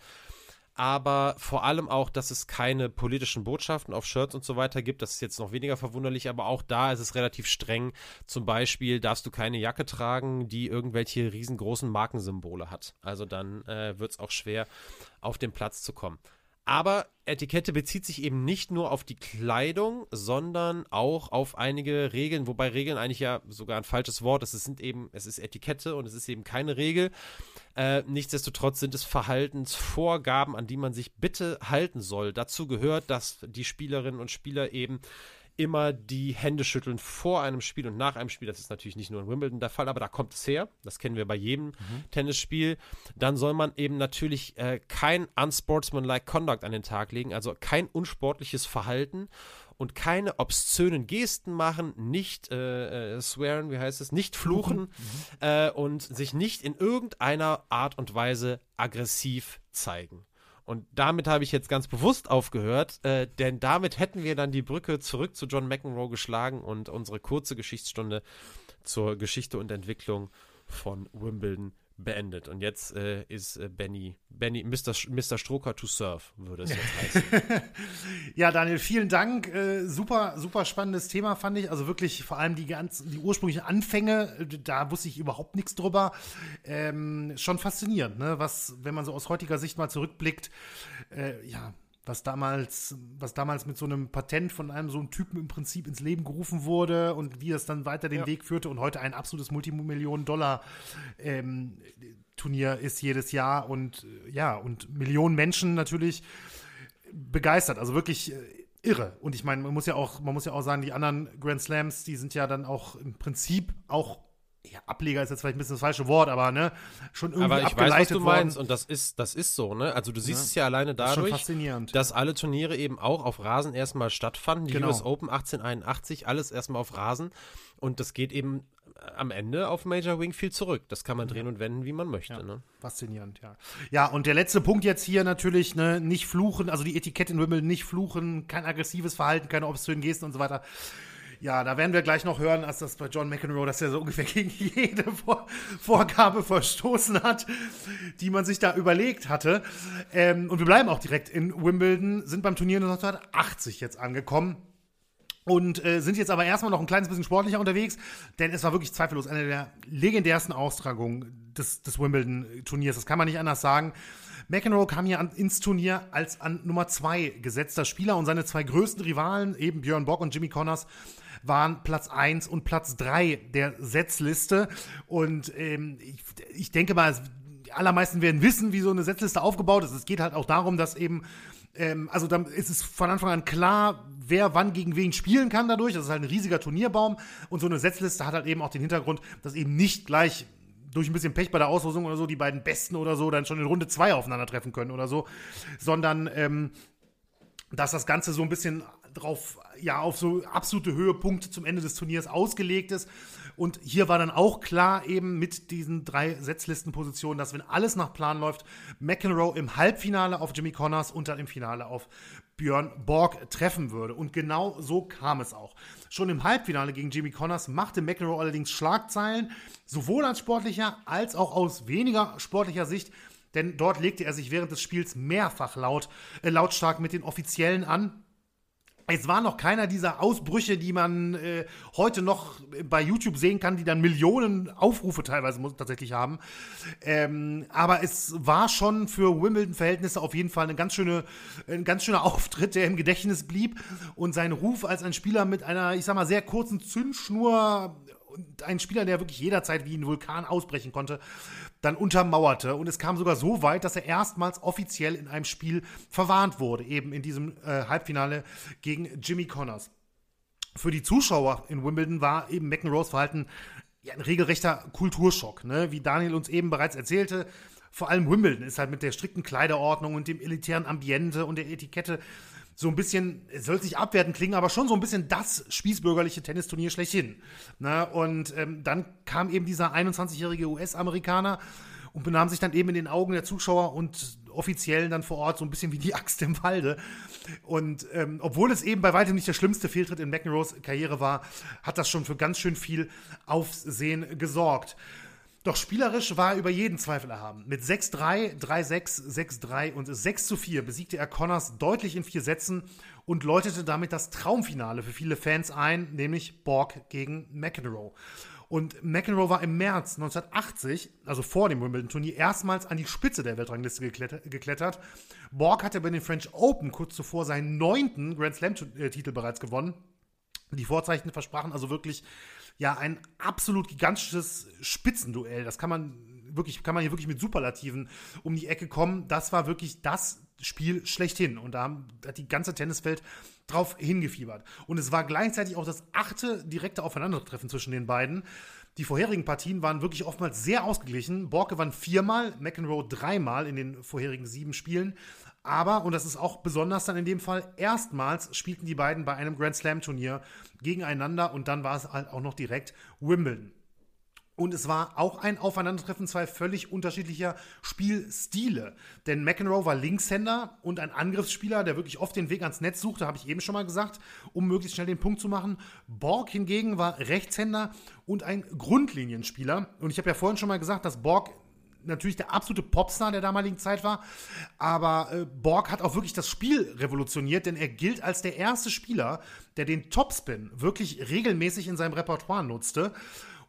[SPEAKER 1] aber vor allem auch, dass es keine politischen Botschaften auf Shirts und so weiter gibt. Das ist jetzt noch weniger verwunderlich, aber auch da ist es relativ streng. Zum Beispiel darfst du keine Jacke tragen, die irgendwelche riesengroßen Markensymbole hat. Also dann äh, wird es auch schwer, auf den Platz zu kommen. Aber Etikette bezieht sich eben nicht nur auf die Kleidung, sondern auch auf einige Regeln, wobei Regeln eigentlich ja sogar ein falsches Wort ist. Es sind eben, es ist Etikette und es ist eben keine Regel. Äh, nichtsdestotrotz sind es Verhaltensvorgaben, an die man sich bitte halten soll. Dazu gehört, dass die Spielerinnen und Spieler eben immer die Hände schütteln vor einem Spiel und nach einem Spiel. Das ist natürlich nicht nur in Wimbledon der Fall, aber da kommt es her. Das kennen wir bei jedem mhm. Tennisspiel. Dann soll man eben natürlich äh, kein unsportsmanlike Conduct an den Tag legen, also kein unsportliches Verhalten und keine obszönen Gesten machen, nicht äh, äh, swearen, wie heißt es, nicht fluchen mhm. äh, und sich nicht in irgendeiner Art und Weise aggressiv zeigen. Und damit habe ich jetzt ganz bewusst aufgehört, äh, denn damit hätten wir dann die Brücke zurück zu John McEnroe geschlagen und unsere kurze Geschichtsstunde zur Geschichte und Entwicklung von Wimbledon beendet. Und jetzt äh, ist äh, Benny, Benny, Mr. Mr. Stroker to serve, würde es jetzt heißen. <laughs>
[SPEAKER 2] ja, Daniel, vielen Dank. Äh, super, super spannendes Thema, fand ich. Also wirklich vor allem die ganz, die ursprünglichen Anfänge, da wusste ich überhaupt nichts drüber. Ähm, schon faszinierend, ne? Was, wenn man so aus heutiger Sicht mal zurückblickt, äh, ja, was damals, was damals mit so einem Patent von einem so einem Typen im Prinzip ins Leben gerufen wurde und wie es dann weiter den ja. Weg führte und heute ein absolutes Multimillionen-Dollar-Turnier ähm, ist jedes Jahr und äh, ja, und Millionen Menschen natürlich begeistert. Also wirklich äh, irre. Und ich meine, man muss ja auch, man muss ja auch sagen, die anderen Grand Slams, die sind ja dann auch im Prinzip auch ja, Ableger ist jetzt vielleicht ein bisschen das falsche Wort, aber ne, schon irgendwie aber ich abgeleitet weiß, was du meinst
[SPEAKER 1] und das ist das ist so, ne? Also du siehst ja. es ja alleine dadurch, das dass alle Turniere eben auch auf Rasen erstmal stattfanden, die genau. US Open 1881 alles erstmal auf Rasen und das geht eben am Ende auf Major Wing viel zurück. Das kann man drehen und wenden, wie man möchte. Ja. Ne?
[SPEAKER 2] Faszinierend, ja. Ja, und der letzte Punkt jetzt hier natürlich, ne, nicht fluchen, also die Etikette in Wimbledon nicht fluchen, kein aggressives Verhalten, keine obszönen Gesten und so weiter. Ja, da werden wir gleich noch hören, als das bei John McEnroe, dass er so ungefähr <laughs> gegen jede Vor Vorgabe verstoßen hat, die man sich da überlegt hatte. Ähm, und wir bleiben auch direkt in Wimbledon, sind beim Turnier 1980 jetzt angekommen. Und äh, sind jetzt aber erstmal noch ein kleines bisschen sportlicher unterwegs, denn es war wirklich zweifellos eine der legendärsten Austragungen des, des Wimbledon-Turniers. Das kann man nicht anders sagen. McEnroe kam hier an, ins Turnier als an Nummer zwei gesetzter Spieler und seine zwei größten Rivalen, eben Björn Bock und Jimmy Connors, waren Platz 1 und Platz 3 der Setzliste. Und ähm, ich, ich denke mal, die allermeisten werden wissen, wie so eine Setzliste aufgebaut ist. Es geht halt auch darum, dass eben ähm, also dann ist es von Anfang an klar, wer wann gegen wen spielen kann dadurch. Das ist halt ein riesiger Turnierbaum und so eine Setzliste hat halt eben auch den Hintergrund, dass eben nicht gleich durch ein bisschen Pech bei der Auslosung oder so die beiden Besten oder so dann schon in Runde 2 aufeinandertreffen können oder so, sondern ähm, dass das Ganze so ein bisschen drauf, ja, auf so absolute Höhepunkte zum Ende des Turniers ausgelegt ist. Und hier war dann auch klar eben mit diesen drei Setzlistenpositionen, dass wenn alles nach Plan läuft, McEnroe im Halbfinale auf Jimmy Connors und dann im Finale auf Björn Borg treffen würde. Und genau so kam es auch. Schon im Halbfinale gegen Jimmy Connors machte McEnroe allerdings Schlagzeilen, sowohl als sportlicher als auch aus weniger sportlicher Sicht denn dort legte er sich während des Spiels mehrfach laut, äh, lautstark mit den Offiziellen an es war noch keiner dieser Ausbrüche, die man äh, heute noch bei YouTube sehen kann, die dann Millionen Aufrufe teilweise tatsächlich haben. Ähm, aber es war schon für Wimbledon-Verhältnisse auf jeden Fall eine ganz schöne, ein ganz schöner <laughs> Auftritt, der im Gedächtnis blieb. Und sein Ruf als ein Spieler mit einer, ich sag mal, sehr kurzen Zündschnur und ein Spieler, der wirklich jederzeit wie ein Vulkan ausbrechen konnte, dann untermauerte. Und es kam sogar so weit, dass er erstmals offiziell in einem Spiel verwarnt wurde, eben in diesem äh, Halbfinale gegen Jimmy Connors. Für die Zuschauer in Wimbledon war eben McEnroes Verhalten ja, ein regelrechter Kulturschock. Ne? Wie Daniel uns eben bereits erzählte, vor allem Wimbledon ist halt mit der strikten Kleiderordnung und dem elitären Ambiente und der Etikette so ein bisschen, es soll nicht abwerten klingen, aber schon so ein bisschen das spießbürgerliche Tennisturnier schlechthin. Na, und ähm, dann kam eben dieser 21-jährige US-Amerikaner und benahm sich dann eben in den Augen der Zuschauer und Offiziellen dann vor Ort so ein bisschen wie die Axt im Walde. Und ähm, obwohl es eben bei weitem nicht der schlimmste Fehltritt in McEnroes Karriere war, hat das schon für ganz schön viel Aufsehen gesorgt. Doch spielerisch war er über jeden Zweifel erhaben. Mit 6-3, 3-6, 6-3 und 6-4 besiegte er Connors deutlich in vier Sätzen und läutete damit das Traumfinale für viele Fans ein, nämlich Borg gegen McEnroe. Und McEnroe war im März 1980, also vor dem Wimbledon-Turnier, erstmals an die Spitze der Weltrangliste geklettert. Borg hatte bei den French Open kurz zuvor seinen neunten Grand Slam-Titel bereits gewonnen. Die Vorzeichen versprachen also wirklich ja ein absolut gigantisches Spitzenduell. Das kann man wirklich, kann man hier wirklich mit Superlativen um die Ecke kommen. Das war wirklich das Spiel schlechthin. Und da hat die ganze Tenniswelt drauf hingefiebert. Und es war gleichzeitig auch das achte direkte Aufeinandertreffen zwischen den beiden. Die vorherigen Partien waren wirklich oftmals sehr ausgeglichen. Borg gewann viermal, McEnroe dreimal in den vorherigen sieben Spielen. Aber, und das ist auch besonders dann in dem Fall, erstmals spielten die beiden bei einem Grand Slam Turnier gegeneinander und dann war es halt auch noch direkt Wimbledon. Und es war auch ein Aufeinandertreffen zwei völlig unterschiedlicher Spielstile. Denn McEnroe war Linkshänder und ein Angriffsspieler, der wirklich oft den Weg ans Netz suchte, habe ich eben schon mal gesagt, um möglichst schnell den Punkt zu machen. Borg hingegen war Rechtshänder und ein Grundlinienspieler. Und ich habe ja vorhin schon mal gesagt, dass Borg natürlich der absolute Popstar der damaligen Zeit war. Aber äh, Borg hat auch wirklich das Spiel revolutioniert, denn er gilt als der erste Spieler, der den Topspin wirklich regelmäßig in seinem Repertoire nutzte.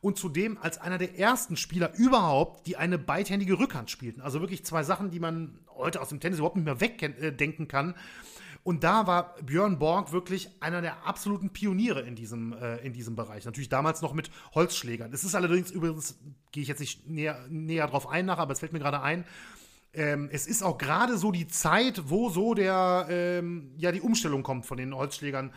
[SPEAKER 2] und zudem als einer der ersten Spieler überhaupt, die eine beidhändige Rückhand spielten. Also wirklich zwei Sachen, die man heute aus dem Tennis überhaupt nicht mehr wegdenken kann. Und da war Björn Borg wirklich einer der absoluten Pioniere in diesem, äh, in diesem Bereich. Natürlich damals noch mit Holzschlägern. Es ist allerdings übrigens, gehe ich jetzt nicht näher, näher drauf ein nachher, aber es fällt mir gerade ein, ähm, es ist auch gerade so die Zeit, wo so der, ähm, ja, die Umstellung kommt von den Holzschlägern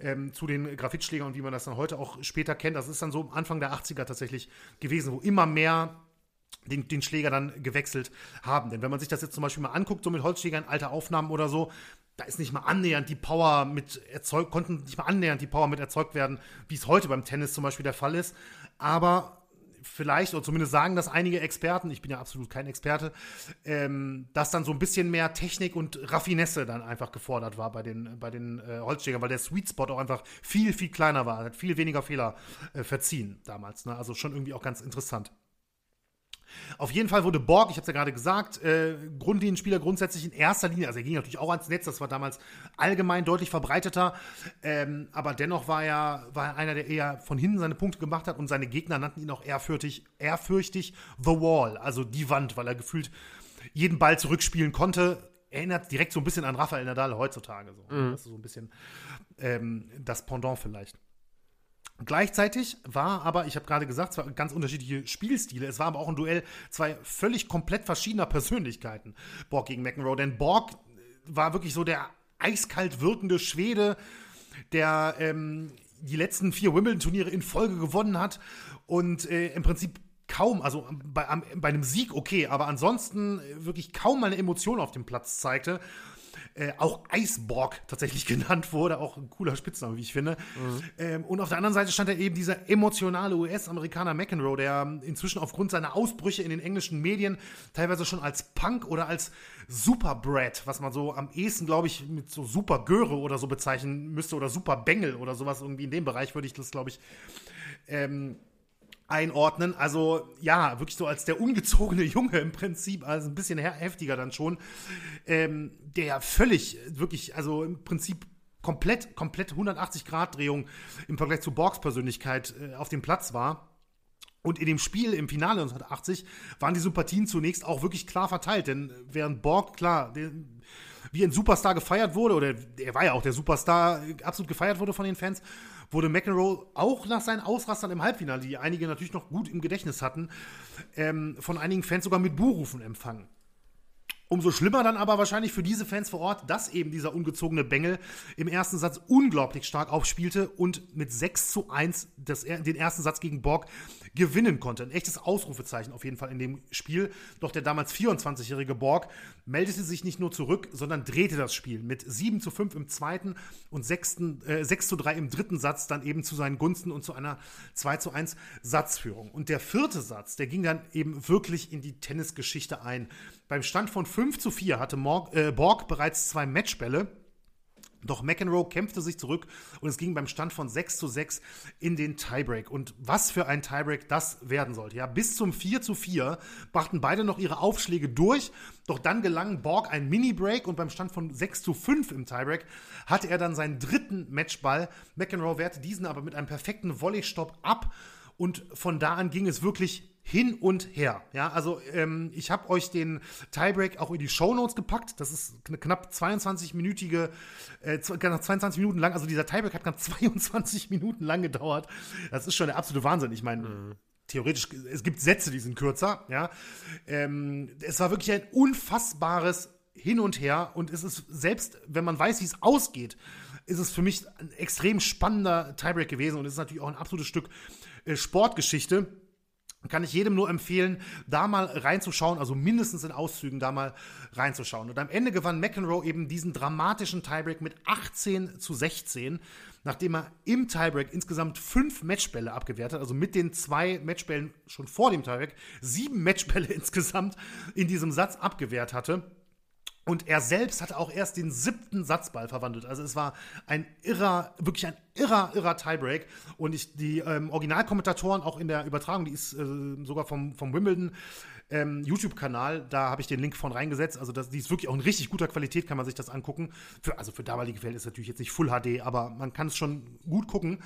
[SPEAKER 2] ähm, zu den Graphitschlägern und wie man das dann heute auch später kennt. Das ist dann so Anfang der 80er tatsächlich gewesen, wo immer mehr den, den Schläger dann gewechselt haben. Denn wenn man sich das jetzt zum Beispiel mal anguckt, so mit Holzschlägern, alte Aufnahmen oder so, da ist nicht mal annähernd die Power mit erzeugt, konnten nicht mal annähernd die Power mit erzeugt werden, wie es heute beim Tennis zum Beispiel der Fall ist. Aber vielleicht, oder zumindest sagen das einige Experten, ich bin ja absolut kein Experte, ähm, dass dann so ein bisschen mehr Technik und Raffinesse dann einfach gefordert war bei den, bei den äh, Holzschlägern, weil der Sweet Spot auch einfach viel, viel kleiner war, hat viel weniger Fehler äh, verziehen damals. Ne? Also schon irgendwie auch ganz interessant. Auf jeden Fall wurde Borg, ich habe es ja gerade gesagt, äh, Grundlinienspieler grundsätzlich in erster Linie, also er ging natürlich auch ans Netz, das war damals allgemein deutlich verbreiteter, ähm, aber dennoch war er, war er einer, der eher von hinten seine Punkte gemacht hat und seine Gegner nannten ihn auch ehrfürchtig, ehrfürchtig The Wall, also die Wand, weil er gefühlt jeden Ball zurückspielen konnte. Erinnert direkt so ein bisschen an Rafael Nadal heutzutage. So. Mhm. Das ist so ein bisschen ähm, das Pendant vielleicht. Gleichzeitig war aber, ich habe gerade gesagt, zwar ganz unterschiedliche Spielstile, es war aber auch ein Duell zwei völlig komplett verschiedener Persönlichkeiten, Borg gegen McEnroe. Denn Borg war wirklich so der eiskalt wirkende Schwede, der ähm, die letzten vier Wimbledon-Turniere in Folge gewonnen hat und äh, im Prinzip kaum, also bei, bei einem Sieg okay, aber ansonsten wirklich kaum mal eine Emotion auf dem Platz zeigte äh, auch Eisborg tatsächlich <laughs> genannt wurde. Auch ein cooler Spitzname, wie ich finde. Mhm. Ähm, und auf der anderen Seite stand da eben dieser emotionale US-Amerikaner McEnroe, der inzwischen aufgrund seiner Ausbrüche in den englischen Medien teilweise schon als Punk oder als Superbrat, was man so am ehesten, glaube ich, mit so Supergöre oder so bezeichnen müsste oder Superbengel oder sowas irgendwie in dem Bereich würde ich das, glaube ich, ähm, einordnen. Also ja, wirklich so als der ungezogene <laughs> Junge im Prinzip, also ein bisschen heftiger dann schon, ähm, der völlig, wirklich, also im Prinzip komplett, komplett 180-Grad-Drehung im Vergleich zu Borgs Persönlichkeit äh, auf dem Platz war. Und in dem Spiel im Finale 1980 waren die Sympathien zunächst auch wirklich klar verteilt, denn während Borg, klar, wie ein Superstar gefeiert wurde, oder er war ja auch der Superstar, absolut gefeiert wurde von den Fans, wurde McEnroe auch nach seinen Ausrastern im Halbfinale, die einige natürlich noch gut im Gedächtnis hatten, ähm, von einigen Fans sogar mit Buhrufen empfangen. Umso schlimmer dann aber wahrscheinlich für diese Fans vor Ort, dass eben dieser ungezogene Bengel im ersten Satz unglaublich stark aufspielte und mit 6 zu 1 das, den ersten Satz gegen Borg gewinnen konnte. Ein echtes Ausrufezeichen auf jeden Fall in dem Spiel. Doch der damals 24-jährige Borg meldete sich nicht nur zurück, sondern drehte das Spiel mit 7 zu 5 im zweiten und 6, äh, 6 zu 3 im dritten Satz dann eben zu seinen Gunsten und zu einer 2 zu 1 Satzführung. Und der vierte Satz, der ging dann eben wirklich in die Tennisgeschichte ein. Beim Stand von 5 zu 4 hatte Morg, äh, Borg bereits zwei Matchbälle. Doch McEnroe kämpfte sich zurück und es ging beim Stand von 6 zu 6 in den Tiebreak. Und was für ein Tiebreak das werden sollte. Ja, bis zum 4 zu 4 brachten beide noch ihre Aufschläge durch. Doch dann gelang Borg ein Mini-Break und beim Stand von 6 zu 5 im Tiebreak hatte er dann seinen dritten Matchball. McEnroe wehrte diesen aber mit einem perfekten Volley-Stopp ab. Und von da an ging es wirklich hin und her. Ja, also ähm, ich habe euch den Tiebreak auch in die Show Notes gepackt. Das ist eine knapp 22-minütige, äh, 22 Minuten lang. Also dieser Tiebreak hat knapp <laughs> 22 Minuten lang gedauert. Das ist schon der absolute Wahnsinn. Ich meine, mhm. theoretisch, es gibt Sätze, die sind kürzer. Ja, ähm, es war wirklich ein unfassbares Hin und Her. Und es ist selbst, wenn man weiß, wie es ausgeht, ist es für mich ein extrem spannender Tiebreak gewesen. Und es ist natürlich auch ein absolutes Stück äh, Sportgeschichte kann ich jedem nur empfehlen, da mal reinzuschauen, also mindestens in Auszügen da mal reinzuschauen. Und am Ende gewann McEnroe eben diesen dramatischen Tiebreak mit 18 zu 16, nachdem er im Tiebreak insgesamt fünf Matchbälle abgewehrt hat, also mit den zwei Matchbällen schon vor dem Tiebreak, sieben Matchbälle <laughs> insgesamt in diesem Satz abgewehrt hatte. Und er selbst hatte auch erst den siebten Satzball verwandelt. Also es war ein irrer, wirklich ein irrer, irrer Tiebreak. Und ich, die ähm, Originalkommentatoren auch in der Übertragung, die ist äh, sogar vom, vom Wimbledon ähm, YouTube-Kanal. Da habe ich den Link von reingesetzt. Also das, die ist wirklich auch in richtig guter Qualität, kann man sich das angucken. Für, also für damalige Verhältnisse natürlich jetzt nicht Full HD, aber man kann es schon gut gucken.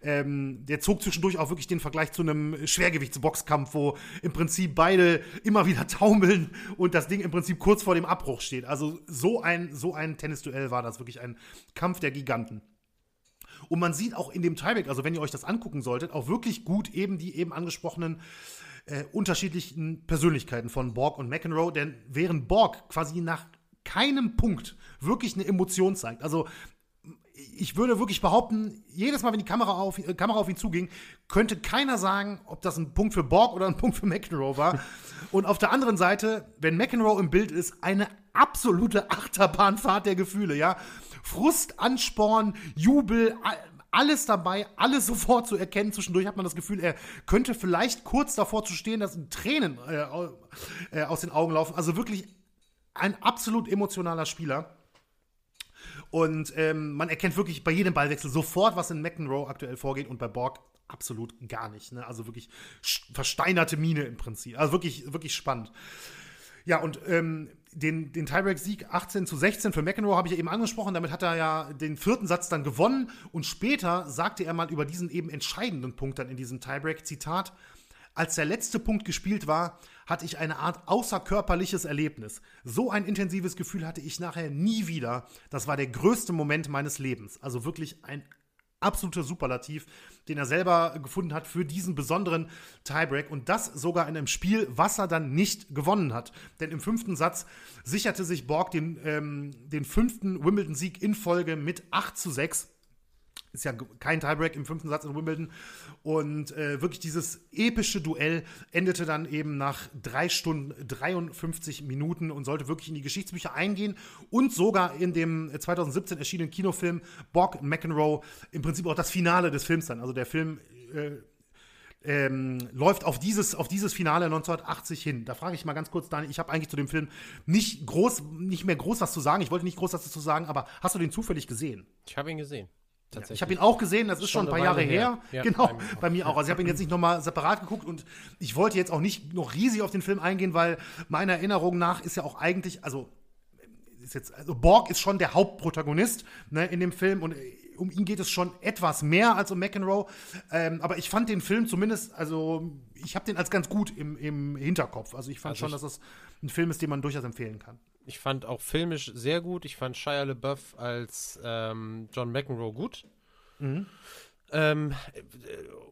[SPEAKER 2] Ähm, der zog zwischendurch auch wirklich den Vergleich zu einem Schwergewichtsboxkampf, wo im Prinzip beide immer wieder <laughs> taumeln und das Ding im Prinzip kurz vor dem Abbruch steht. Also so ein, so ein Tennisduell war das wirklich ein Kampf der Giganten. Und man sieht auch in dem Tiebreak, also wenn ihr euch das angucken solltet, auch wirklich gut eben die eben angesprochenen äh, unterschiedlichen Persönlichkeiten von Borg und McEnroe, denn während Borg quasi nach keinem Punkt wirklich eine Emotion zeigt, also ich würde wirklich behaupten, jedes Mal, wenn die Kamera auf, äh, Kamera auf ihn zuging, könnte keiner sagen, ob das ein Punkt für Borg oder ein Punkt für McEnroe war. <laughs> Und auf der anderen Seite, wenn McEnroe im Bild ist, eine absolute Achterbahnfahrt der Gefühle, ja. Frust, Ansporn, Jubel, alles dabei, alles sofort zu erkennen. Zwischendurch hat man das Gefühl, er könnte vielleicht kurz davor zu stehen, dass Tränen äh, äh, aus den Augen laufen. Also wirklich ein absolut emotionaler Spieler. Und ähm, man erkennt wirklich bei jedem Ballwechsel sofort, was in McEnroe aktuell vorgeht und bei Borg absolut gar nicht. Ne? Also wirklich versteinerte Mine im Prinzip. Also wirklich, wirklich spannend. Ja, und ähm, den, den Tiebreak-Sieg 18 zu 16 für McEnroe habe ich ja eben angesprochen. Damit hat er ja den vierten Satz dann gewonnen. Und später sagte er mal über diesen eben entscheidenden Punkt dann in diesem Tiebreak, Zitat, als der letzte Punkt gespielt war, hatte ich eine Art außerkörperliches Erlebnis. So ein intensives Gefühl hatte ich nachher nie wieder. Das war der größte Moment meines Lebens. Also wirklich ein absoluter Superlativ, den er selber gefunden hat für diesen besonderen Tiebreak und das sogar in einem Spiel, was er dann nicht gewonnen hat. Denn im fünften Satz sicherte sich Borg den, ähm, den fünften Wimbledon-Sieg in Folge mit 8 zu 6 ist ja kein Tiebreak im fünften Satz in Wimbledon. Und äh, wirklich dieses epische Duell endete dann eben nach drei Stunden 53 Minuten und sollte wirklich in die Geschichtsbücher eingehen und sogar in dem 2017 erschienenen Kinofilm Bob McEnroe im Prinzip auch das Finale des Films dann. Also der Film äh, ähm, läuft auf dieses, auf dieses Finale 1980 hin. Da frage ich mal ganz kurz, Daniel, ich habe eigentlich zu dem Film nicht groß, nicht mehr groß was zu sagen. Ich wollte nicht groß was dazu sagen, aber hast du den zufällig gesehen?
[SPEAKER 1] Ich habe ihn gesehen.
[SPEAKER 2] Ja, ich habe ihn auch gesehen, das ist schon, schon ein paar Jahre her. her. Ja, genau, bei mir auch. Also ich habe ihn jetzt nicht nochmal separat geguckt und ich wollte jetzt auch nicht noch riesig auf den Film eingehen, weil meiner Erinnerung nach ist ja auch eigentlich, also ist jetzt, also Borg ist schon der Hauptprotagonist ne, in dem Film und um ihn geht es schon etwas mehr als um McEnroe. Ähm, aber ich fand den Film zumindest, also ich habe den als ganz gut im, im Hinterkopf. Also ich fand also schon, dass das ein Film ist, den man durchaus empfehlen kann.
[SPEAKER 1] Ich fand auch filmisch sehr gut. Ich fand Shia LeBeouf als ähm, John McEnroe gut. Mhm. Ähm,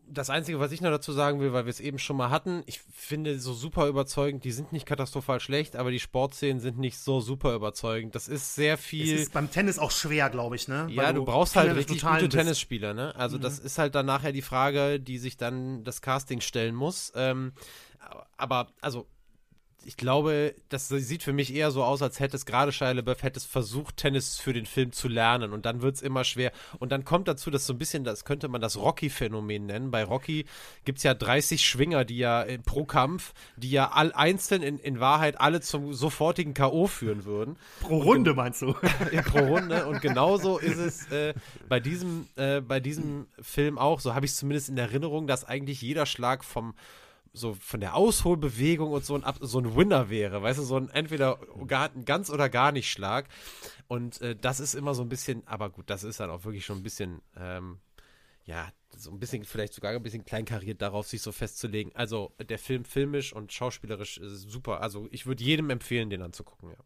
[SPEAKER 1] das Einzige, was ich noch dazu sagen will, weil wir es eben schon mal hatten, ich finde so super überzeugend, die sind nicht katastrophal schlecht, aber die Sportszenen sind nicht so super überzeugend. Das ist sehr viel. Es ist
[SPEAKER 2] beim Tennis auch schwer, glaube ich, ne?
[SPEAKER 1] Ja, du, du, brauchst halt richtig gute bist. Tennisspieler, ne? Also mhm. das ist halt dann nachher die Frage, die sich dann das Casting stellen muss. Ähm, aber, also ich glaube, das sieht für mich eher so aus, als hätte es gerade Shia LaBeouf hätte es versucht, Tennis für den Film zu lernen und dann wird es immer schwer. Und dann kommt dazu, dass so ein bisschen, das könnte man das Rocky-Phänomen nennen. Bei Rocky gibt es ja 30 Schwinger, die ja äh, pro Kampf, die ja all, einzeln in, in Wahrheit alle zum sofortigen K.O. führen würden.
[SPEAKER 2] Pro Runde meinst du? <laughs>
[SPEAKER 1] ja, pro Runde. Und genauso ist es äh, bei, diesem, äh, bei diesem Film auch. So habe ich es zumindest in Erinnerung, dass eigentlich jeder Schlag vom so von der Ausholbewegung und so ein, so ein Winner wäre, weißt du, so ein entweder gar, ganz oder gar nicht Schlag. Und äh, das ist immer so ein bisschen, aber gut, das ist dann auch wirklich schon ein bisschen, ähm, ja, so ein bisschen, vielleicht sogar ein bisschen kleinkariert darauf, sich so festzulegen. Also der Film filmisch und schauspielerisch ist super. Also ich würde jedem empfehlen, den anzugucken, ja.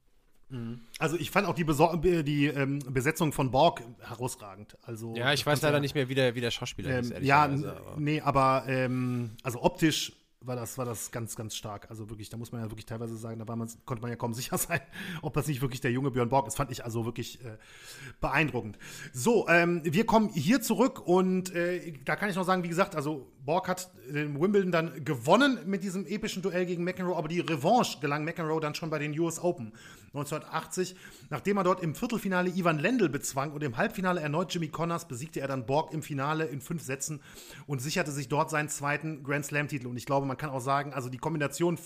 [SPEAKER 2] Mhm. Also ich fand auch die, Besor die ähm, Besetzung von Borg herausragend. Also
[SPEAKER 1] ja, ich weiß leider ja, nicht mehr, wie der, wie der Schauspieler
[SPEAKER 2] ähm, ist. Ja, aber. nee, aber ähm, also optisch war das, war das ganz, ganz stark. Also wirklich, da muss man ja wirklich teilweise sagen, da war man, konnte man ja kaum <laughs> sicher sein, ob das nicht wirklich der junge Björn Borg ist. Fand ich also wirklich äh, beeindruckend. So, ähm, wir kommen hier zurück und äh, da kann ich noch sagen, wie gesagt, also Borg hat den Wimbledon dann gewonnen mit diesem epischen Duell gegen McEnroe, aber die Revanche gelang McEnroe dann schon bei den US Open 1980. Nachdem er dort im Viertelfinale Ivan Lendl bezwang und im Halbfinale erneut Jimmy Connors, besiegte er dann Borg im Finale in fünf Sätzen und sicherte sich dort seinen zweiten Grand Slam-Titel. Und ich glaube, man kann auch sagen, also die Kombination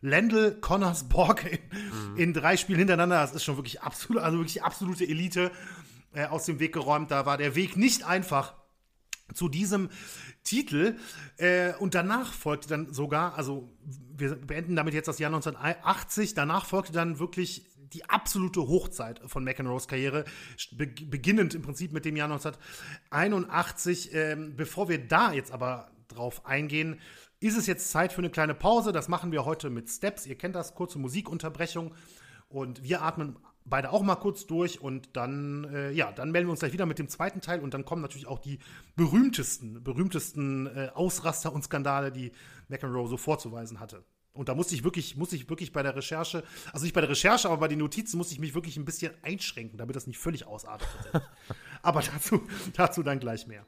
[SPEAKER 2] Lendl, Connors, Borg in, mhm. in, drei Spielen hintereinander, das ist schon wirklich absolut, also wirklich absolute Elite äh, aus dem Weg geräumt. Da war der Weg nicht einfach zu diesem Titel. Äh, und danach folgte dann sogar, also wir beenden damit jetzt das Jahr 1980, danach folgte dann wirklich die absolute Hochzeit von McEnroes Karriere, beginnend im Prinzip mit dem Jahr 1981. Ähm, bevor wir da jetzt aber drauf eingehen, ist es jetzt Zeit für eine kleine Pause. Das machen wir heute mit Steps. Ihr kennt das, kurze Musikunterbrechung. Und wir atmen beide auch mal kurz durch und dann, äh, ja, dann melden wir uns gleich wieder mit dem zweiten Teil und dann kommen natürlich auch die berühmtesten, berühmtesten äh, Ausraster und Skandale, die McEnroe so vorzuweisen hatte. Und da musste ich wirklich, musste ich wirklich bei der Recherche, also nicht bei der Recherche, aber bei den Notizen musste ich mich wirklich ein bisschen einschränken, damit das nicht völlig ausartet. <laughs> aber dazu, dazu dann gleich mehr.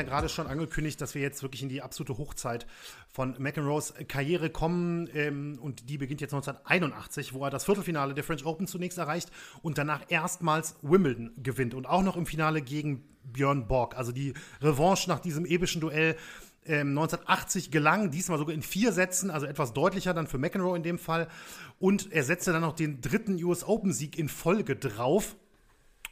[SPEAKER 2] Ja gerade schon angekündigt, dass wir jetzt wirklich in die absolute Hochzeit von McEnroes Karriere kommen. Ähm, und die beginnt jetzt 1981, wo er das Viertelfinale der French Open zunächst erreicht und danach erstmals Wimbledon gewinnt. Und auch noch im Finale gegen Björn Borg. Also die Revanche nach diesem epischen Duell. 1980 ähm, gelang, diesmal sogar in vier Sätzen, also etwas deutlicher dann für McEnroe in dem Fall. Und er setzte dann noch den dritten US Open-Sieg in Folge drauf.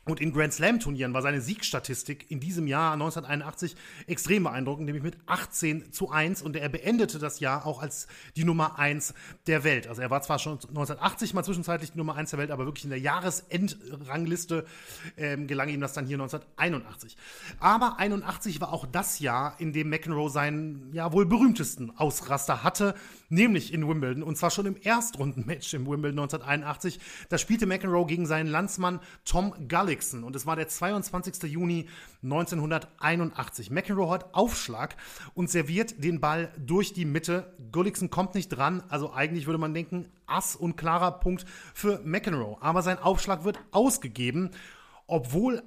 [SPEAKER 2] Und in Grand Slam-Turnieren war seine Siegstatistik in diesem Jahr 1981 extrem beeindruckend, nämlich mit 18 zu 1. Und er beendete das Jahr auch als die Nummer 1 der Welt. Also er war zwar schon 1980 mal zwischenzeitlich die Nummer 1 der Welt, aber wirklich in der Jahresendrangliste ähm, gelang ihm das dann hier 1981. Aber 81 war auch das Jahr, in dem McEnroe seinen ja wohl berühmtesten Ausraster hatte, nämlich in Wimbledon. Und zwar schon im Erstrundenmatch im Wimbledon 1981. Da spielte McEnroe gegen seinen Landsmann Tom Gullick Gullickson und es war der 22. Juni 1981. McEnroe hat Aufschlag und serviert den Ball durch die Mitte. Gullickson kommt nicht dran, also eigentlich würde man denken, Ass und klarer Punkt für McEnroe. Aber sein Aufschlag wird ausgegeben, obwohl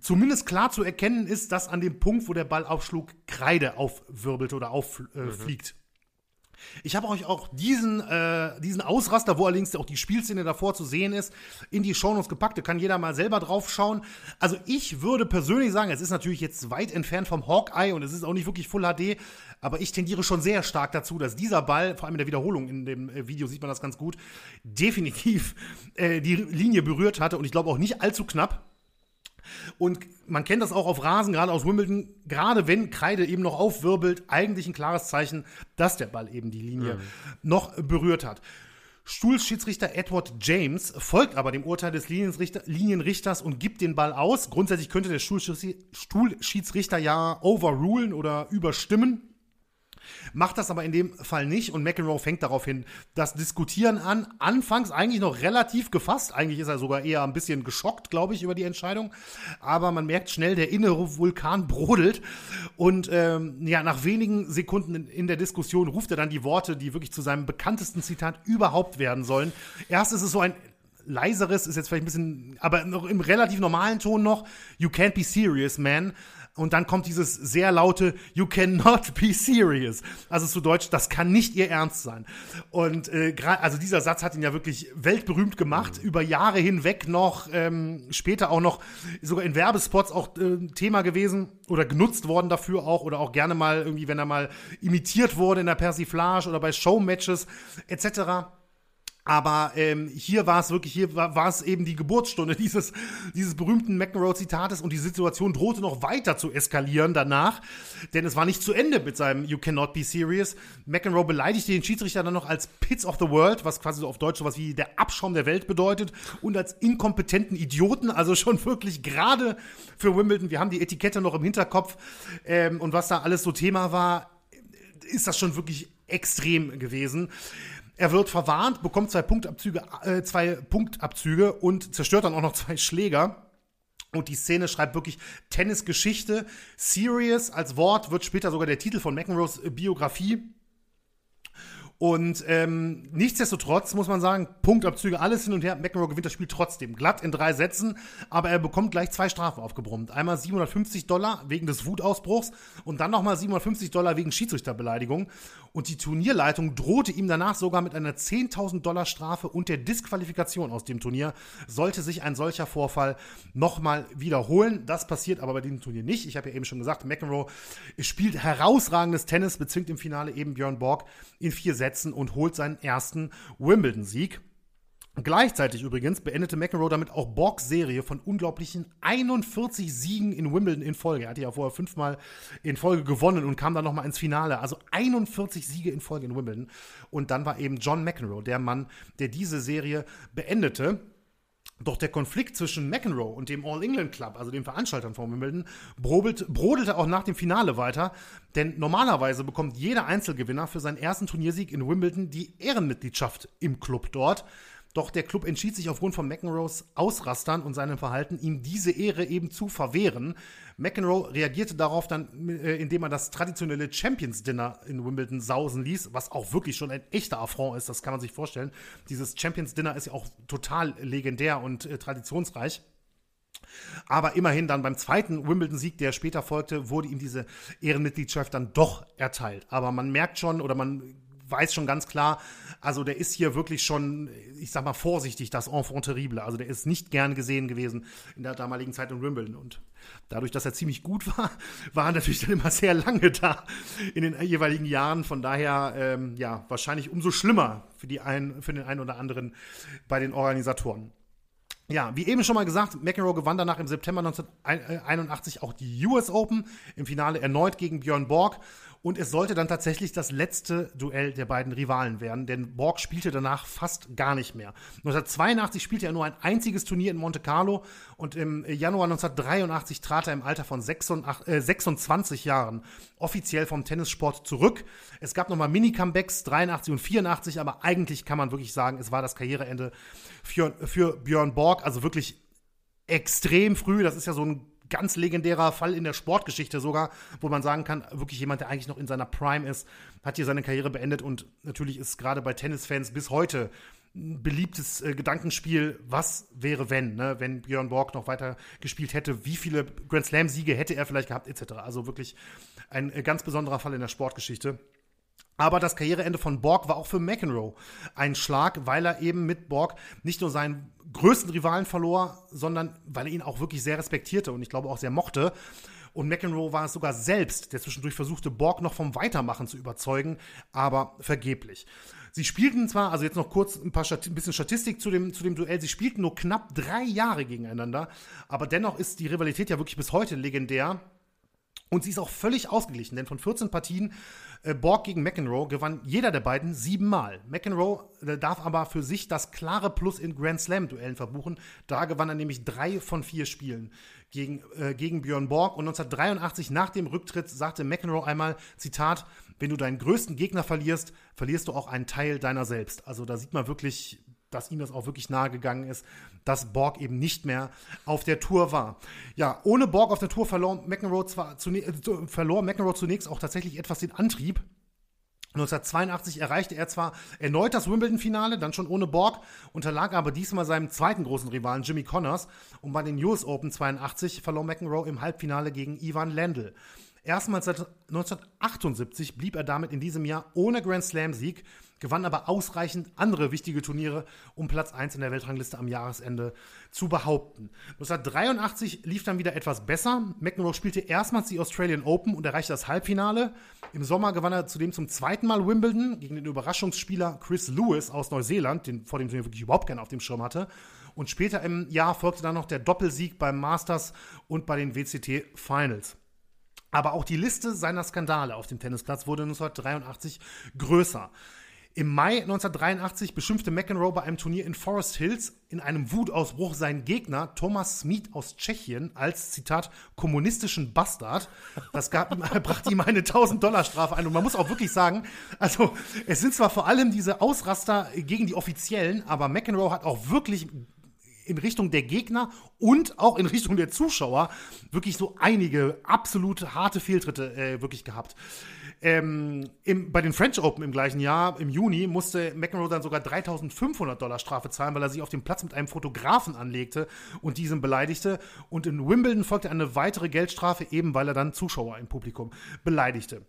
[SPEAKER 2] zumindest klar zu erkennen ist, dass an dem Punkt, wo der Ball aufschlug, Kreide aufwirbelte oder auffliegt. Äh, mhm. Ich habe euch auch diesen, äh, diesen Ausraster, wo allerdings auch die Spielszene davor zu sehen ist, in die Shownotes gepackt. Da kann jeder mal selber drauf schauen. Also ich würde persönlich sagen, es ist natürlich jetzt weit entfernt vom Hawkeye und es ist auch nicht wirklich Full HD, aber ich tendiere schon sehr stark dazu, dass dieser Ball, vor allem in der Wiederholung in dem äh, Video sieht man das ganz gut, definitiv äh, die Linie berührt hatte und ich glaube auch nicht allzu knapp. Und man kennt das auch auf Rasen, gerade aus Wimbledon, gerade wenn Kreide eben noch aufwirbelt, eigentlich ein klares Zeichen, dass der Ball eben die Linie mhm. noch berührt hat. Stuhlschiedsrichter Edward James folgt aber dem Urteil des Linienrichter, Linienrichters und gibt den Ball aus. Grundsätzlich könnte der Stuhlschiedsrichter ja overrulen oder überstimmen. Macht das aber in dem Fall nicht und McEnroe fängt daraufhin das Diskutieren an. Anfangs eigentlich noch relativ gefasst. Eigentlich ist er sogar eher ein bisschen geschockt, glaube ich, über die Entscheidung. Aber man merkt schnell, der innere Vulkan brodelt. Und ähm, ja, nach wenigen Sekunden in, in der Diskussion ruft er dann die Worte, die wirklich zu seinem bekanntesten Zitat überhaupt werden sollen. Erst ist es so ein leiseres, ist jetzt vielleicht ein bisschen, aber noch im relativ normalen Ton noch, You can't be serious, man und dann kommt dieses sehr laute You cannot be serious. Also zu Deutsch, das kann nicht ihr Ernst sein. Und äh, also dieser Satz hat ihn ja wirklich weltberühmt gemacht, mhm. über Jahre hinweg noch, ähm, später auch noch sogar in Werbespots auch äh, Thema gewesen oder genutzt worden dafür auch oder auch gerne mal irgendwie, wenn er mal imitiert wurde in der Persiflage oder bei Showmatches etc. Aber ähm, hier war es wirklich, hier war, es eben die Geburtsstunde <laughs> dieses, dieses berühmten McEnroe-Zitates und die Situation drohte noch weiter zu eskalieren danach, denn es war nicht zu Ende mit seinem You cannot be serious. McEnroe beleidigte den Schiedsrichter dann noch als Pits of the World, was quasi so auf Deutsch sowas wie der Abschaum der Welt bedeutet und als inkompetenten Idioten, also schon <laughs> wirklich gerade für Wimbledon. Wir haben die Etikette noch im Hinterkopf ähm, und was da alles so Thema war, ist das schon wirklich extrem gewesen. Er wird verwarnt, bekommt zwei Punktabzüge, äh, zwei Punktabzüge und zerstört dann auch noch zwei Schläger. Und die Szene schreibt wirklich Tennisgeschichte. Serious als Wort wird später sogar der Titel von McEnroes Biografie. Und ähm, nichtsdestotrotz muss man sagen, Punktabzüge, alles hin und her. McEnroe gewinnt das Spiel trotzdem. Glatt in drei Sätzen, aber er bekommt gleich zwei Strafen aufgebrummt. Einmal 750 Dollar wegen des Wutausbruchs und dann nochmal 750 Dollar wegen Schiedsrichterbeleidigung. Und die Turnierleitung drohte ihm danach sogar mit einer 10.000 Dollar Strafe und der Disqualifikation aus dem Turnier, sollte sich ein solcher Vorfall nochmal wiederholen. Das passiert aber bei diesem Turnier nicht. Ich habe ja eben schon gesagt, McEnroe spielt herausragendes Tennis, bezwingt im Finale eben Björn Borg in vier Sätzen und holt seinen ersten Wimbledon-Sieg. Gleichzeitig übrigens beendete McEnroe damit auch Borgs Serie von unglaublichen 41 Siegen in Wimbledon in Folge. Er hatte ja vorher fünfmal in Folge gewonnen und kam dann nochmal ins Finale. Also 41 Siege in Folge in Wimbledon. Und dann war eben John McEnroe der Mann, der diese Serie beendete. Doch der Konflikt zwischen McEnroe und dem All England Club, also dem Veranstaltern von Wimbledon, brodelte auch nach dem Finale weiter. Denn normalerweise bekommt jeder Einzelgewinner für seinen ersten Turniersieg in Wimbledon die Ehrenmitgliedschaft im Club dort. Doch der Club entschied sich aufgrund von McEnroes Ausrastern und seinem Verhalten, ihm diese Ehre eben zu verwehren. McEnroe reagierte darauf dann, äh, indem er das traditionelle Champions Dinner in Wimbledon sausen ließ, was auch wirklich schon ein echter Affront ist, das kann man sich vorstellen. Dieses Champions Dinner ist ja auch total legendär und äh, traditionsreich. Aber immerhin dann beim zweiten Wimbledon-Sieg, der später folgte, wurde ihm diese Ehrenmitgliedschaft dann doch erteilt. Aber man merkt schon oder man weiß schon ganz klar, also der ist hier wirklich schon, ich sag mal vorsichtig, das Enfant terrible. Also der ist nicht gern gesehen gewesen in der damaligen Zeit in Wimbledon. Und dadurch, dass er ziemlich gut war, <laughs> war er natürlich dann immer sehr lange da in den jeweiligen Jahren. Von daher, ähm, ja, wahrscheinlich umso schlimmer für, die ein, für den einen oder anderen bei den Organisatoren. Ja, wie eben schon mal gesagt, McEnroe gewann danach im September 1981 auch die US Open, im Finale erneut gegen Björn Borg und es sollte dann tatsächlich das letzte Duell der beiden Rivalen werden, denn Borg spielte danach fast gar nicht mehr. 1982 spielte er nur ein einziges Turnier in Monte Carlo und im Januar 1983 trat er im Alter von 26, äh, 26 Jahren offiziell vom Tennissport zurück. Es gab nochmal Mini-Comebacks 83 und 84, aber eigentlich kann man wirklich sagen, es war das Karriereende für, für Björn Borg, also wirklich extrem früh. Das ist ja so ein ganz legendärer Fall in der Sportgeschichte sogar, wo man sagen kann, wirklich jemand, der eigentlich noch in seiner Prime ist, hat hier seine Karriere beendet und natürlich ist gerade bei Tennisfans bis heute ein beliebtes äh, Gedankenspiel, was wäre wenn, ne? wenn Björn Borg noch weiter gespielt hätte, wie viele Grand Slam Siege hätte er vielleicht gehabt etc. Also wirklich ein äh, ganz besonderer Fall in der Sportgeschichte. Aber das Karriereende von Borg war auch für McEnroe ein Schlag, weil er eben mit Borg nicht nur seinen größten Rivalen verlor, sondern weil er ihn auch wirklich sehr respektierte und ich glaube auch sehr mochte. Und McEnroe war es sogar selbst, der zwischendurch versuchte, Borg noch vom Weitermachen zu überzeugen, aber vergeblich. Sie spielten zwar, also jetzt noch kurz ein, paar Stat ein bisschen Statistik zu dem, zu dem Duell, sie spielten nur knapp drei Jahre gegeneinander, aber dennoch ist die Rivalität ja wirklich bis heute legendär. Und sie ist auch völlig ausgeglichen, denn von 14 Partien Borg gegen McEnroe gewann jeder der beiden siebenmal. McEnroe äh, darf aber für sich das klare Plus in Grand Slam-Duellen verbuchen. Da gewann er nämlich drei von vier Spielen gegen, äh, gegen Björn Borg. Und 1983 nach dem Rücktritt sagte McEnroe einmal, Zitat, wenn du deinen größten Gegner verlierst, verlierst du auch einen Teil deiner selbst. Also da sieht man wirklich, dass ihm das auch wirklich nahe gegangen ist, dass Borg eben nicht mehr auf der Tour war. Ja, ohne Borg auf der Tour verlor McEnroe, zwar äh, verlor McEnroe zunächst auch tatsächlich etwas den Antrieb. 1982 erreichte er zwar erneut das Wimbledon-Finale, dann schon ohne Borg, unterlag aber diesmal seinem zweiten großen Rivalen Jimmy Connors und bei den US Open 82 verlor McEnroe im Halbfinale gegen Ivan Lendl. Erstmals seit 1978 blieb er damit in diesem Jahr ohne Grand Slam-Sieg gewann aber ausreichend andere wichtige Turniere, um Platz 1 in der Weltrangliste am Jahresende zu behaupten. 1983 lief dann wieder etwas besser. McEnroe spielte erstmals die Australian Open und erreichte das Halbfinale. Im Sommer gewann er zudem zum zweiten Mal Wimbledon gegen den Überraschungsspieler Chris Lewis aus Neuseeland, den vor dem Turnier wirklich überhaupt keinen auf dem Schirm hatte. Und später im Jahr folgte dann noch der Doppelsieg beim Masters und bei den WCT Finals. Aber auch die Liste seiner Skandale auf dem Tennisplatz wurde 1983 größer. Im Mai 1983 beschimpfte McEnroe bei einem Turnier in Forest Hills in einem Wutausbruch seinen Gegner Thomas Smith aus Tschechien als, Zitat, kommunistischen Bastard. Das gab <laughs> brachte ihm eine 1000-Dollar-Strafe ein. Und man muss auch wirklich sagen, also es sind zwar vor allem diese Ausraster gegen die Offiziellen, aber McEnroe hat auch wirklich in Richtung der Gegner und auch in Richtung der Zuschauer wirklich so einige absolute harte Fehltritte äh, wirklich gehabt. Ähm, im, bei den French Open im gleichen Jahr, im Juni, musste McEnroe dann sogar 3500 Dollar Strafe zahlen, weil er sich auf dem Platz mit einem Fotografen anlegte und diesen beleidigte. Und in Wimbledon folgte eine weitere Geldstrafe, eben weil er dann Zuschauer im Publikum beleidigte.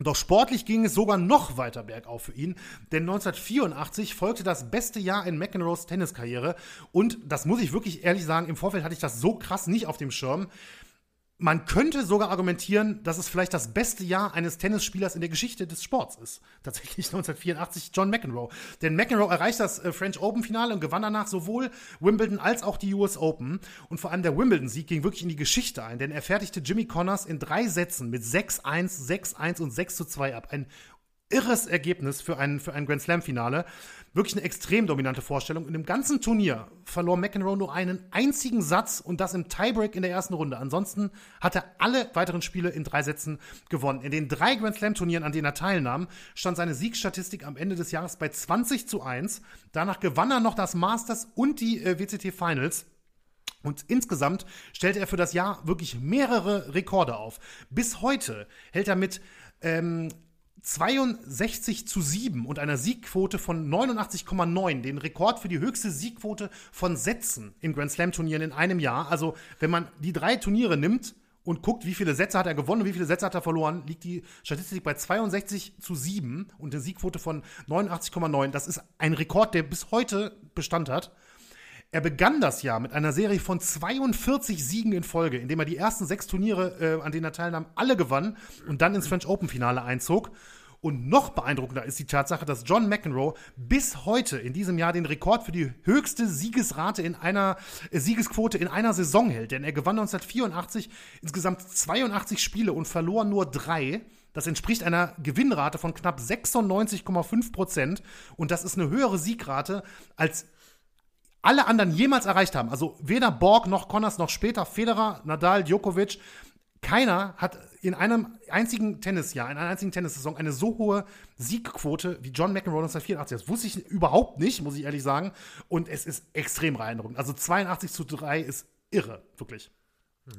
[SPEAKER 2] Doch sportlich ging es sogar noch weiter bergauf für ihn, denn 1984 folgte das beste Jahr in McEnroes Tenniskarriere und das muss ich wirklich ehrlich sagen, im Vorfeld hatte ich das so krass nicht auf dem Schirm. Man könnte sogar argumentieren, dass es vielleicht das beste Jahr eines Tennisspielers in der Geschichte des Sports ist. Tatsächlich <laughs> 1984 John McEnroe. Denn McEnroe erreicht das äh, French Open Finale und gewann danach sowohl Wimbledon als auch die US Open. Und vor allem der Wimbledon-Sieg ging wirklich in die Geschichte ein, denn er fertigte Jimmy Connors in drei Sätzen mit 6-1, 6-1 und 6-2 ab. Ein irres Ergebnis für ein, für ein Grand Slam-Finale. Wirklich eine extrem dominante Vorstellung. In dem ganzen Turnier verlor McEnroe nur einen einzigen Satz und das im Tiebreak in der ersten Runde. Ansonsten hat er alle weiteren Spiele in drei Sätzen gewonnen. In den drei Grand Slam-Turnieren, an denen er teilnahm, stand seine Siegstatistik am Ende des Jahres bei 20 zu 1. Danach gewann er noch das Masters und die äh, WCT Finals. Und insgesamt stellte er für das Jahr wirklich mehrere Rekorde auf. Bis heute hält er mit ähm, 62 zu 7 und einer Siegquote von 89,9, den Rekord für die höchste Siegquote von Sätzen in Grand Slam Turnieren in einem Jahr. Also, wenn man die drei Turniere nimmt und guckt, wie viele Sätze hat er gewonnen und wie viele Sätze hat er verloren, liegt die Statistik bei 62 zu 7 und eine Siegquote von 89,9. Das ist ein Rekord, der bis heute Bestand hat. Er begann das Jahr mit einer Serie von 42 Siegen in Folge, indem er die ersten sechs Turniere, äh, an denen er teilnahm, alle gewann und dann ins French Open Finale einzog. Und noch beeindruckender ist die Tatsache, dass John McEnroe bis heute in diesem Jahr den Rekord für die höchste Siegesrate in einer äh, Siegesquote in einer Saison hält. Denn er gewann 1984 insgesamt 82 Spiele und verlor nur drei. Das entspricht einer Gewinnrate von knapp 96,5 Prozent. Und das ist eine höhere Siegrate als alle anderen jemals erreicht haben. Also weder Borg noch Connors noch später Federer, Nadal, Djokovic. Keiner hat in einem einzigen Tennisjahr, in einer einzigen Tennissaison eine so hohe Siegquote wie John McEnroe 1984. Das wusste ich überhaupt nicht, muss ich ehrlich sagen. Und es ist extrem beeindruckend. Also 82 zu 3 ist irre, wirklich.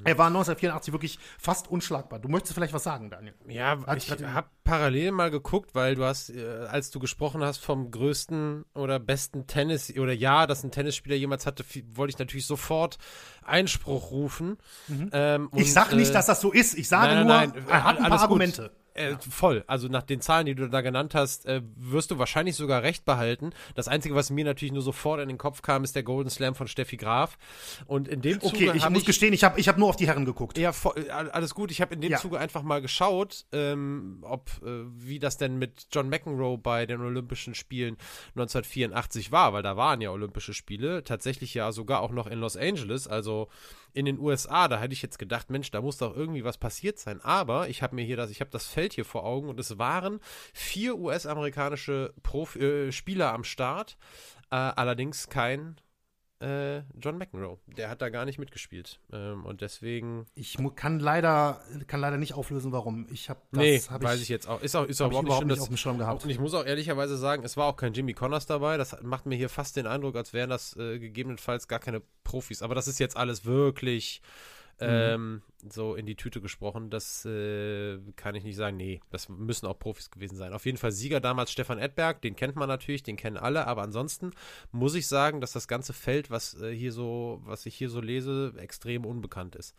[SPEAKER 2] Er war 1984 wirklich fast unschlagbar. Du möchtest vielleicht was sagen, Daniel?
[SPEAKER 1] Ja, Hat ich habe parallel mal geguckt, weil du hast, äh, als du gesprochen hast vom größten oder besten Tennis oder ja, dass ein Tennisspieler jemals hatte, wollte ich natürlich sofort Einspruch rufen.
[SPEAKER 2] Mhm. Ähm, ich sage nicht, äh, dass das so ist. Ich sage nein, nein, nur, nein, er hat ein paar Argumente.
[SPEAKER 1] Gut. Äh, voll. Also nach den Zahlen, die du da genannt hast, äh, wirst du wahrscheinlich sogar recht behalten. Das Einzige, was mir natürlich nur sofort in den Kopf kam, ist der Golden Slam von Steffi Graf. Und in dem
[SPEAKER 2] Zuge. Okay, ich muss ich, gestehen, ich habe ich hab nur auf die Herren geguckt.
[SPEAKER 1] Ja, voll, äh, alles gut. Ich habe in dem ja. Zuge einfach mal geschaut, ähm, ob äh, wie das denn mit John McEnroe bei den Olympischen Spielen 1984 war, weil da waren ja Olympische Spiele. Tatsächlich ja sogar auch noch in Los Angeles. Also in den USA, da hätte ich jetzt gedacht, Mensch, da muss doch irgendwie was passiert sein. Aber ich habe mir hier das, ich habe das Feld hier vor Augen und es waren vier US-amerikanische äh, Spieler am Start, äh, allerdings kein äh, John McEnroe. Der hat da gar nicht mitgespielt. Ähm, und deswegen.
[SPEAKER 2] Ich kann leider, kann leider nicht auflösen, warum. Ich habe
[SPEAKER 1] das. Nee, hab weiß ich, ich, jetzt auch. Ist auch, ist auch
[SPEAKER 2] überhaupt, überhaupt nicht, auf dem Schirm gehabt.
[SPEAKER 1] Und ich muss auch ehrlicherweise sagen, es war auch kein Jimmy Connors dabei. Das macht mir hier fast den Eindruck, als wären das äh, gegebenenfalls gar keine Profis. Aber das ist jetzt alles wirklich. Ähm, so in die Tüte gesprochen, das äh, kann ich nicht sagen. Nee, das müssen auch Profis gewesen sein. Auf jeden Fall Sieger damals Stefan Edberg, den kennt man natürlich, den kennen alle, aber ansonsten muss ich sagen, dass das ganze Feld, was äh, hier so, was ich hier so lese, extrem unbekannt ist.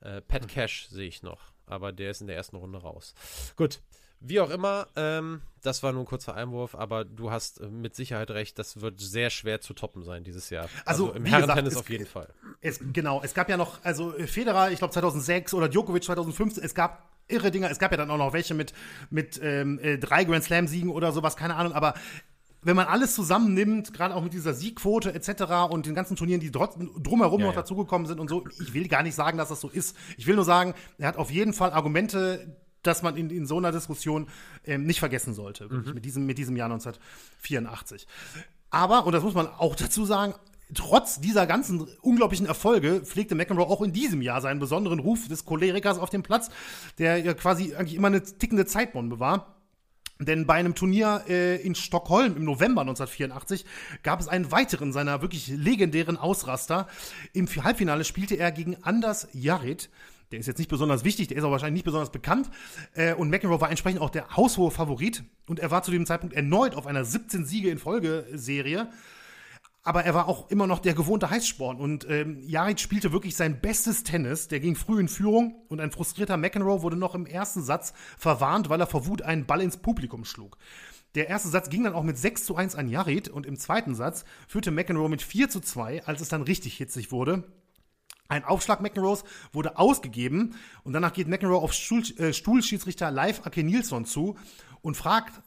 [SPEAKER 1] Äh, Pat mhm. Cash sehe ich noch, aber der ist in der ersten Runde raus. Gut, wie auch immer, ähm, das war nur ein kurzer Einwurf, aber du hast äh, mit Sicherheit recht, das wird sehr schwer zu toppen sein dieses Jahr.
[SPEAKER 2] Also, also im Herrentennis auf jeden Fall. Es, genau, es gab ja noch, also Federer, ich glaube 2006 oder Djokovic 2015, es gab irre Dinger, es gab ja dann auch noch welche mit, mit ähm, äh, drei Grand Slam-Siegen oder sowas, keine Ahnung, aber wenn man alles zusammennimmt, gerade auch mit dieser Siegquote etc. und den ganzen Turnieren, die drumherum ja, noch ja. dazugekommen sind und so, ich will gar nicht sagen, dass das so ist. Ich will nur sagen, er hat auf jeden Fall Argumente, dass man in, in so einer Diskussion ähm, nicht vergessen sollte, mhm. mit, diesem, mit diesem Jahr 1984. Aber, und das muss man auch dazu sagen, trotz dieser ganzen unglaublichen Erfolge pflegte McEnroe auch in diesem Jahr seinen besonderen Ruf des Cholerikers auf dem Platz, der ja quasi eigentlich immer eine tickende Zeitbombe war. Denn bei einem Turnier äh, in Stockholm im November 1984 gab es einen weiteren seiner wirklich legendären Ausraster. Im Halbfinale spielte er gegen Anders Jared. Der ist jetzt nicht besonders wichtig, der ist auch wahrscheinlich nicht besonders bekannt. Äh, und McEnroe war entsprechend auch der haushohe Favorit. Und er war zu dem Zeitpunkt erneut auf einer 17 Siege in Folgeserie aber er war auch immer noch der gewohnte Heißsporn. Und ähm, Jarid spielte wirklich sein bestes Tennis. Der ging früh in Führung und ein frustrierter McEnroe wurde noch im ersten Satz verwarnt, weil er vor Wut einen Ball ins Publikum schlug. Der erste Satz ging dann auch mit 6 zu 1 an Jarid und im zweiten Satz führte McEnroe mit 4 zu 2, als es dann richtig hitzig wurde. Ein Aufschlag McEnroes wurde ausgegeben und danach geht McEnroe auf Stuhl, äh, Stuhlschiedsrichter Live Ake Nilsson zu und fragt,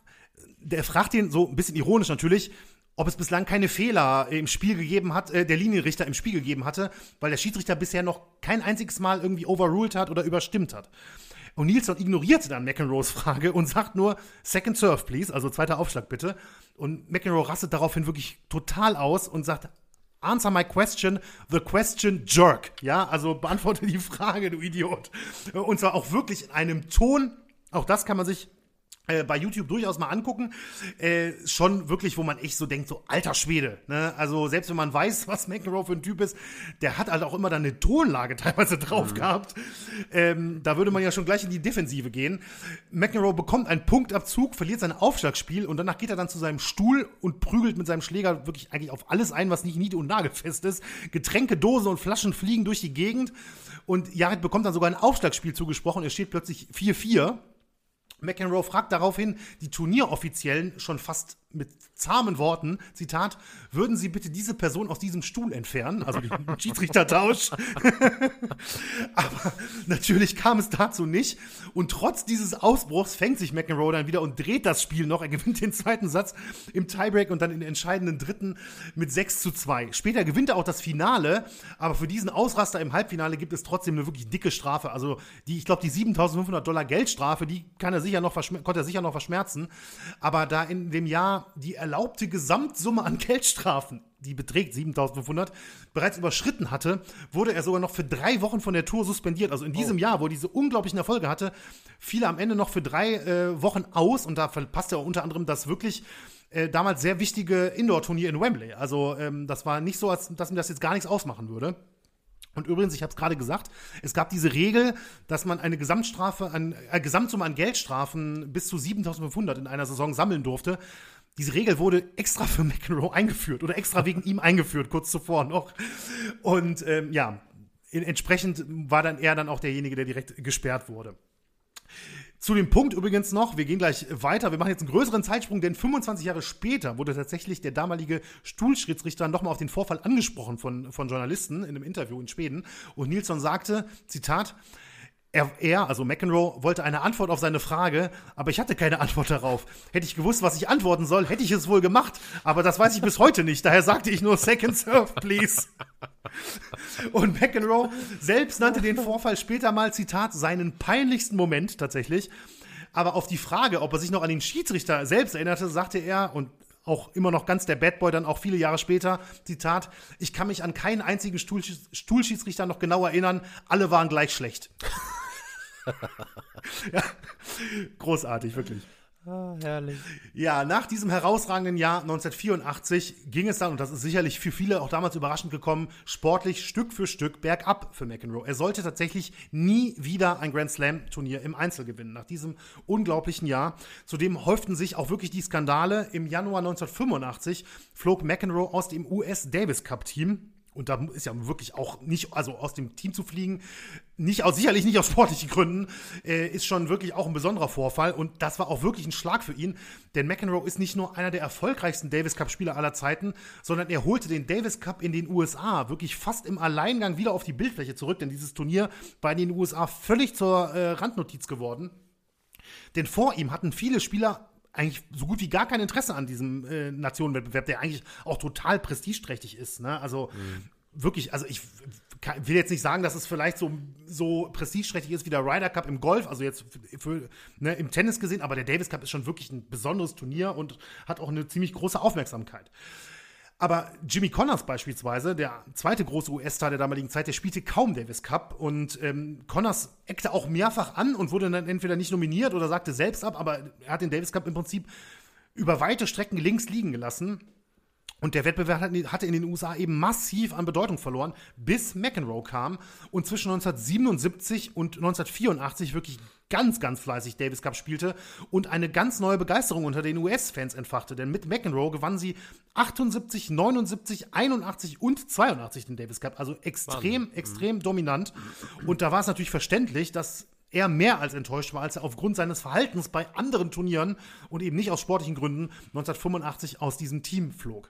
[SPEAKER 2] der fragt ihn so ein bisschen ironisch natürlich, ob es bislang keine Fehler im Spiel gegeben hat, äh, der Linienrichter im Spiel gegeben hatte, weil der Schiedsrichter bisher noch kein einziges Mal irgendwie overruled hat oder überstimmt hat. Und Nilsson ignorierte dann McEnroes Frage und sagt nur, Second Serve, please, also zweiter Aufschlag bitte. Und McEnroe rastet daraufhin wirklich total aus und sagt, Answer my question, the question jerk. Ja, also beantworte die Frage, du Idiot. Und zwar auch wirklich in einem Ton, auch das kann man sich äh, bei YouTube durchaus mal angucken. Äh, schon wirklich, wo man echt so denkt, so alter Schwede. Ne? Also selbst wenn man weiß, <laughs> was McEnroe für ein Typ ist, der hat halt auch immer dann eine Tonlage <laughs> teilweise drauf mhm. gehabt. Ähm, da würde man ja schon gleich in die Defensive gehen. McEnroe bekommt einen Punktabzug, verliert sein Aufschlagspiel und danach geht er dann zu seinem Stuhl und prügelt mit seinem Schläger wirklich eigentlich auf alles ein, was nicht nied- und nagelfest ist. Getränke, Dosen und Flaschen fliegen durch die Gegend und Jared bekommt dann sogar ein Aufschlagspiel zugesprochen. Er steht plötzlich 4-4 McEnroe fragt daraufhin die Turnieroffiziellen schon fast mit zahmen Worten, Zitat, würden Sie bitte diese Person aus diesem Stuhl entfernen, also den <laughs> Schiedsrichtertausch. <laughs> Aber natürlich kam es dazu nicht. Und trotz dieses Ausbruchs fängt sich McEnroe dann wieder und dreht das Spiel noch. Er gewinnt den zweiten Satz im Tiebreak und dann in den entscheidenden dritten mit 6 zu 2. Später gewinnt er auch das Finale, aber für diesen Ausraster im Halbfinale gibt es trotzdem eine wirklich dicke Strafe. Also die, ich glaube, die 7500 Dollar Geldstrafe, die kann er sicher noch konnte er sicher noch verschmerzen. Aber da in dem Jahr die erlaubte Gesamtsumme an Geldstrafen, die beträgt 7500, bereits überschritten hatte, wurde er sogar noch für drei Wochen von der Tour suspendiert. Also in diesem oh. Jahr, wo er diese unglaublichen Erfolge hatte, fiel er am Ende noch für drei äh, Wochen aus und da verpasste er unter anderem das wirklich äh, damals sehr wichtige Indoor-Turnier in Wembley. Also ähm, das war nicht so, als dass ihm das jetzt gar nichts ausmachen würde. Und übrigens, ich habe es gerade gesagt, es gab diese Regel, dass man eine Gesamtstrafe, an, äh, Gesamtsumme an Geldstrafen bis zu 7.500 in einer Saison sammeln durfte diese Regel wurde extra für McEnroe eingeführt oder extra wegen ihm eingeführt, kurz zuvor noch. Und ähm, ja, entsprechend war dann er dann auch derjenige, der direkt gesperrt wurde. Zu dem Punkt übrigens noch, wir gehen gleich weiter, wir machen jetzt einen größeren Zeitsprung, denn 25 Jahre später wurde tatsächlich der damalige Stuhlschiedsrichter nochmal auf den Vorfall angesprochen von, von Journalisten in einem Interview in Schweden und Nilsson sagte, Zitat, er, er, also McEnroe, wollte eine Antwort auf seine Frage, aber ich hatte keine Antwort darauf. Hätte ich gewusst, was ich antworten soll, hätte ich es wohl gemacht, aber das weiß ich bis heute nicht. Daher sagte ich nur Second Serve, please. Und McEnroe selbst nannte den Vorfall später mal, Zitat, seinen peinlichsten Moment tatsächlich. Aber auf die Frage, ob er sich noch an den Schiedsrichter selbst erinnerte, sagte er, und auch immer noch ganz der Bad Boy, dann auch viele Jahre später, Zitat, ich kann mich an keinen einzigen Stuhlschiedsrichter noch genau erinnern, alle waren gleich schlecht. <laughs> ja, großartig, wirklich.
[SPEAKER 1] Ah, herrlich.
[SPEAKER 2] Ja, nach diesem herausragenden Jahr 1984 ging es dann, und das ist sicherlich für viele auch damals überraschend gekommen, sportlich Stück für Stück bergab für McEnroe. Er sollte tatsächlich nie wieder ein Grand Slam-Turnier im Einzel gewinnen. Nach diesem unglaublichen Jahr. Zudem häuften sich auch wirklich die Skandale. Im Januar 1985 flog McEnroe aus dem US Davis Cup-Team und da ist ja wirklich auch nicht, also aus dem Team zu fliegen, nicht aus, sicherlich nicht aus sportlichen Gründen, äh, ist schon wirklich auch ein besonderer Vorfall. Und das war auch wirklich ein Schlag für ihn. Denn McEnroe ist nicht nur einer der erfolgreichsten Davis Cup-Spieler aller Zeiten, sondern er holte den Davis Cup in den USA wirklich fast im Alleingang wieder auf die Bildfläche zurück. Denn dieses Turnier war in den USA völlig zur äh, Randnotiz geworden. Denn vor ihm hatten viele Spieler eigentlich so gut wie gar kein Interesse an diesem äh, Nationenwettbewerb, der eigentlich auch total prestigeträchtig ist. Ne? Also mhm. wirklich, also ich kann, will jetzt nicht sagen, dass es vielleicht so, so prestigeträchtig ist wie der Ryder Cup im Golf, also jetzt für, für, ne, im Tennis gesehen, aber der Davis Cup ist schon wirklich ein besonderes Turnier und hat auch eine ziemlich große Aufmerksamkeit. Aber Jimmy Connors beispielsweise, der zweite große US-Star der damaligen Zeit, der spielte kaum Davis Cup und ähm, Connors eckte auch mehrfach an und wurde dann entweder nicht nominiert oder sagte selbst ab, aber er hat den Davis Cup im Prinzip über weite Strecken links liegen gelassen. Und der Wettbewerb hatte in den USA eben massiv an Bedeutung verloren, bis McEnroe kam und zwischen 1977 und 1984 wirklich ganz, ganz fleißig Davis Cup spielte und eine ganz neue Begeisterung unter den US-Fans entfachte. Denn mit McEnroe gewann sie 78, 79, 81 und 82 den Davis Cup. Also extrem, Wahnsinn. extrem mhm. dominant. Und da war es natürlich verständlich, dass er mehr als enttäuscht war, als er aufgrund seines Verhaltens bei anderen Turnieren und eben nicht aus sportlichen Gründen 1985 aus diesem Team flog.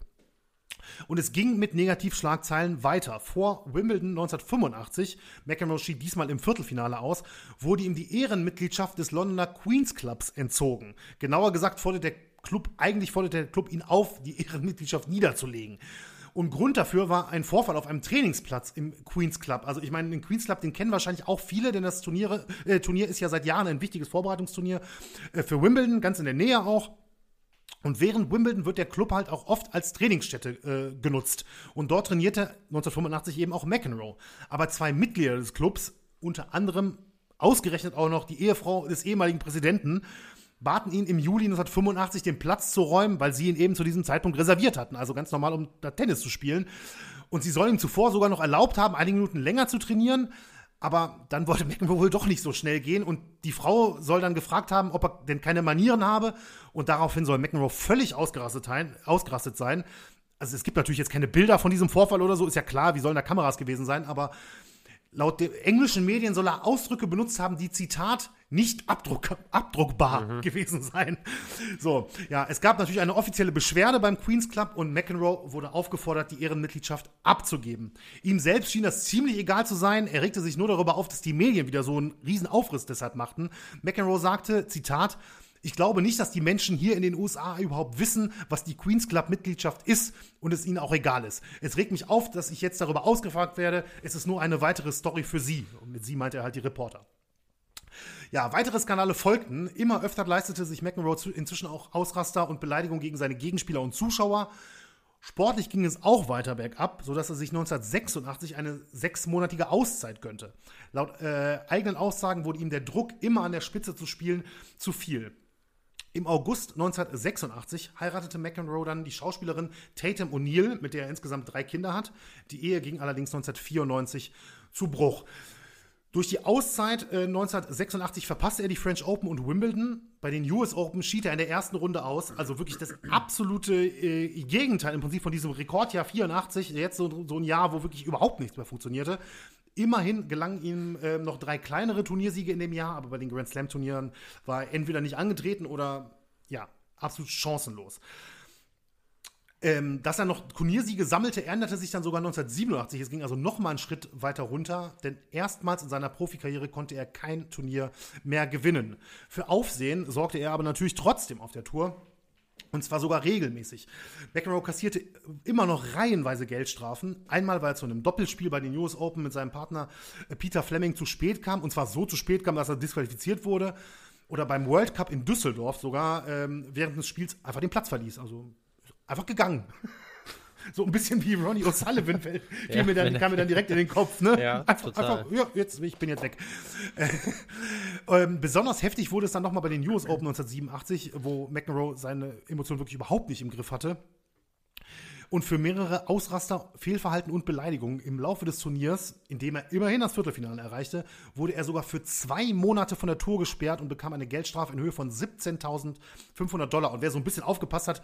[SPEAKER 2] Und es ging mit Negativschlagzeilen weiter. Vor Wimbledon 1985, McEnroe schied diesmal im Viertelfinale aus, wurde ihm die Ehrenmitgliedschaft des Londoner Queens Clubs entzogen. Genauer gesagt forderte der Club, eigentlich forderte der Club ihn auf, die Ehrenmitgliedschaft niederzulegen. Und Grund dafür war ein Vorfall auf einem Trainingsplatz im Queens Club. Also ich meine, den Queens Club, den kennen wahrscheinlich auch viele, denn das Turnier, äh, Turnier ist ja seit Jahren ein wichtiges Vorbereitungsturnier äh, für Wimbledon, ganz in der Nähe auch. Und während Wimbledon wird der Club halt auch oft als Trainingsstätte äh, genutzt. Und dort trainierte 1985 eben auch McEnroe. Aber zwei Mitglieder des Clubs, unter anderem ausgerechnet auch noch die Ehefrau des ehemaligen Präsidenten, baten ihn im Juli 1985 den Platz zu räumen, weil sie ihn eben zu diesem Zeitpunkt reserviert hatten. Also ganz normal, um da Tennis zu spielen. Und sie sollen ihm zuvor sogar noch erlaubt haben, einige Minuten länger zu trainieren. Aber dann wollte McEnroe wohl doch nicht so schnell gehen und die Frau soll dann gefragt haben, ob er denn keine Manieren habe und daraufhin soll McEnroe völlig ausgerastet, ausgerastet sein. Also es gibt natürlich jetzt keine Bilder von diesem Vorfall oder so, ist ja klar, wie sollen da Kameras gewesen sein, aber laut den englischen Medien soll er Ausdrücke benutzt haben, die Zitat nicht abdruck, abdruckbar mhm. gewesen sein. So, ja, es gab natürlich eine offizielle Beschwerde beim Queen's Club und McEnroe wurde aufgefordert, die Ehrenmitgliedschaft abzugeben. Ihm selbst schien das ziemlich egal zu sein. Er regte sich nur darüber auf, dass die Medien wieder so einen riesen Aufriss deshalb machten. McEnroe sagte, Zitat, ich glaube nicht, dass die Menschen hier in den USA überhaupt wissen, was die Queens Club Mitgliedschaft ist und es ihnen auch egal ist. Es regt mich auf, dass ich jetzt darüber ausgefragt werde. Es ist nur eine weitere Story für sie. Und mit sie meint er halt die Reporter. Ja, weitere Skandale folgten. Immer öfter leistete sich McEnroe inzwischen auch Ausraster und Beleidigung gegen seine Gegenspieler und Zuschauer. Sportlich ging es auch weiter bergab, sodass er sich 1986 eine sechsmonatige Auszeit gönnte. Laut äh, eigenen Aussagen wurde ihm der Druck, immer an der Spitze zu spielen, zu viel. Im August 1986 heiratete McEnroe dann die Schauspielerin Tatum O'Neill, mit der er insgesamt drei Kinder hat. Die Ehe ging allerdings 1994 zu Bruch. Durch die Auszeit äh, 1986 verpasste er die French Open und Wimbledon. Bei den US Open schied er in der ersten Runde aus. Also wirklich das absolute äh, Gegenteil im Prinzip von diesem Rekordjahr 84. Jetzt so, so, ein Jahr, wo wirklich überhaupt nichts mehr funktionierte. Immerhin gelangen ihm äh, noch drei kleinere Turniersiege in dem Jahr, aber bei den Grand Slam Turnieren war er entweder nicht angetreten oder ja, absolut chancenlos. Ähm, dass er noch Turniersiege sammelte, änderte sich dann sogar 1987. Es ging also noch mal einen Schritt weiter runter, denn erstmals in seiner Profikarriere konnte er kein Turnier mehr gewinnen. Für Aufsehen sorgte er aber natürlich trotzdem auf der Tour. Und zwar sogar regelmäßig. McEnroe kassierte immer noch reihenweise Geldstrafen. Einmal, weil er zu einem Doppelspiel bei den US Open mit seinem Partner äh, Peter Fleming zu spät kam. Und zwar so zu spät kam, dass er disqualifiziert wurde. Oder beim World Cup in Düsseldorf sogar ähm, während des Spiels einfach den Platz verließ. Also einfach gegangen. So ein bisschen wie Ronnie O'Sullivan <laughs> fällt, ja, mir dann, kam mir dann direkt in den Kopf. Ne? Ja, <laughs> einfach, einfach, ja, jetzt, ich bin jetzt weg. <laughs> ähm, besonders heftig wurde es dann nochmal bei den US Open 1987, wo McEnroe seine Emotionen wirklich überhaupt nicht im Griff hatte. Und für mehrere Ausraster, Fehlverhalten und Beleidigungen im Laufe des Turniers, in dem er immerhin das Viertelfinale erreichte, wurde er sogar für zwei Monate von der Tour gesperrt und bekam eine Geldstrafe in Höhe von 17.500 Dollar. Und wer so ein bisschen aufgepasst hat,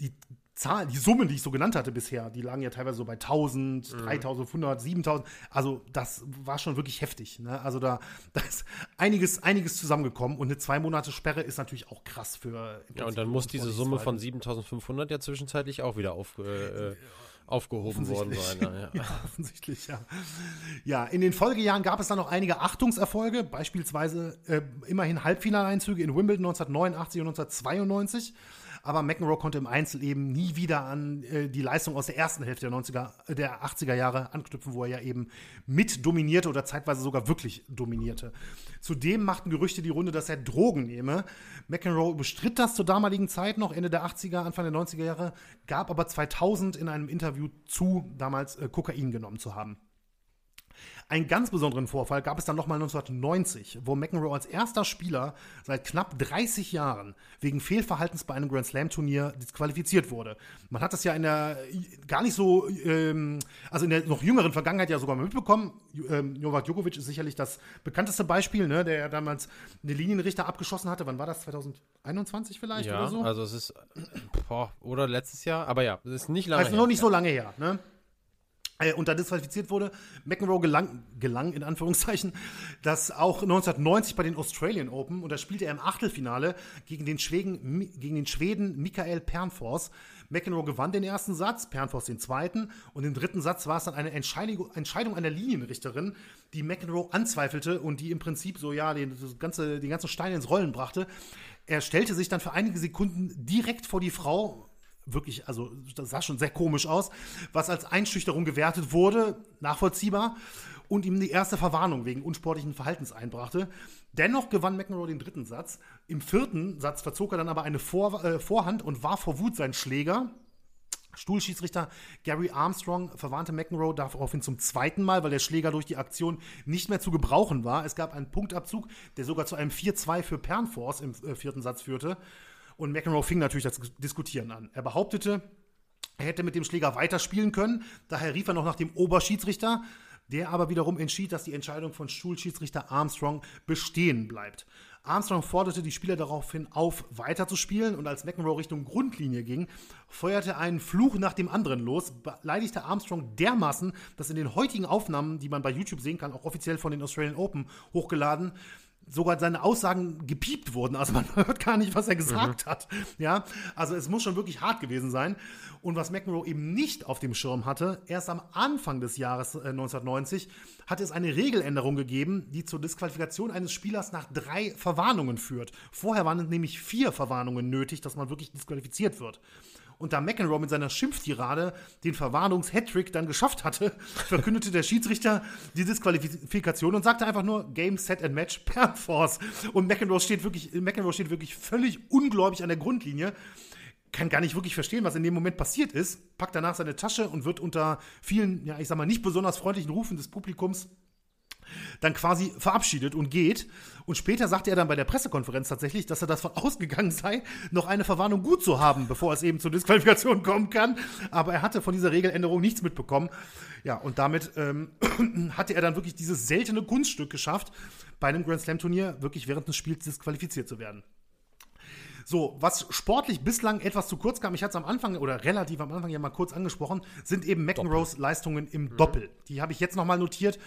[SPEAKER 2] die Zahlen, die Summen, die ich so genannt hatte bisher, die lagen ja teilweise so bei 1000, mhm. 3500, 7000. Also das war schon wirklich heftig. Ne? Also da, <laughs> da ist einiges, einiges zusammengekommen und eine zwei Monate Sperre ist natürlich auch krass für.
[SPEAKER 1] Ja, und dann muss diese Summe von 7500 ja zwischenzeitlich auch wieder auf, äh, äh aufgehoben worden sein.
[SPEAKER 2] Ja, <laughs> ja. offensichtlich, ja. Ja, in den Folgejahren gab es dann noch einige Achtungserfolge, beispielsweise äh, immerhin Halbfinaleinzüge in Wimbledon 1989 und 1992. aber McEnroe konnte im Einzel eben nie wieder an äh, die Leistung aus der ersten Hälfte der 90er, äh, der 80er Jahre anknüpfen, wo er ja eben mit dominierte oder zeitweise sogar wirklich dominierte. Zudem machten Gerüchte die Runde, dass er Drogen nehme. McEnroe bestritt das zur damaligen Zeit noch, Ende der 80er, Anfang der 90er Jahre, gab aber 2000 in einem Interview zu, damals äh, Kokain genommen zu haben. Einen ganz besonderen Vorfall gab es dann nochmal 1990, wo McEnroe als erster Spieler seit knapp 30 Jahren wegen Fehlverhaltens bei einem Grand Slam Turnier disqualifiziert wurde. Man hat das ja in der gar nicht so, ähm, also in der noch jüngeren Vergangenheit ja sogar mal mitbekommen. Ähm, Novak Djokovic ist sicherlich das bekannteste Beispiel, ne, der ja damals eine Linienrichter abgeschossen hatte. Wann war das? 2021 vielleicht
[SPEAKER 1] ja,
[SPEAKER 2] oder so?
[SPEAKER 1] Also es ist <clears throat> boah, oder letztes Jahr, aber ja, es ist nicht lange.
[SPEAKER 2] Also her. noch nicht so lange her, ne? Äh, und da disqualifiziert wurde. McEnroe gelang, gelang, in Anführungszeichen, <laughs> das auch 1990 bei den Australian Open und da spielte er im Achtelfinale gegen den Schweden, gegen den Schweden Michael Pernfors. McEnroe gewann den ersten Satz, Pernfors den zweiten und im dritten Satz war es dann eine Entscheidung, Entscheidung einer Linienrichterin, die McEnroe anzweifelte und die im Prinzip so, ja, den, ganze, den ganzen Stein ins Rollen brachte. Er stellte sich dann für einige Sekunden direkt vor die Frau wirklich, also das sah schon sehr komisch aus, was als Einschüchterung gewertet wurde, nachvollziehbar, und ihm die erste Verwarnung wegen unsportlichen Verhaltens einbrachte. Dennoch gewann McEnroe den dritten Satz. Im vierten Satz verzog er dann aber eine Vor äh, Vorhand und war vor Wut sein Schläger. Stuhlschiedsrichter Gary Armstrong verwarnte McEnroe daraufhin zum zweiten Mal, weil der Schläger durch die Aktion nicht mehr zu gebrauchen war. Es gab einen Punktabzug, der sogar zu einem 4-2 für Pernfors im äh, vierten Satz führte. Und McEnroe fing natürlich das Diskutieren an. Er behauptete, er hätte mit dem Schläger weiterspielen können. Daher rief er noch nach dem Oberschiedsrichter, der aber wiederum entschied, dass die Entscheidung von Schulschiedsrichter Armstrong bestehen bleibt. Armstrong forderte die Spieler daraufhin auf, weiterzuspielen und als McEnroe Richtung Grundlinie ging, feuerte er einen Fluch nach dem anderen los, beleidigte Armstrong dermaßen, dass in den heutigen Aufnahmen, die man bei YouTube sehen kann, auch offiziell von den Australian Open hochgeladen, sogar seine Aussagen gepiept wurden. Also man <laughs> hört gar nicht, was er gesagt mhm. hat. Ja, also es muss schon wirklich hart gewesen sein. Und was McEnroe eben nicht auf dem Schirm hatte, erst am Anfang des Jahres äh, 1990 hat es eine Regeländerung gegeben, die zur Disqualifikation eines Spielers nach drei Verwarnungen führt. Vorher waren nämlich vier Verwarnungen nötig, dass man wirklich disqualifiziert wird und da McEnroe mit seiner Schimpftirade den Verwarnungs-Hattrick dann geschafft hatte, <laughs> verkündete der Schiedsrichter die Disqualifikation und sagte einfach nur Game, Set and Match <laughs> per Force. Und McEnroe steht wirklich, McEnroe steht wirklich völlig ungläubig an der Grundlinie kann gar nicht wirklich verstehen, was in dem Moment passiert ist, packt danach seine Tasche und wird unter vielen, ja, ich sag mal, nicht besonders freundlichen Rufen des Publikums dann quasi verabschiedet und geht. Und später sagte er dann bei der Pressekonferenz tatsächlich, dass er davon <laughs> ausgegangen sei, noch eine Verwarnung gut zu haben, bevor es eben zur Disqualifikation kommen kann. Aber er hatte von dieser Regeländerung nichts mitbekommen. Ja, und damit ähm, <clears throat> hatte er dann wirklich dieses seltene Kunststück geschafft, bei einem Grand Slam Turnier wirklich während des Spiels disqualifiziert zu werden. So, was sportlich bislang etwas zu kurz kam, ich hatte es am Anfang oder relativ am Anfang ja mal kurz angesprochen, sind eben McEnroes Leistungen im mhm. Doppel. Die habe ich jetzt nochmal notiert.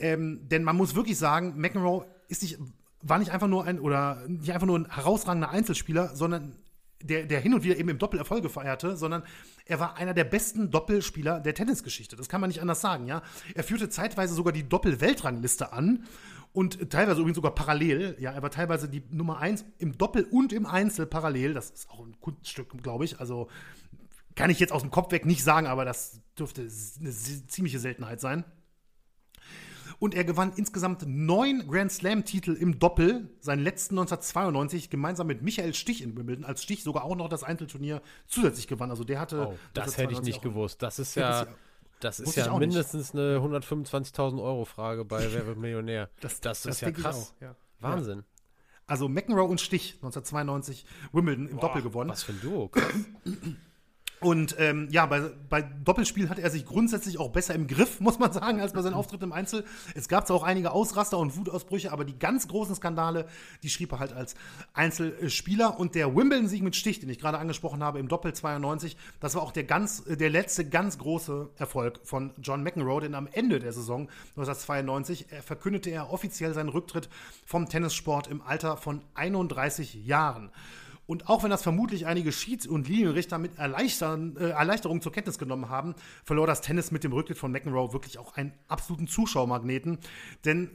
[SPEAKER 2] Ähm, denn man muss wirklich sagen, McEnroe ist nicht, war nicht einfach nur ein oder nicht einfach nur ein herausragender Einzelspieler, sondern der, der hin und wieder eben im Doppel Erfolge feierte, sondern er war einer der besten Doppelspieler der Tennisgeschichte. Das kann man nicht anders sagen, ja. Er führte zeitweise sogar die Doppel-Weltrangliste an und teilweise übrigens sogar parallel. Ja, er war teilweise die Nummer eins im Doppel und im Einzel parallel. Das ist auch ein Kunststück, glaube ich. Also kann ich jetzt aus dem Kopf weg nicht sagen, aber das dürfte eine ziemliche Seltenheit sein und er gewann insgesamt neun Grand Slam-Titel im Doppel, seinen letzten 1992 gemeinsam mit Michael Stich in Wimbledon, als Stich sogar auch noch das Einzelturnier zusätzlich gewann. Also der hatte.
[SPEAKER 1] Oh, das hätte ich nicht gewusst. Das ist ja. Das ist ja mindestens nicht. eine 125.000 Euro Frage bei Wer wird Millionär.
[SPEAKER 2] Das, <laughs> das, das ist ja krass.
[SPEAKER 1] Ja. Wahnsinn.
[SPEAKER 2] Also McEnroe und Stich 1992 Wimbledon im Boah, Doppel gewonnen.
[SPEAKER 1] Was für ein Duo. <clears throat>
[SPEAKER 2] Und ähm, ja, bei, bei Doppelspiel hatte er sich grundsätzlich auch besser im Griff, muss man sagen, als bei seinem Auftritt im Einzel. Es gab zwar auch einige Ausraster und Wutausbrüche, aber die ganz großen Skandale, die schrieb er halt als Einzelspieler. Und der Wimbledon-Sieg mit Stich, den ich gerade angesprochen habe, im Doppel 92, das war auch der, ganz, der letzte ganz große Erfolg von John McEnroe, denn am Ende der Saison 1992 verkündete er offiziell seinen Rücktritt vom Tennissport im Alter von 31 Jahren. Und auch wenn das vermutlich einige Schieds- und Linienrichter mit Erleichtern, äh, Erleichterung zur Kenntnis genommen haben, verlor das Tennis mit dem Rücktritt von McEnroe wirklich auch einen absoluten Zuschauermagneten. Denn,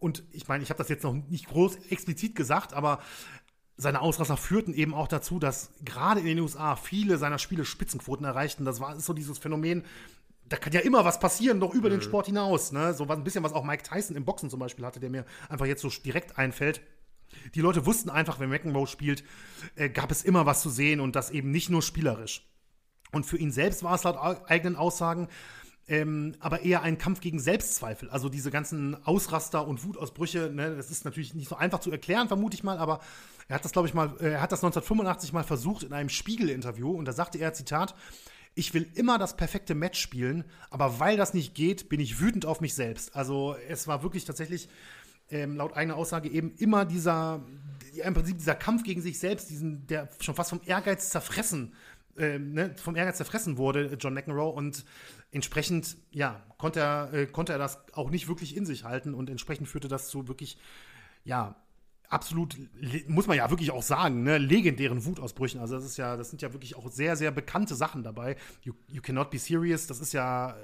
[SPEAKER 2] und ich meine, ich habe das jetzt noch nicht groß explizit gesagt, aber seine Ausrasser führten eben auch dazu, dass gerade in den USA viele seiner Spiele Spitzenquoten erreichten. Das war ist so dieses Phänomen, da kann ja immer was passieren, noch über mhm. den Sport hinaus. Ne? So ein bisschen, was auch Mike Tyson im Boxen zum Beispiel hatte, der mir einfach jetzt so direkt einfällt. Die Leute wussten einfach, wenn McEnroe spielt, äh, gab es immer was zu sehen und das eben nicht nur spielerisch. Und für ihn selbst war es laut eigenen Aussagen ähm, aber eher ein Kampf gegen Selbstzweifel. Also diese ganzen Ausraster und Wutausbrüche, ne, das ist natürlich nicht so einfach zu erklären, vermute ich mal, aber er hat das, glaube ich, mal, äh, er hat das 1985 mal versucht in einem Spiegel-Interview und da sagte er, Zitat, ich will immer das perfekte Match spielen, aber weil das nicht geht, bin ich wütend auf mich selbst. Also es war wirklich tatsächlich ähm, laut eigener Aussage eben immer dieser, im Prinzip dieser Kampf gegen sich selbst, diesen, der schon fast vom Ehrgeiz zerfressen, äh, ne, vom Ehrgeiz zerfressen wurde, John McEnroe. Und entsprechend, ja, konnte er, äh, konnte er das auch nicht wirklich in sich halten und entsprechend führte das zu wirklich, ja, absolut, muss man ja wirklich auch sagen, ne, legendären Wutausbrüchen. Also das ist ja, das sind ja wirklich auch sehr, sehr bekannte Sachen dabei. You, you Cannot Be Serious, das ist ja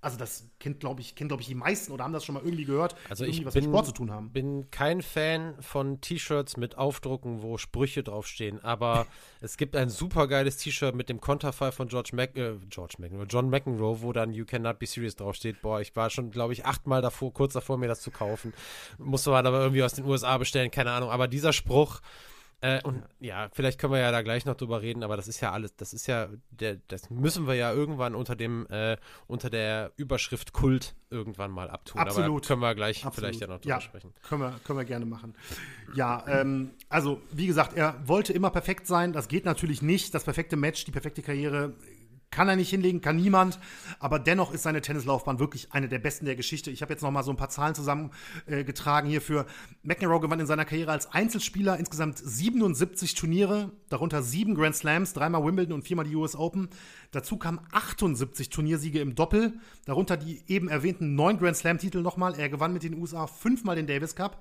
[SPEAKER 2] also das kennt, glaube ich, kennt, glaube ich, die meisten oder haben das schon mal irgendwie gehört,
[SPEAKER 1] also
[SPEAKER 2] ich
[SPEAKER 1] was bin, mit Sport zu tun haben. bin kein Fan von T-Shirts mit Aufdrucken, wo Sprüche draufstehen, aber <laughs> es gibt ein super geiles T-Shirt mit dem Konterfei von George Mac, äh, George McEnroe, John McEnroe, wo dann You Cannot Be Serious draufsteht. Boah, ich war schon, glaube ich, achtmal davor, kurz davor, mir das zu kaufen. Musste man aber irgendwie aus den USA bestellen, keine Ahnung. Aber dieser Spruch, äh, und ja, vielleicht können wir ja da gleich noch drüber reden, aber das ist ja alles, das ist ja, der, das müssen wir ja irgendwann unter dem, äh, unter der Überschrift Kult irgendwann mal abtun.
[SPEAKER 2] Absolut.
[SPEAKER 1] Aber können wir gleich
[SPEAKER 2] Absolut.
[SPEAKER 1] vielleicht ja noch drüber ja, sprechen.
[SPEAKER 2] Können wir, können wir gerne machen. Ja, ähm, also wie gesagt, er wollte immer perfekt sein. Das geht natürlich nicht. Das perfekte Match, die perfekte Karriere kann er nicht hinlegen, kann niemand. Aber dennoch ist seine Tennislaufbahn wirklich eine der besten der Geschichte. Ich habe jetzt noch mal so ein paar Zahlen zusammengetragen äh, hierfür. McEnroe gewann in seiner Karriere als Einzelspieler insgesamt 77 Turniere, darunter sieben Grand Slams, dreimal Wimbledon und viermal die US Open. Dazu kamen 78 Turniersiege im Doppel, darunter die eben erwähnten neun Grand Slam-Titel nochmal. Er gewann mit den USA fünfmal den Davis Cup.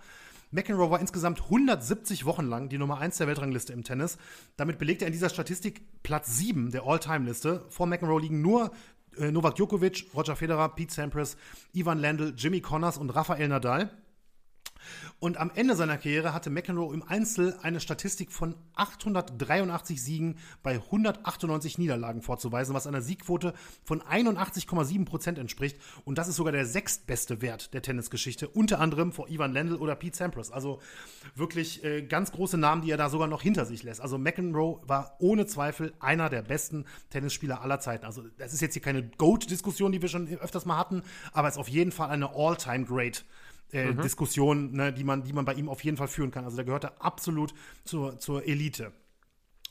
[SPEAKER 2] McEnroe war insgesamt 170 Wochen lang die Nummer 1 der Weltrangliste im Tennis. Damit belegt er in dieser Statistik Platz 7 der All-Time-Liste. Vor McEnroe liegen nur äh, Novak Djokovic, Roger Federer, Pete Sampras, Ivan Lendl, Jimmy Connors und Rafael Nadal. Und am Ende seiner Karriere hatte McEnroe im Einzel eine Statistik von 883 Siegen bei 198 Niederlagen vorzuweisen, was einer Siegquote von 81,7 Prozent entspricht. Und das ist sogar der sechstbeste Wert der Tennisgeschichte, unter anderem vor Ivan Lendl oder Pete Sampras. Also wirklich äh, ganz große Namen, die er da sogar noch hinter sich lässt. Also McEnroe war ohne Zweifel einer der besten Tennisspieler aller Zeiten. Also das ist jetzt hier keine GOAT-Diskussion, die wir schon öfters mal hatten, aber es ist auf jeden Fall eine All-Time-Great äh, mhm. Diskussion, ne, die, man, die man bei ihm auf jeden Fall führen kann. Also da gehört er absolut zur, zur Elite.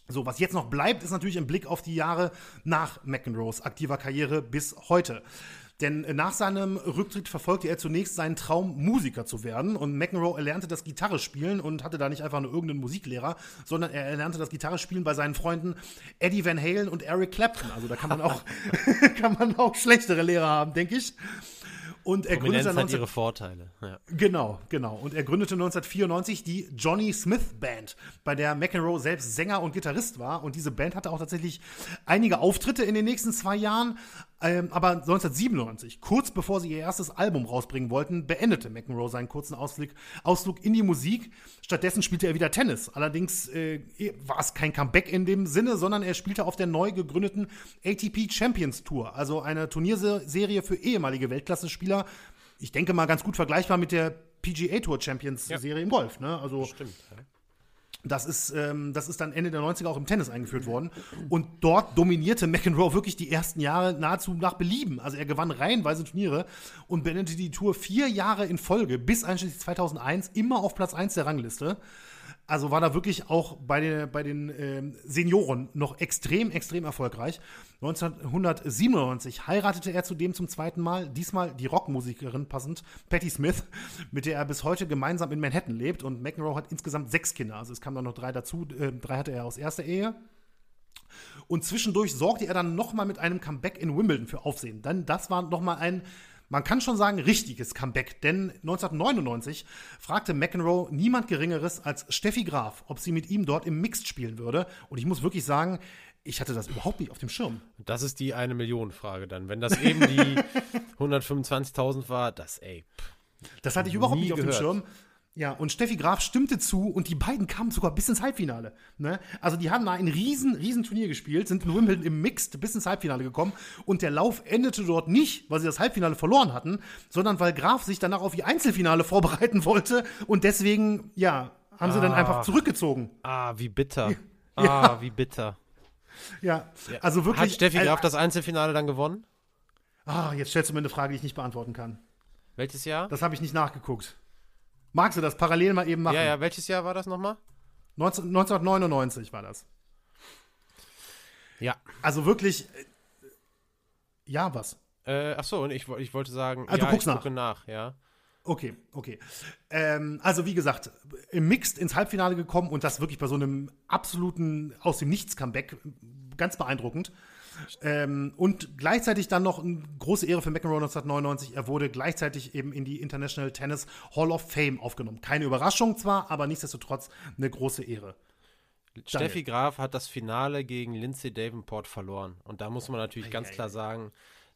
[SPEAKER 2] So, was jetzt noch bleibt, ist natürlich ein Blick auf die Jahre nach McEnroes aktiver Karriere bis heute. Denn nach seinem Rücktritt verfolgte er zunächst seinen Traum, Musiker zu werden. Und McEnroe erlernte das Gitarre spielen und hatte da nicht einfach nur irgendeinen Musiklehrer, sondern er erlernte das Gitarre spielen bei seinen Freunden Eddie Van Halen und Eric Clapton. Also da kann man auch, <laughs> <laughs> kann man auch schlechtere Lehrer haben, denke ich. Und er
[SPEAKER 1] Prominenz gründete 19... hat ihre Vorteile. Ja.
[SPEAKER 2] Genau, genau. Und er gründete 1994 die Johnny Smith Band, bei der McEnroe selbst Sänger und Gitarrist war. Und diese Band hatte auch tatsächlich einige Auftritte in den nächsten zwei Jahren. Ähm, aber 1997, kurz bevor sie ihr erstes Album rausbringen wollten, beendete McEnroe seinen kurzen Ausflug, Ausflug in die Musik. Stattdessen spielte er wieder Tennis. Allerdings äh, war es kein Comeback in dem Sinne, sondern er spielte auf der neu gegründeten ATP Champions Tour, also eine Turnierserie für ehemalige Weltklasse-Spieler. Ich denke mal ganz gut vergleichbar mit der PGA Tour Champions Serie ja. im Golf. Ne? Also, Stimmt. Ja. Das ist, ähm, das ist dann Ende der 90er auch im Tennis eingeführt worden. Und dort dominierte McEnroe wirklich die ersten Jahre nahezu nach Belieben. Also er gewann reihenweise Turniere und beendete die Tour vier Jahre in Folge bis einschließlich 2001 immer auf Platz 1 der Rangliste. Also war da wirklich auch bei den, bei den ähm, Senioren noch extrem, extrem erfolgreich. 1997 heiratete er zudem zum zweiten Mal, diesmal die Rockmusikerin passend, Patti Smith, mit der er bis heute gemeinsam in Manhattan lebt. Und McEnroe hat insgesamt sechs Kinder. Also es kamen dann noch drei dazu. Äh, drei hatte er aus erster Ehe. Und zwischendurch sorgte er dann nochmal mit einem Comeback in Wimbledon für Aufsehen. Dann, das war nochmal ein man kann schon sagen, richtiges Comeback, denn 1999 fragte McEnroe niemand Geringeres als Steffi Graf, ob sie mit ihm dort im Mixed spielen würde. Und ich muss wirklich sagen, ich hatte das überhaupt nicht auf dem Schirm.
[SPEAKER 1] Das ist die eine Million Frage dann. Wenn das eben die <laughs> 125.000 war, das ey.
[SPEAKER 2] das hatte ich überhaupt nicht auf gehört. dem Schirm. Ja, und Steffi Graf stimmte zu und die beiden kamen sogar bis ins Halbfinale. Ne? Also die haben da ein riesen, riesen Turnier gespielt, sind in Wimbledon im Mixed bis ins Halbfinale gekommen und der Lauf endete dort nicht, weil sie das Halbfinale verloren hatten, sondern weil Graf sich danach auf ihr Einzelfinale <laughs> vorbereiten wollte und deswegen, ja, haben sie dann
[SPEAKER 1] Ah.
[SPEAKER 2] einfach zurückgezogen.
[SPEAKER 1] Ah, wie bitter.
[SPEAKER 2] Ja.
[SPEAKER 1] Ah, wie bitter.
[SPEAKER 2] Ja, also wirklich.
[SPEAKER 1] Hat Steffi
[SPEAKER 2] äh,
[SPEAKER 1] Graf das Einzelfinale dann gewonnen?
[SPEAKER 2] Ah, jetzt stellst du mir eine Frage, die ich nicht beantworten kann.
[SPEAKER 1] Welches Jahr?
[SPEAKER 2] Das habe ich nicht nachgeguckt. Magst du das parallel mal eben machen?
[SPEAKER 1] Ja, ja, welches Jahr war das nochmal?
[SPEAKER 2] 19, 1999 war das.
[SPEAKER 1] Ja.
[SPEAKER 2] Also wirklich. äh, Ja, was?
[SPEAKER 1] Äh, ach so, und ich, ich wollte sagen,
[SPEAKER 2] Ah, du
[SPEAKER 1] ja,
[SPEAKER 2] guckst
[SPEAKER 1] ich
[SPEAKER 2] nach.
[SPEAKER 1] gucke nach, ja.
[SPEAKER 2] Okay, okay. Ähm, also wie gesagt, im Mixed ins Halbfinale gekommen und das wirklich bei so einem absoluten aus dem Nichts Comeback, ganz beeindruckend. Ähm, und gleichzeitig dann noch eine große Ehre für McEnroe 1999. Er wurde gleichzeitig eben in die International Tennis Hall of Fame aufgenommen. Keine Überraschung zwar, aber nichtsdestotrotz eine große Ehre.
[SPEAKER 1] Steffi Graf hat das Finale gegen Lindsay Davenport verloren. Und da muss man natürlich ganz klar sagen,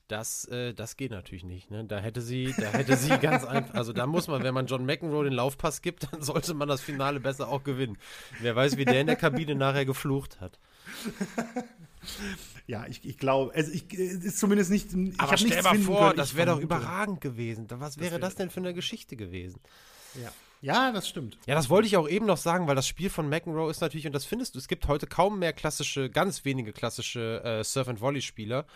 [SPEAKER 1] das, äh, das geht natürlich nicht. Ne? Da hätte sie, da hätte sie ganz einfach, <laughs> also da muss man, wenn man John McEnroe den Laufpass gibt, dann sollte man das Finale besser auch gewinnen. Wer weiß, wie der in der Kabine nachher geflucht hat. <laughs>
[SPEAKER 2] Ja, ich, ich glaube, also ich äh, ist zumindest nicht. Ich
[SPEAKER 1] Aber stell mal vor,
[SPEAKER 2] können,
[SPEAKER 1] das wäre doch überragend gewesen. Was wäre
[SPEAKER 2] wär-
[SPEAKER 1] das denn für eine Geschichte gewesen?
[SPEAKER 2] Ja. ja, das stimmt.
[SPEAKER 1] Ja, das wollte ich auch eben noch sagen, weil das Spiel von McEnroe ist natürlich, und das findest du, es gibt heute kaum mehr klassische, ganz wenige klassische äh, Surf-and-Volley-Spieler.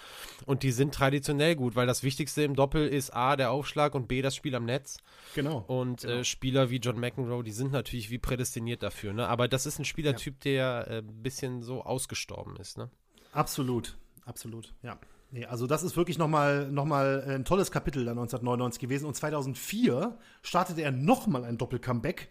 [SPEAKER 1] Und die sind traditionell gut, weil das Wichtigste im Doppel ist A, der Aufschlag und B, das Spiel am Netz.
[SPEAKER 2] Genau.
[SPEAKER 1] Und äh, Spieler wie John McEnroe, die sind natürlich wie prädestiniert dafür. Ne? Aber das ist ein Spielertyp, der äh, ein bisschen so ausgestorben ist. Ne?
[SPEAKER 2] Absolut, absolut, ja. Nee, also das ist wirklich nochmal noch mal ein tolles Kapitel da 1999 gewesen. Und 2004 startete er nochmal ein Doppel-Comeback.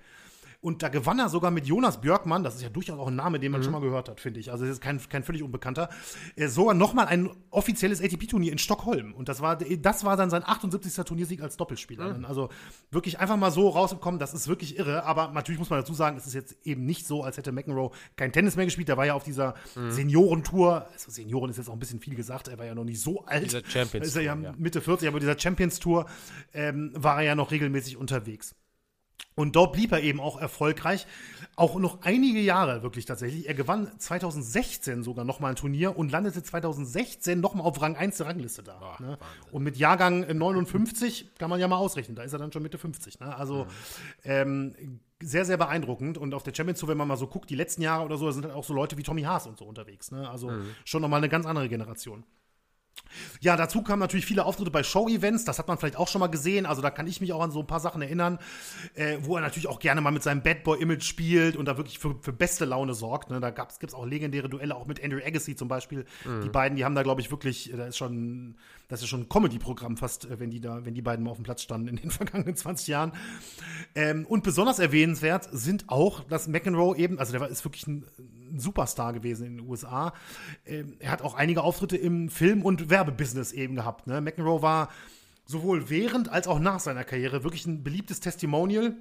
[SPEAKER 2] Und da gewann er sogar mit Jonas Björkmann, das ist ja durchaus auch ein Name, den man schon mal gehört hat, finde ich. Also das ist kein, kein völlig unbekannter. Äh, sogar nochmal ein offizielles ATP-Turnier in Stockholm. Und das war, das war dann sein 78. Turniersieg als Doppelspieler. Dann Also wirklich einfach mal so rausgekommen, das ist wirklich irre. Aber natürlich muss man dazu sagen, es ist jetzt eben nicht so, als hätte McEnroe kein Tennis mehr gespielt. Der war ja auf dieser Seniorentour. Also Senioren ist jetzt auch ein bisschen viel gesagt. Er war ja noch nicht so alt.
[SPEAKER 1] Dieser Champions
[SPEAKER 2] Ist er ja
[SPEAKER 1] ja.
[SPEAKER 2] Mitte 40, aber dieser Champions Tour ähm, war er ja noch regelmäßig unterwegs. Und dort blieb er eben auch erfolgreich. Auch noch einige Jahre wirklich tatsächlich. Er gewann 2016 sogar nochmal ein Turnier und landete 2016 nochmal auf Rang 1 der Rangliste da. ne? Und mit Jahrgang äh, 59 kann man ja mal ausrechnen. Da ist er dann schon Mitte 50. Ne? Also ähm, sehr, sehr beeindruckend. Und auf der Champions Tour, wenn man mal so guckt, die letzten Jahre oder so, da sind halt auch so Leute wie Tommy Haas und so unterwegs. Ne? Also schon nochmal eine ganz andere Generation. Ja, dazu kamen natürlich viele Auftritte bei Show-Events, das hat man vielleicht auch schon mal gesehen, also da kann ich mich auch an so ein paar Sachen erinnern, äh, wo er natürlich auch gerne mal mit seinem Bad Boy-Image spielt und da wirklich für, für beste Laune sorgt. Ne? Da gibt es auch legendäre Duelle, auch mit Andrew Agassi zum Beispiel. Die beiden, die haben da, glaube ich, wirklich, äh, da ist schon, das ist schon ein Comedy-Programm fast, äh, wenn die da, wenn die beiden mal auf dem Platz standen in den <laughs> vergangenen 20 Jahren. Ähm, und besonders erwähnenswert sind auch, dass McEnroe eben, also der war, ist wirklich ein, ein Superstar gewesen in den USA. Ähm, er hat auch einige Auftritte im Film- und Werbebusiness eben gehabt. Ne? McEnroe war sowohl während als auch nach seiner Karriere wirklich ein beliebtes Testimonial.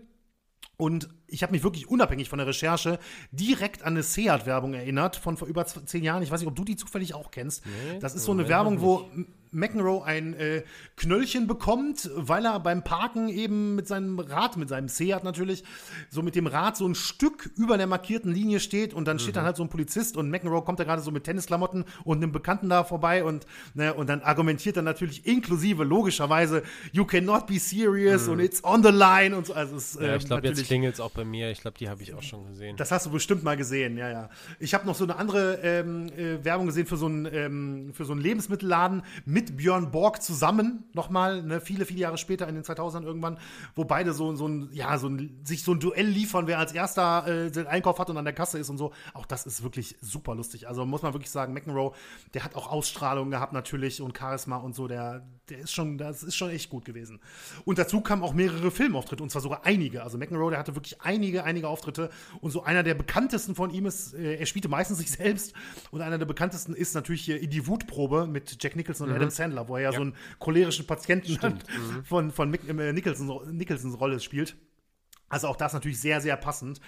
[SPEAKER 2] Und ich habe mich wirklich unabhängig von der Recherche direkt an eine Seat-Werbung erinnert von vor über zehn Jahren. Ich weiß nicht, ob du die zufällig auch kennst. das ist so eine Werbung, wo McEnroe ein äh, Knöllchen bekommt, weil er beim Parken eben mit seinem Rad, mit seinem Seat natürlich, so mit dem Rad so ein Stück über der markierten Linie steht und dann steht dann halt so ein Polizist und McEnroe kommt da gerade so mit Tennisklamotten und einem Bekannten da vorbei und, ne, und dann argumentiert er natürlich inklusive logischerweise, you cannot be serious und it's on the line und so. Also es,
[SPEAKER 1] Ja,
[SPEAKER 2] äh,
[SPEAKER 1] ich glaube, jetzt klingelt es auch bei mir. Ich glaube, die habe ich auch schon gesehen.
[SPEAKER 2] das hast du bestimmt mal gesehen, ja, ja. Ich habe noch so eine andere ähm, äh, Werbung gesehen für so einen ähm, für so einen Lebensmittelladen mit Björn Borg zusammen, nochmal, ne, viele, viele Jahre später in den 2000ern irgendwann, wo beide so, so ein, ja, so ein, sich so ein Duell liefern, wer als erster äh, den Einkauf hat und an der Kasse ist und so. Auch das ist wirklich super lustig. Also muss man wirklich sagen, McEnroe, der hat auch Ausstrahlung gehabt natürlich und Charisma und so, der, der ist schon, das ist schon echt gut gewesen. Und dazu kamen auch mehrere Filmauftritte und zwar sogar einige. Also McEnroe, der hatte wirklich einige, einige Auftritte und so einer der bekanntesten von ihm ist, äh, er spielte meistens sich <laughs> selbst und einer der bekanntesten ist natürlich hier in die Wutprobe mit Jack Nicholson und Adam Sandler, wo er ja, so einen cholerischen Patienten <laughs> von, von Mick, äh, Nicholson, Nicholsons Rolle spielt. Also auch das natürlich sehr, sehr passend.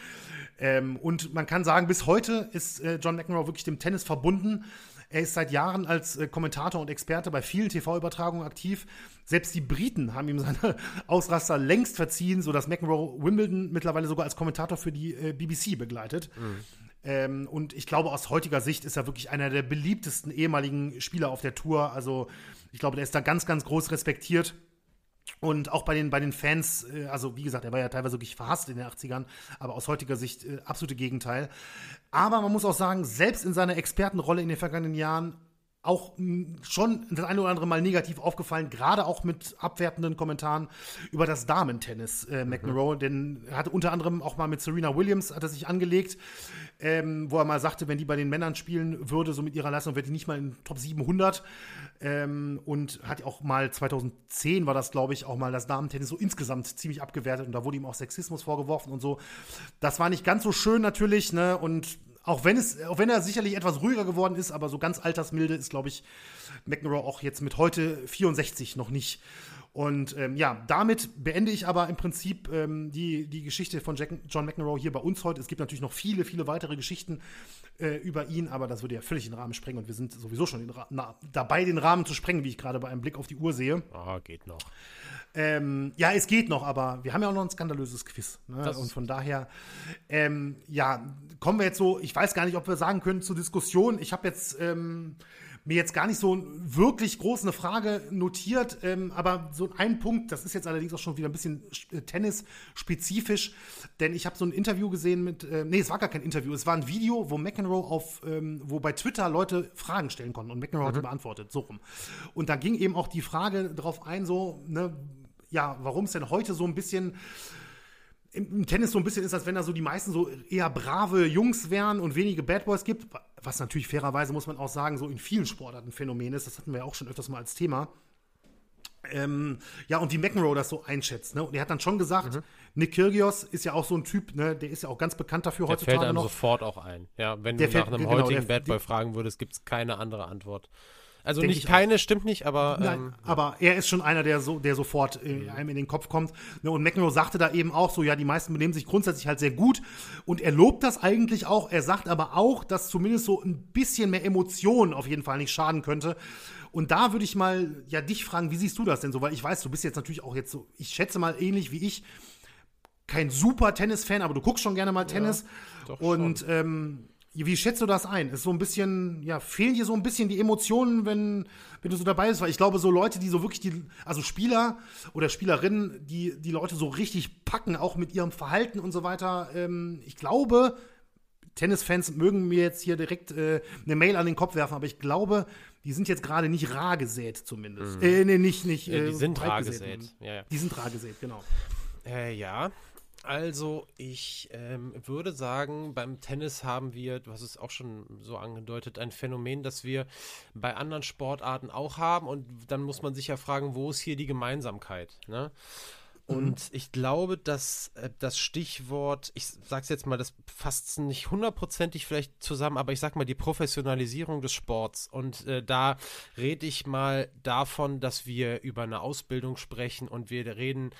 [SPEAKER 2] Ähm, und man kann sagen, bis heute ist äh, John McEnroe wirklich dem Tennis verbunden. Er ist seit Jahren als äh, Kommentator und Experte bei vielen TV-Übertragungen aktiv. Selbst die Briten haben ihm seine <laughs> Ausraster längst verziehen, sodass McEnroe Wimbledon mittlerweile sogar als Kommentator für die äh, BBC begleitet. Mhm. Ähm, und ich glaube, aus heutiger Sicht ist er wirklich einer der beliebtesten ehemaligen Spieler auf der Tour. Also ich glaube, der ist da ganz, ganz groß respektiert. Und auch bei den, bei den Fans, äh, also wie gesagt, er war ja teilweise wirklich verhasst in den 80ern, aber aus heutiger Sicht äh, absolute Gegenteil. Aber man muss auch sagen, selbst in seiner Expertenrolle in den vergangenen Jahren auch schon das eine oder andere Mal negativ aufgefallen, gerade auch mit abwertenden Kommentaren über das Damentennis äh, McEnroe, mhm. denn er hatte unter anderem auch mal mit Serena Williams hat er sich angelegt, ähm, wo er mal sagte, wenn die bei den Männern spielen würde, so mit ihrer Leistung, wäre die nicht mal in Top 700 ähm, und hat auch mal 2010 war das, glaube ich, auch mal das Damentennis so insgesamt ziemlich abgewertet und da wurde ihm auch Sexismus vorgeworfen und so. Das war nicht ganz so schön natürlich, ne, und auch wenn, es, auch wenn er sicherlich etwas ruhiger geworden ist, aber so ganz altersmilde ist, glaube ich, McEnroe auch jetzt mit heute 64 noch nicht. Und ähm, ja, damit beende ich aber im Prinzip ähm, die, die Geschichte von Jack, John McEnroe hier bei uns heute. Es gibt natürlich noch viele, viele weitere Geschichten äh, über ihn, aber das würde ja völlig den Rahmen sprengen und wir sind sowieso schon na, dabei, den Rahmen zu sprengen, wie ich gerade bei einem Blick auf die Uhr sehe.
[SPEAKER 1] Ah, geht noch.
[SPEAKER 2] Ähm, ja, es geht noch, aber wir haben ja auch noch ein skandalöses Quiz. Ne? Und von daher, ähm, ja, kommen wir jetzt so, ich weiß gar nicht, ob wir sagen können zur Diskussion. Ich habe jetzt ähm, mir jetzt gar nicht so wirklich groß eine Frage notiert, ähm, aber so ein Punkt, das ist jetzt allerdings auch schon wieder ein bisschen äh, Tennis-spezifisch, denn ich habe so ein Interview gesehen mit, äh, nee, es war gar kein Interview, es war ein Video, wo McEnroe auf, ähm, wo bei Twitter Leute Fragen stellen konnten und McEnroe mhm. hatte beantwortet, so rum. Und da ging eben auch die Frage drauf ein, so, ne, ja, warum es denn heute so ein bisschen im Tennis so ein bisschen ist, als wenn da so die meisten so eher brave Jungs wären und wenige Bad Boys gibt, was natürlich fairerweise, muss man auch sagen, so in vielen Sportarten Phänomen ist. Das hatten wir ja auch schon öfters mal als Thema. Ähm, ja, und wie McEnroe das so einschätzt. Ne? Und er hat dann schon gesagt, mhm. Nick Kyrgios ist ja auch so ein Typ, ne? der ist ja auch ganz bekannt dafür
[SPEAKER 1] der
[SPEAKER 2] heutzutage
[SPEAKER 1] fällt einem
[SPEAKER 2] noch.
[SPEAKER 1] sofort auch ein. Ja, wenn der du fällt, nach einem genau, heutigen Bad Boy fragen würdest, gibt es keine andere Antwort. Also Denk nicht keine, auch. stimmt nicht, aber.
[SPEAKER 2] Nein, ähm, aber er ist schon einer, der so, der sofort äh, einem in den Kopf kommt. Ne, und McEnroe sagte da eben auch so, ja, die meisten benehmen sich grundsätzlich halt sehr gut. Und er lobt das eigentlich auch. Er sagt aber auch, dass zumindest so ein bisschen mehr Emotion auf jeden Fall nicht schaden könnte. Und da würde ich mal ja dich fragen, wie siehst du das denn so? Weil ich weiß, du bist jetzt natürlich auch jetzt so, ich schätze mal ähnlich wie ich, kein super Tennis-Fan, aber du guckst schon gerne mal Tennis. Ja, und ähm, wie schätzt du das ein? Ist so ein bisschen, ja, fehlen dir so ein bisschen die Emotionen, wenn, wenn du so dabei bist? Weil ich glaube, so Leute, die so wirklich die, also Spieler oder Spielerinnen, die die Leute so richtig packen, auch mit ihrem Verhalten und so weiter, ähm, ich glaube, Tennisfans mögen mir jetzt hier direkt äh, eine Mail an den Kopf werfen, aber ich glaube, die sind jetzt gerade nicht rar gesät zumindest. Mhm. Äh, nee, nicht, nicht.
[SPEAKER 1] Ja, die äh, sind rar gesät.
[SPEAKER 2] Ja, ja. Die sind rar gesät, genau.
[SPEAKER 1] Äh, ja, also, ich ähm, würde sagen, beim Tennis haben wir, du hast es auch schon so angedeutet, ein Phänomen, das wir bei anderen Sportarten auch haben. Und dann muss man sich ja fragen, wo ist hier die Gemeinsamkeit? Ne? Und mhm. ich glaube, dass äh, das Stichwort, ich sag's jetzt mal, das fasst nicht hundertprozentig vielleicht zusammen, aber ich sag mal die Professionalisierung des Sports. Und äh, da rede ich mal davon, dass wir über eine Ausbildung sprechen und wir reden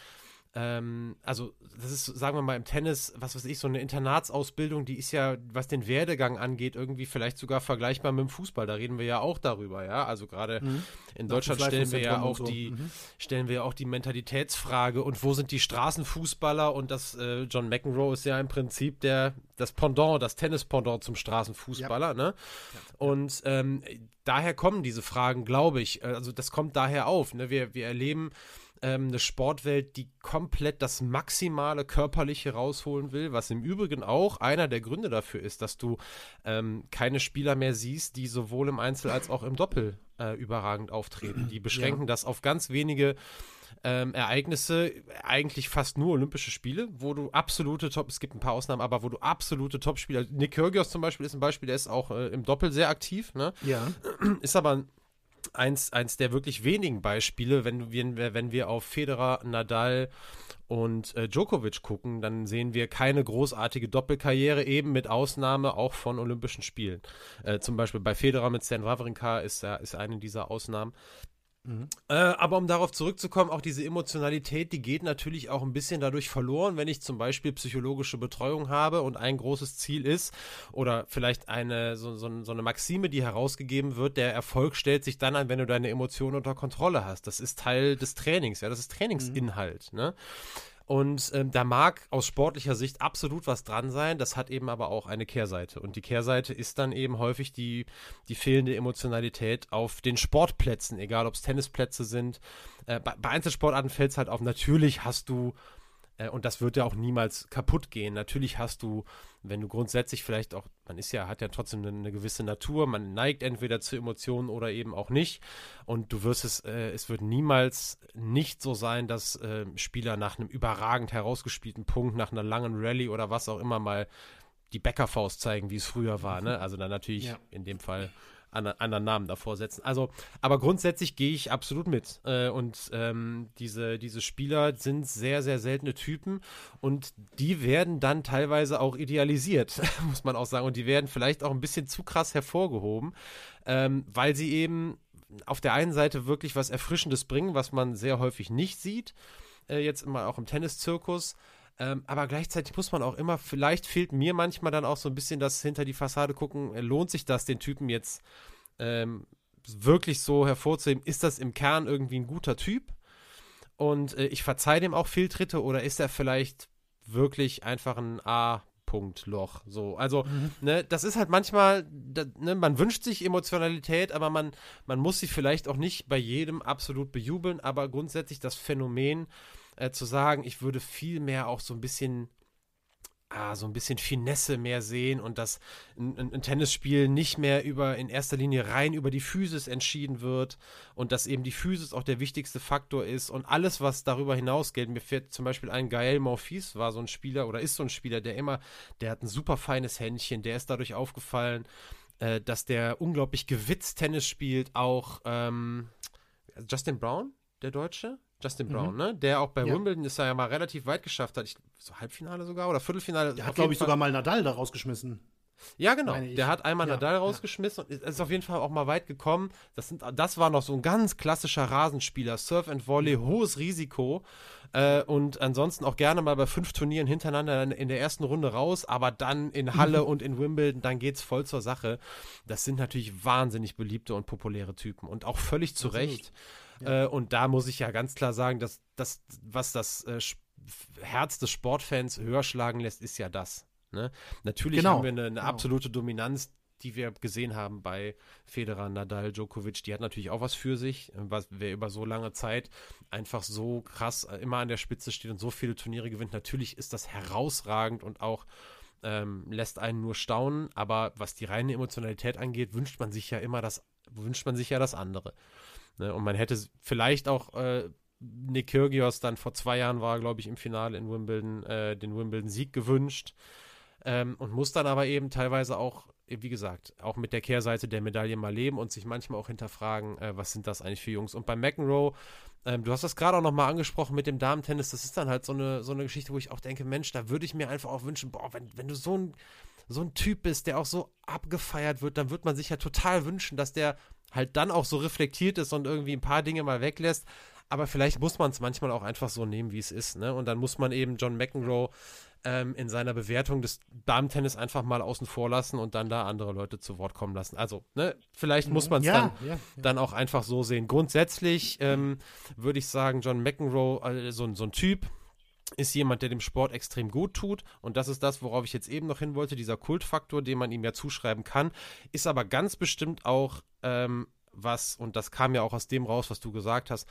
[SPEAKER 1] ähm, also das ist, sagen wir mal, im Tennis, was weiß ich, so eine Internatsausbildung, die ist ja, was den Werdegang angeht, irgendwie vielleicht sogar vergleichbar mit dem Fußball. Da reden wir ja auch darüber, ja. Also gerade mhm. in Deutschland stellen wir ja auch so. die, mhm. stellen wir auch die Mentalitätsfrage und wo sind die Straßenfußballer und das äh, John McEnroe ist ja im Prinzip der, das Pendant, das Tennis-Pendant zum Straßenfußballer, ja. ne? Ja. Und ähm, daher kommen diese Fragen, glaube ich. Also das kommt daher auf. Ne? Wir, wir erleben ähm, eine Sportwelt, die komplett das maximale Körperliche rausholen will, was im Übrigen auch einer der Gründe dafür ist, dass du ähm, keine Spieler mehr siehst, die sowohl im Einzel als auch im Doppel äh, überragend auftreten. Die beschränken ja. das auf ganz wenige ähm, Ereignisse, eigentlich fast nur Olympische Spiele, wo du absolute Top, es gibt ein paar Ausnahmen, aber wo du absolute Top-Spieler, Nick Kyrgios zum Beispiel ist ein Beispiel, der ist auch äh, im Doppel sehr aktiv, ne?
[SPEAKER 2] Ja.
[SPEAKER 1] Ist aber eins, eins der wirklich wenigen Beispiele, wenn wir, wenn wir auf Federer, Nadal und äh, Djokovic gucken, dann sehen wir keine großartige Doppelkarriere, eben mit Ausnahme auch von Olympischen Spielen. Äh, zum Beispiel bei Federer mit Stan Wawrinka ist, ist eine dieser Ausnahmen. Mhm. Äh, aber um darauf zurückzukommen, auch diese Emotionalität, die geht natürlich auch ein bisschen dadurch verloren, wenn ich zum Beispiel psychologische Betreuung habe und ein großes Ziel ist oder vielleicht eine so, so, so eine Maxime, die herausgegeben wird, der Erfolg stellt sich dann an, wenn du deine Emotionen unter Kontrolle hast. Das ist Teil des Trainings, ja, das ist Trainingsinhalt. Mhm. Ne? Und ähm, da mag aus sportlicher Sicht absolut was dran sein. Das hat eben aber auch eine Kehrseite. Und die Kehrseite ist dann eben häufig die, die fehlende Emotionalität auf den Sportplätzen, egal ob es Tennisplätze sind. Äh, bei, bei Einzelsportarten fällt es halt auf. Natürlich hast du und das wird ja auch niemals kaputt gehen. Natürlich hast du, wenn du grundsätzlich vielleicht auch, man ist ja, hat ja trotzdem eine, eine gewisse Natur, man neigt entweder zu Emotionen oder eben auch nicht. Und du wirst es, äh, es wird niemals nicht so sein, dass äh, Spieler nach einem überragend herausgespielten Punkt, nach einer langen Rallye oder was auch immer mal die Bäckerfaust zeigen, wie es früher war. Ne? Also dann natürlich ja. in dem Fall anderen Namen davor setzen. Also, aber grundsätzlich gehe ich absolut mit. Äh, und ähm, diese, diese Spieler sind sehr, sehr seltene Typen und die werden dann teilweise auch idealisiert, <laughs> muss man auch sagen. Und die werden vielleicht auch ein bisschen zu krass hervorgehoben, ähm, weil sie eben auf der einen Seite wirklich was Erfrischendes bringen, was man sehr häufig nicht sieht, äh, jetzt immer auch im Tenniszirkus. Ähm, aber gleichzeitig muss man auch immer, vielleicht fehlt mir manchmal dann auch so ein bisschen das hinter die Fassade gucken, äh, lohnt sich das, den Typen jetzt ähm, wirklich so hervorzuheben, ist das im Kern irgendwie ein guter Typ? Und äh, ich verzeihe dem auch Fehltritte oder ist er vielleicht wirklich einfach ein A- Punktloch. So, also, mhm. ne, das ist halt manchmal, da, ne, man wünscht sich Emotionalität, aber man, man muss sie vielleicht auch nicht bei jedem absolut bejubeln, aber grundsätzlich das Phänomen, äh, zu sagen, ich würde viel mehr auch so ein bisschen ah, so ein bisschen Finesse mehr sehen und dass ein, ein, ein, Tennisspiel nicht mehr über in erster Linie rein über die Physis entschieden wird und dass eben die Physis auch der wichtigste Faktor ist und alles, was darüber hinausgeht. Mir fährt zum Beispiel ein Gael Monfils, war so ein Spieler oder ist so ein Spieler, der immer, der hat ein super feines Händchen, der ist dadurch aufgefallen, äh, dass der unglaublich gewitzt Tennis spielt, auch ähm, Justin Brown, der Deutsche, Justin Brown, mhm. ne? Der auch bei ja. Wimbledon ist er ja mal relativ weit geschafft hat. Ich, so Halbfinale sogar oder Viertelfinale.
[SPEAKER 2] Der hat, glaube ich, Fall. sogar mal Nadal da rausgeschmissen.
[SPEAKER 1] Ja, genau. Der hat einmal ja, Nadal rausgeschmissen ja. und ist auf jeden Fall auch mal weit gekommen. Das, sind, das war noch so ein ganz klassischer Rasenspieler. Surf and Volley, mhm. hohes Risiko. Äh, und ansonsten auch gerne mal bei fünf Turnieren hintereinander in der ersten Runde raus, aber dann in Halle mhm. und in Wimbledon, dann geht's voll zur Sache. Das sind natürlich wahnsinnig beliebte und populäre Typen und auch völlig zu. Recht. Ja. Äh, und da muss ich ja ganz klar sagen, dass das, was das äh, Herz des Sportfans höher schlagen lässt, ist ja das. Ne? Natürlich genau. haben wir eine, eine genau. absolute Dominanz, die wir gesehen haben bei Federer, Nadal, Djokovic, die hat natürlich auch was für sich, was, wer über so lange Zeit einfach so krass äh, immer an der Spitze steht und so viele Turniere gewinnt. Natürlich ist das herausragend und auch ähm, lässt einen nur staunen, aber was die reine Emotionalität angeht, wünscht man sich ja immer das, wünscht man sich ja das andere. Ne? Und man hätte vielleicht auch äh, Nick Kyrgios dann vor zwei Jahren war, glaube ich, im Finale in Wimbledon äh, den Wimbledon-Sieg gewünscht. Ähm, und muss dann aber eben teilweise auch, wie gesagt, auch mit der Kehrseite der Medaille mal leben und sich manchmal auch hinterfragen, äh, was sind das eigentlich für Jungs. Und bei McEnroe, ähm, du hast das gerade auch nochmal angesprochen mit dem Damen-Tennis, das ist dann halt so eine, so eine Geschichte, wo ich auch denke, Mensch, da würde ich mir einfach auch wünschen, boah, wenn, wenn du so ein, so ein Typ bist, der auch so abgefeiert wird, dann wird man sich ja total wünschen, dass der halt dann auch so reflektiert ist und irgendwie ein paar Dinge mal weglässt. Aber vielleicht muss man es manchmal auch einfach so nehmen, wie es ist. Ne? Und dann muss man eben John McEnroe ähm, in seiner Bewertung des Damen-Tennis einfach mal außen vor lassen und dann da andere Leute zu Wort kommen lassen. Also, ne, vielleicht muss man es ja, dann, ja, ja. dann auch einfach so sehen. Grundsätzlich ähm, würde ich sagen, John McEnroe, äh, so, so ein Typ, ist jemand, der dem Sport extrem gut tut. Und das ist das, worauf ich jetzt eben noch hin wollte, dieser Kultfaktor, den man ihm ja zuschreiben kann, ist aber ganz bestimmt auch ähm, was, und das kam ja auch aus dem raus, was du gesagt hast,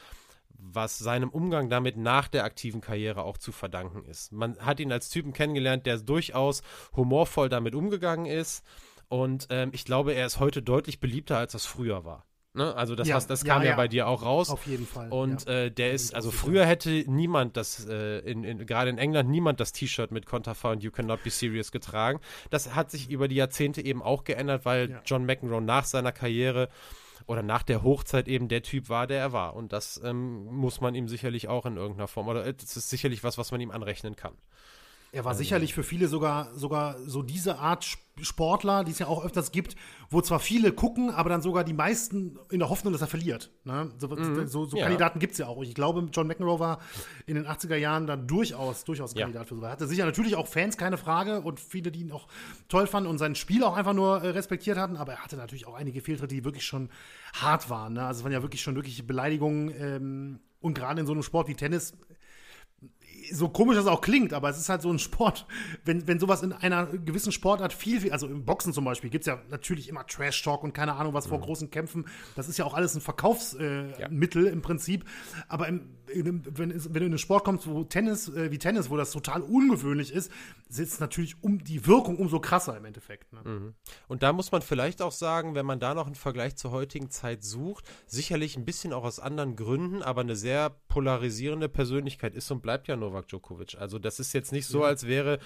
[SPEAKER 1] was seinem Umgang damit nach der aktiven Karriere auch zu verdanken ist. Man hat ihn als Typen kennengelernt, der durchaus humorvoll damit umgegangen ist. Und ähm, ich glaube, er ist heute deutlich beliebter, als das früher war. Ne? Also das, ja, was, das kam ja, ja, bei dir auch raus.
[SPEAKER 2] Auf jeden Fall.
[SPEAKER 1] Und äh, der ist, also früher hätte niemand das, äh, in, in, gerade in England, niemand das T-Shirt mit Contafa und You Cannot Be Serious getragen. Das hat sich über die Jahrzehnte eben auch geändert, weil John McEnroe nach seiner Karriere oder nach der Hochzeit eben der Typ war, der er war. Und das ähm, muss man ihm sicherlich auch in irgendeiner Form, oder das ist sicherlich was, was man ihm anrechnen kann.
[SPEAKER 2] Er war also, sicherlich für viele sogar, sogar so diese Art Sportler, die es ja auch öfters gibt, wo zwar viele gucken, aber dann sogar die meisten in der Hoffnung, dass er verliert. Ne? So, mhm. so, so ja. Kandidaten gibt es ja auch. Ich glaube, John McEnroe war in den 80er Jahren dann durchaus, durchaus ja. Kandidat für so. Er hatte sicher natürlich auch Fans, keine Frage, und viele, die ihn auch toll fanden und sein Spiel auch einfach nur äh, respektiert hatten, aber er hatte natürlich auch einige Fehltritte, die wirklich schon hart waren. Ne? Also es waren ja wirklich schon wirkliche Beleidigungen ähm, und gerade in so einem Sport wie Tennis so komisch das auch klingt, aber es ist halt so ein Sport, wenn, wenn sowas in einer gewissen Sportart viel, viel also im Boxen zum Beispiel, gibt es ja natürlich immer Trash-Talk und keine Ahnung was vor mhm. großen Kämpfen. Das ist ja auch alles ein Verkaufsmittel äh, ja. im Prinzip. Aber im, in, wenn, wenn du in einen Sport kommst, wo Tennis, äh, wie Tennis, wo das total ungewöhnlich ist, sitzt natürlich um die Wirkung umso krasser im Endeffekt. Ne?
[SPEAKER 1] Mhm. Und da muss man vielleicht auch sagen, wenn man da noch einen Vergleich zur heutigen Zeit sucht, sicherlich ein bisschen auch aus anderen Gründen, aber eine sehr polarisierende Persönlichkeit ist und bleibt ja Novak Djokovic. Also das ist jetzt nicht so, ja. als wäre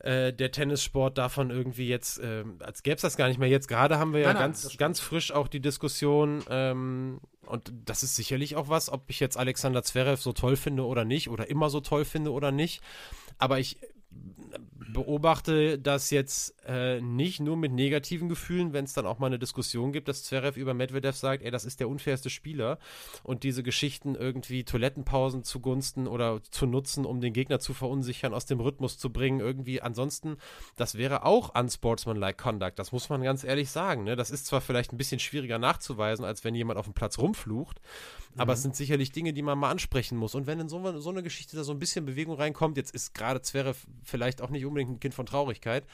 [SPEAKER 1] äh, der Tennissport davon irgendwie jetzt, äh, als gäbe es das gar nicht mehr. Jetzt gerade haben wir ja nein, nein, ganz, ganz frisch auch die Diskussion, ähm, und das ist sicherlich auch was, ob ich jetzt Alexander Zverev so toll finde oder nicht, oder immer so toll finde oder nicht. Aber ich beobachte das jetzt äh, nicht nur mit negativen Gefühlen, wenn es dann auch mal eine Diskussion gibt, dass Zverev über Medvedev sagt, ey, das ist der unfairste Spieler und diese Geschichten irgendwie Toilettenpausen zugunsten oder zu nutzen, um den Gegner zu verunsichern, aus dem Rhythmus zu bringen, irgendwie ansonsten, das wäre auch unsportsmanlike Conduct, das muss man ganz ehrlich sagen, ne? das ist zwar vielleicht ein bisschen schwieriger nachzuweisen, als wenn jemand auf dem Platz rumflucht, aber mhm. es sind sicherlich Dinge, die man mal ansprechen muss und wenn in so, so eine Geschichte da so ein bisschen Bewegung reinkommt, jetzt ist gerade Zverev vielleicht auch nicht unbedingt ein Kind von Traurigkeit.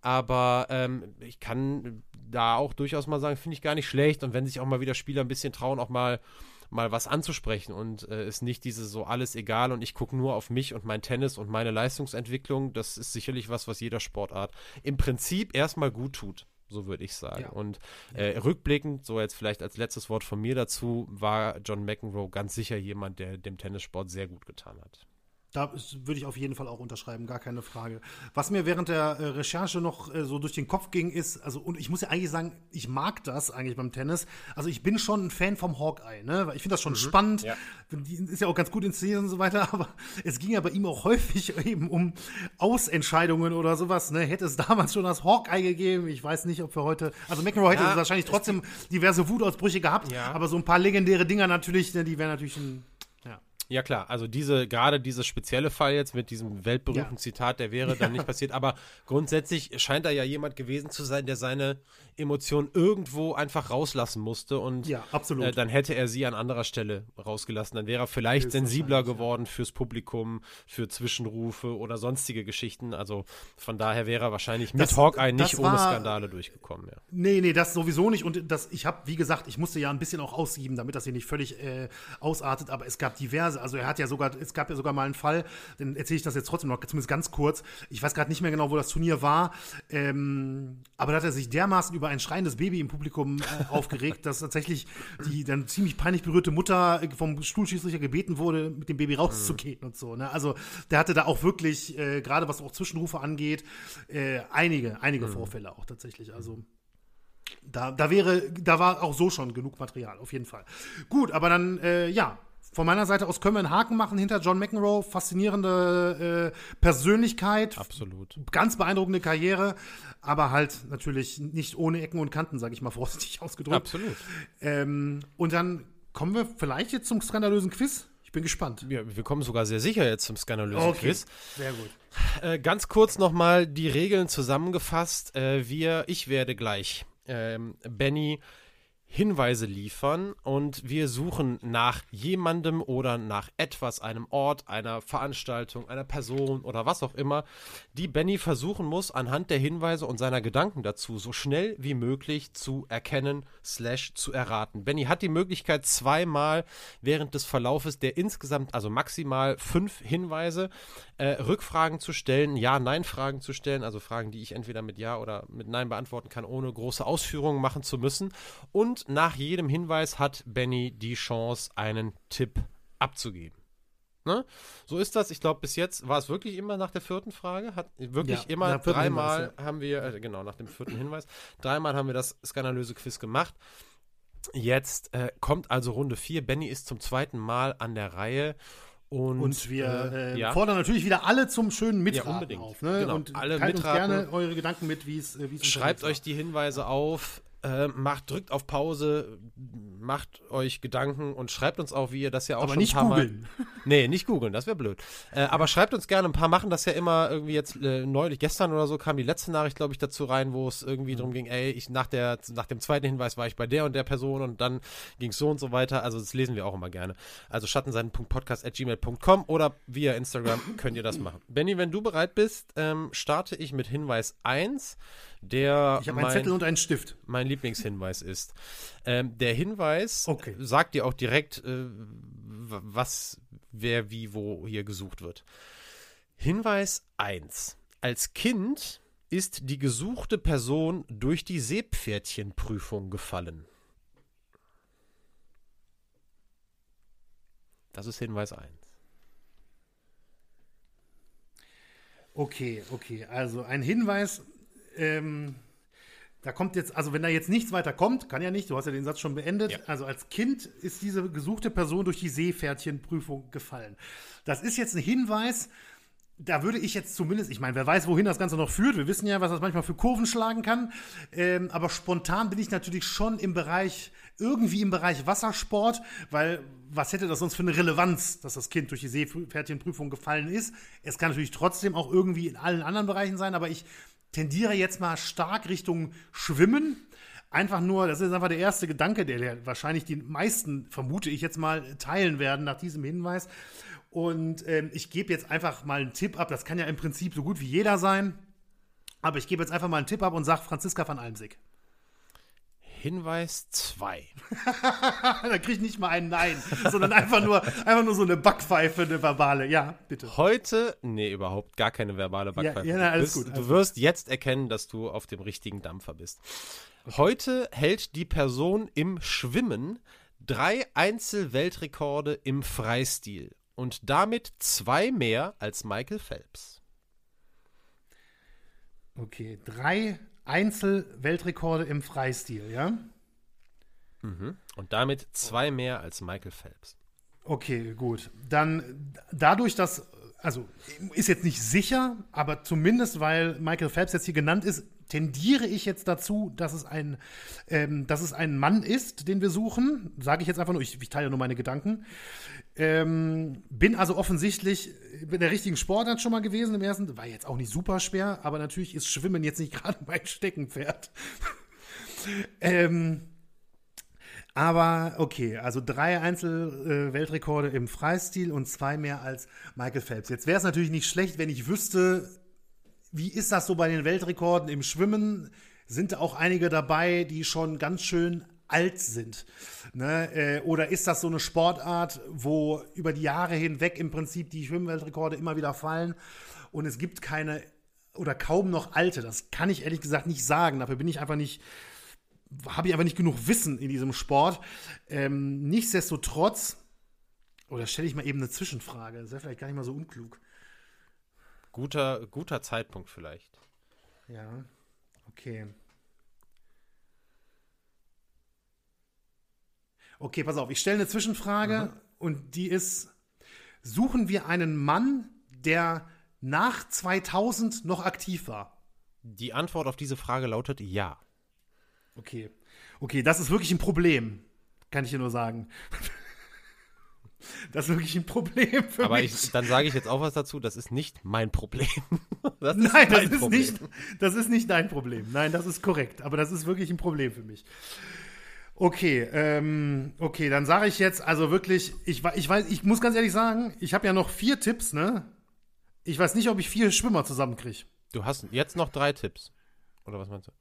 [SPEAKER 1] Aber ähm, ich kann da auch durchaus mal sagen, finde ich gar nicht schlecht. Und wenn sich auch mal wieder Spieler ein bisschen trauen, auch mal mal was anzusprechen und äh, ist nicht diese so alles egal und ich gucke nur auf mich und mein Tennis und meine Leistungsentwicklung. Das ist sicherlich was, was jeder Sportart im Prinzip erstmal gut tut. So würde ich sagen. Ja. Und äh, rückblickend, so jetzt vielleicht als letztes Wort von mir dazu, war John McEnroe ganz sicher jemand, der dem Tennissport sehr gut getan hat.
[SPEAKER 2] Da würde ich auf jeden Fall auch unterschreiben, gar keine Frage. Was mir während der äh, Recherche noch äh, so durch den Kopf ging, ist, also, und ich muss ja eigentlich sagen, ich mag das eigentlich beim Tennis. Also, ich bin schon ein Fan vom Hawkeye, ne? Ich finde das schon mhm. spannend. Ja. Ist ja auch ganz gut inszeniert und so weiter, <laughs> aber es ging ja bei ihm auch häufig <laughs> eben um Ausentscheidungen oder sowas, ne? Hätte es damals schon das Hawkeye gegeben, ich weiß nicht, ob wir heute, also McEnroe hätte ja, wahrscheinlich trotzdem diverse Wutausbrüche gehabt, ja. aber so ein paar legendäre Dinger natürlich, ne, die wären natürlich ein
[SPEAKER 1] ja klar, also diese, gerade dieser spezielle Fall jetzt mit diesem weltberühmten ja. Zitat, der wäre dann nicht passiert, aber grundsätzlich scheint da ja jemand gewesen zu sein, der seine Emotionen irgendwo einfach rauslassen musste und
[SPEAKER 2] ja,
[SPEAKER 1] äh, dann hätte er sie an anderer Stelle rausgelassen. Dann wäre er vielleicht sensibler geworden fürs Publikum, für Zwischenrufe oder sonstige Geschichten. Also von daher wäre er wahrscheinlich mit das, Hawkeye nicht war, ohne Skandale durchgekommen. Ja.
[SPEAKER 2] Nee, nee, das sowieso nicht. Und das, ich habe, wie gesagt, ich musste ja ein bisschen auch aussieben, damit das hier nicht völlig äh, ausartet, aber es gab diverse, also er hat ja sogar, es gab ja sogar mal einen Fall, dann erzähle ich das jetzt trotzdem noch, zumindest ganz kurz. Ich weiß gerade nicht mehr genau, wo das Turnier war, ähm, aber da hat er sich dermaßen über ein schreiendes Baby im Publikum äh, aufgeregt, dass tatsächlich die dann ziemlich peinlich berührte Mutter vom Stuhlschiedsrichter gebeten wurde, mit dem Baby rauszugehen mhm. und so. Ne? Also der hatte da auch wirklich, äh, gerade was auch Zwischenrufe angeht, äh, einige, einige mhm. Vorfälle auch tatsächlich. Also da, da wäre, da war auch so schon genug Material, auf jeden Fall. Gut, aber dann, äh, ja, von meiner Seite aus können wir einen Haken machen hinter John McEnroe. Faszinierende äh, Persönlichkeit.
[SPEAKER 1] Absolut.
[SPEAKER 2] Ganz beeindruckende Karriere, aber halt natürlich nicht ohne Ecken und Kanten, sage ich mal <laughs> vorsichtig ausgedrückt.
[SPEAKER 1] Absolut.
[SPEAKER 2] Ähm, und dann kommen wir vielleicht jetzt zum skandalösen Quiz. Ich bin gespannt.
[SPEAKER 1] Ja, wir kommen sogar sehr sicher jetzt zum skandalösen okay. Quiz.
[SPEAKER 2] Sehr gut.
[SPEAKER 1] Äh, ganz kurz nochmal die Regeln zusammengefasst. Äh, wir, ich werde gleich ähm, Benny Hinweise liefern und wir suchen nach jemandem oder nach etwas, einem Ort, einer Veranstaltung, einer Person oder was auch immer, die Benny versuchen muss, anhand der Hinweise und seiner Gedanken dazu so schnell wie möglich zu erkennen, slash zu erraten. Benny hat die Möglichkeit, zweimal während des Verlaufes der insgesamt, also maximal fünf Hinweise, äh, Rückfragen zu stellen, Ja-Nein-Fragen zu stellen, also Fragen, die ich entweder mit Ja oder mit Nein beantworten kann, ohne große Ausführungen machen zu müssen. Und nach jedem Hinweis hat Benny die Chance, einen Tipp abzugeben. Ne? So ist das. Ich glaube, bis jetzt war es wirklich immer nach der vierten Frage. Hat wirklich ja, immer dreimal Hinweis, ja. haben wir, äh, genau, nach dem vierten Hinweis, dreimal haben wir das skandalöse Quiz gemacht. Jetzt äh, kommt also Runde 4. Benny ist zum zweiten Mal an der Reihe
[SPEAKER 2] Und, und wir äh, äh, ja. fordern natürlich wieder alle zum schönen Mitraten ja, auf. Ne?
[SPEAKER 1] Genau.
[SPEAKER 2] Und
[SPEAKER 1] alle
[SPEAKER 2] teilt mitraten. uns gerne eure Gedanken mit, wie es
[SPEAKER 1] Schreibt euch die Hinweise auf, äh, macht, drückt auf Pause, macht euch Gedanken und schreibt uns auch, wie ihr das ja auch
[SPEAKER 2] aber
[SPEAKER 1] schon
[SPEAKER 2] nicht ein paar googlen.
[SPEAKER 1] Mal. <laughs> Nee, nicht googeln, das wäre blöd. Äh, aber schreibt uns gerne, ein paar machen das ja immer irgendwie jetzt äh, neulich, gestern oder so kam die letzte Nachricht, glaube ich, dazu rein, wo es irgendwie mhm. darum ging, ey, ich nach, der, nach dem zweiten Hinweis war ich bei der und der Person und dann ging es so und so weiter. Also das lesen wir auch immer gerne. Also schattenseiten.podcast.gmail.com oder via Instagram könnt ihr das machen. Benny, wenn du bereit bist, ähm, starte ich mit Hinweis 1 der
[SPEAKER 2] ich habe einen Zettel und einen Stift.
[SPEAKER 1] Mein Lieblingshinweis ist. Ähm, der Hinweis
[SPEAKER 2] okay.
[SPEAKER 1] sagt dir auch direkt, äh, was, wer, wie, wo hier gesucht wird. Hinweis 1. Als Kind ist die gesuchte Person durch die Seepferdchenprüfung gefallen. Das ist Hinweis 1.
[SPEAKER 2] Okay, okay. Also ein Hinweis ähm, da kommt jetzt, also wenn da jetzt nichts weiter kommt, kann ja nicht, du hast ja den Satz schon beendet. Ja. Also als Kind ist diese gesuchte Person durch die Seepferdchenprüfung gefallen. Das ist jetzt ein Hinweis, da würde ich jetzt zumindest, ich meine, wer weiß, wohin das Ganze noch führt. Wir wissen ja, was das manchmal für Kurven schlagen kann. Ähm, aber spontan bin ich natürlich schon im Bereich, irgendwie im Bereich Wassersport, weil was hätte das sonst für eine Relevanz, dass das Kind durch die Seepferdchenprüfung gefallen ist? Es kann natürlich trotzdem auch irgendwie in allen anderen Bereichen sein, aber ich tendiere jetzt mal stark Richtung Schwimmen. Einfach nur, das ist einfach der erste Gedanke, der wahrscheinlich die meisten, vermute ich jetzt mal, teilen werden nach diesem Hinweis. Und ähm, ich gebe jetzt einfach mal einen Tipp ab. Das kann ja im Prinzip so gut wie jeder sein. Aber ich gebe jetzt einfach mal einen Tipp ab und sage Franziska van Almsig.
[SPEAKER 1] Hinweis 2. <laughs>
[SPEAKER 2] da kriege ich nicht mal ein Nein, sondern einfach nur, einfach nur so eine Backpfeife, eine verbale. Ja, bitte.
[SPEAKER 1] Heute, nee, überhaupt gar keine verbale Backpfeife.
[SPEAKER 2] Ja, ja na, alles
[SPEAKER 1] du, bist,
[SPEAKER 2] gut.
[SPEAKER 1] Du wirst jetzt erkennen, dass du auf dem richtigen Dampfer bist. Heute hält die Person im Schwimmen drei Einzelweltrekorde im Freistil und damit zwei mehr als Michael Phelps.
[SPEAKER 2] Okay, drei Einzel-Weltrekorde im Freistil, ja?
[SPEAKER 1] Mhm. Und damit zwei mehr als Michael Phelps.
[SPEAKER 2] Okay, gut. Dann dadurch, dass, also ist jetzt nicht sicher, aber zumindest weil Michael Phelps jetzt hier genannt ist, tendiere ich jetzt dazu, dass es ein, ähm, dass es ein Mann ist, den wir suchen. Sage ich jetzt einfach nur, ich, ich teile nur meine Gedanken. Ähm, bin also offensichtlich in der richtigen Sportart schon mal gewesen im ersten. War jetzt auch nicht super schwer, aber natürlich ist Schwimmen jetzt nicht <laughs> gerade mein Steckenpferd. <laughs> ähm, aber okay, also drei Einzel-Weltrekorde äh, im Freistil und zwei mehr als Michael Phelps. Jetzt wäre es natürlich nicht schlecht, wenn ich wüsste, wie ist das so bei den Weltrekorden im Schwimmen? Sind auch einige dabei, die schon ganz schön alt sind? Ne? Äh, oder ist das so eine Sportart, wo über die Jahre hinweg im Prinzip die Schwimmweltrekorde immer wieder fallen und es gibt keine oder kaum noch alte? Das kann ich ehrlich gesagt nicht sagen. Dafür bin ich einfach nicht, habe ich einfach nicht genug Wissen in diesem Sport. Ähm, nichtsdestotrotz, oder stelle ich mal eben eine Zwischenfrage, das wäre vielleicht gar nicht mal so unklug.
[SPEAKER 1] Guter, guter Zeitpunkt vielleicht.
[SPEAKER 2] Ja, okay. Okay, pass auf, ich stelle eine Zwischenfrage mhm. und die ist, suchen wir einen Mann, der nach 2000 noch aktiv war?
[SPEAKER 1] Die Antwort auf diese Frage lautet ja.
[SPEAKER 2] Okay. Okay, das ist wirklich ein Problem, kann ich dir nur sagen. Das ist wirklich ein Problem für
[SPEAKER 1] Aber
[SPEAKER 2] mich.
[SPEAKER 1] Aber dann sage ich jetzt auch was dazu, das ist nicht mein Problem.
[SPEAKER 2] Das <laughs> Nein, das ist, Problem. nicht, das ist nicht dein Problem. Nein, das ist korrekt. Aber das ist wirklich ein Problem für mich. Okay, ähm, okay, dann sage ich jetzt, also wirklich, ich, ich weiß, ich muss ganz ehrlich sagen, ich habe ja noch vier Tipps, ne? Ich weiß nicht, ob ich vier Schwimmer zusammenkriege.
[SPEAKER 1] Du hast jetzt noch drei Tipps. Oder was meinst du?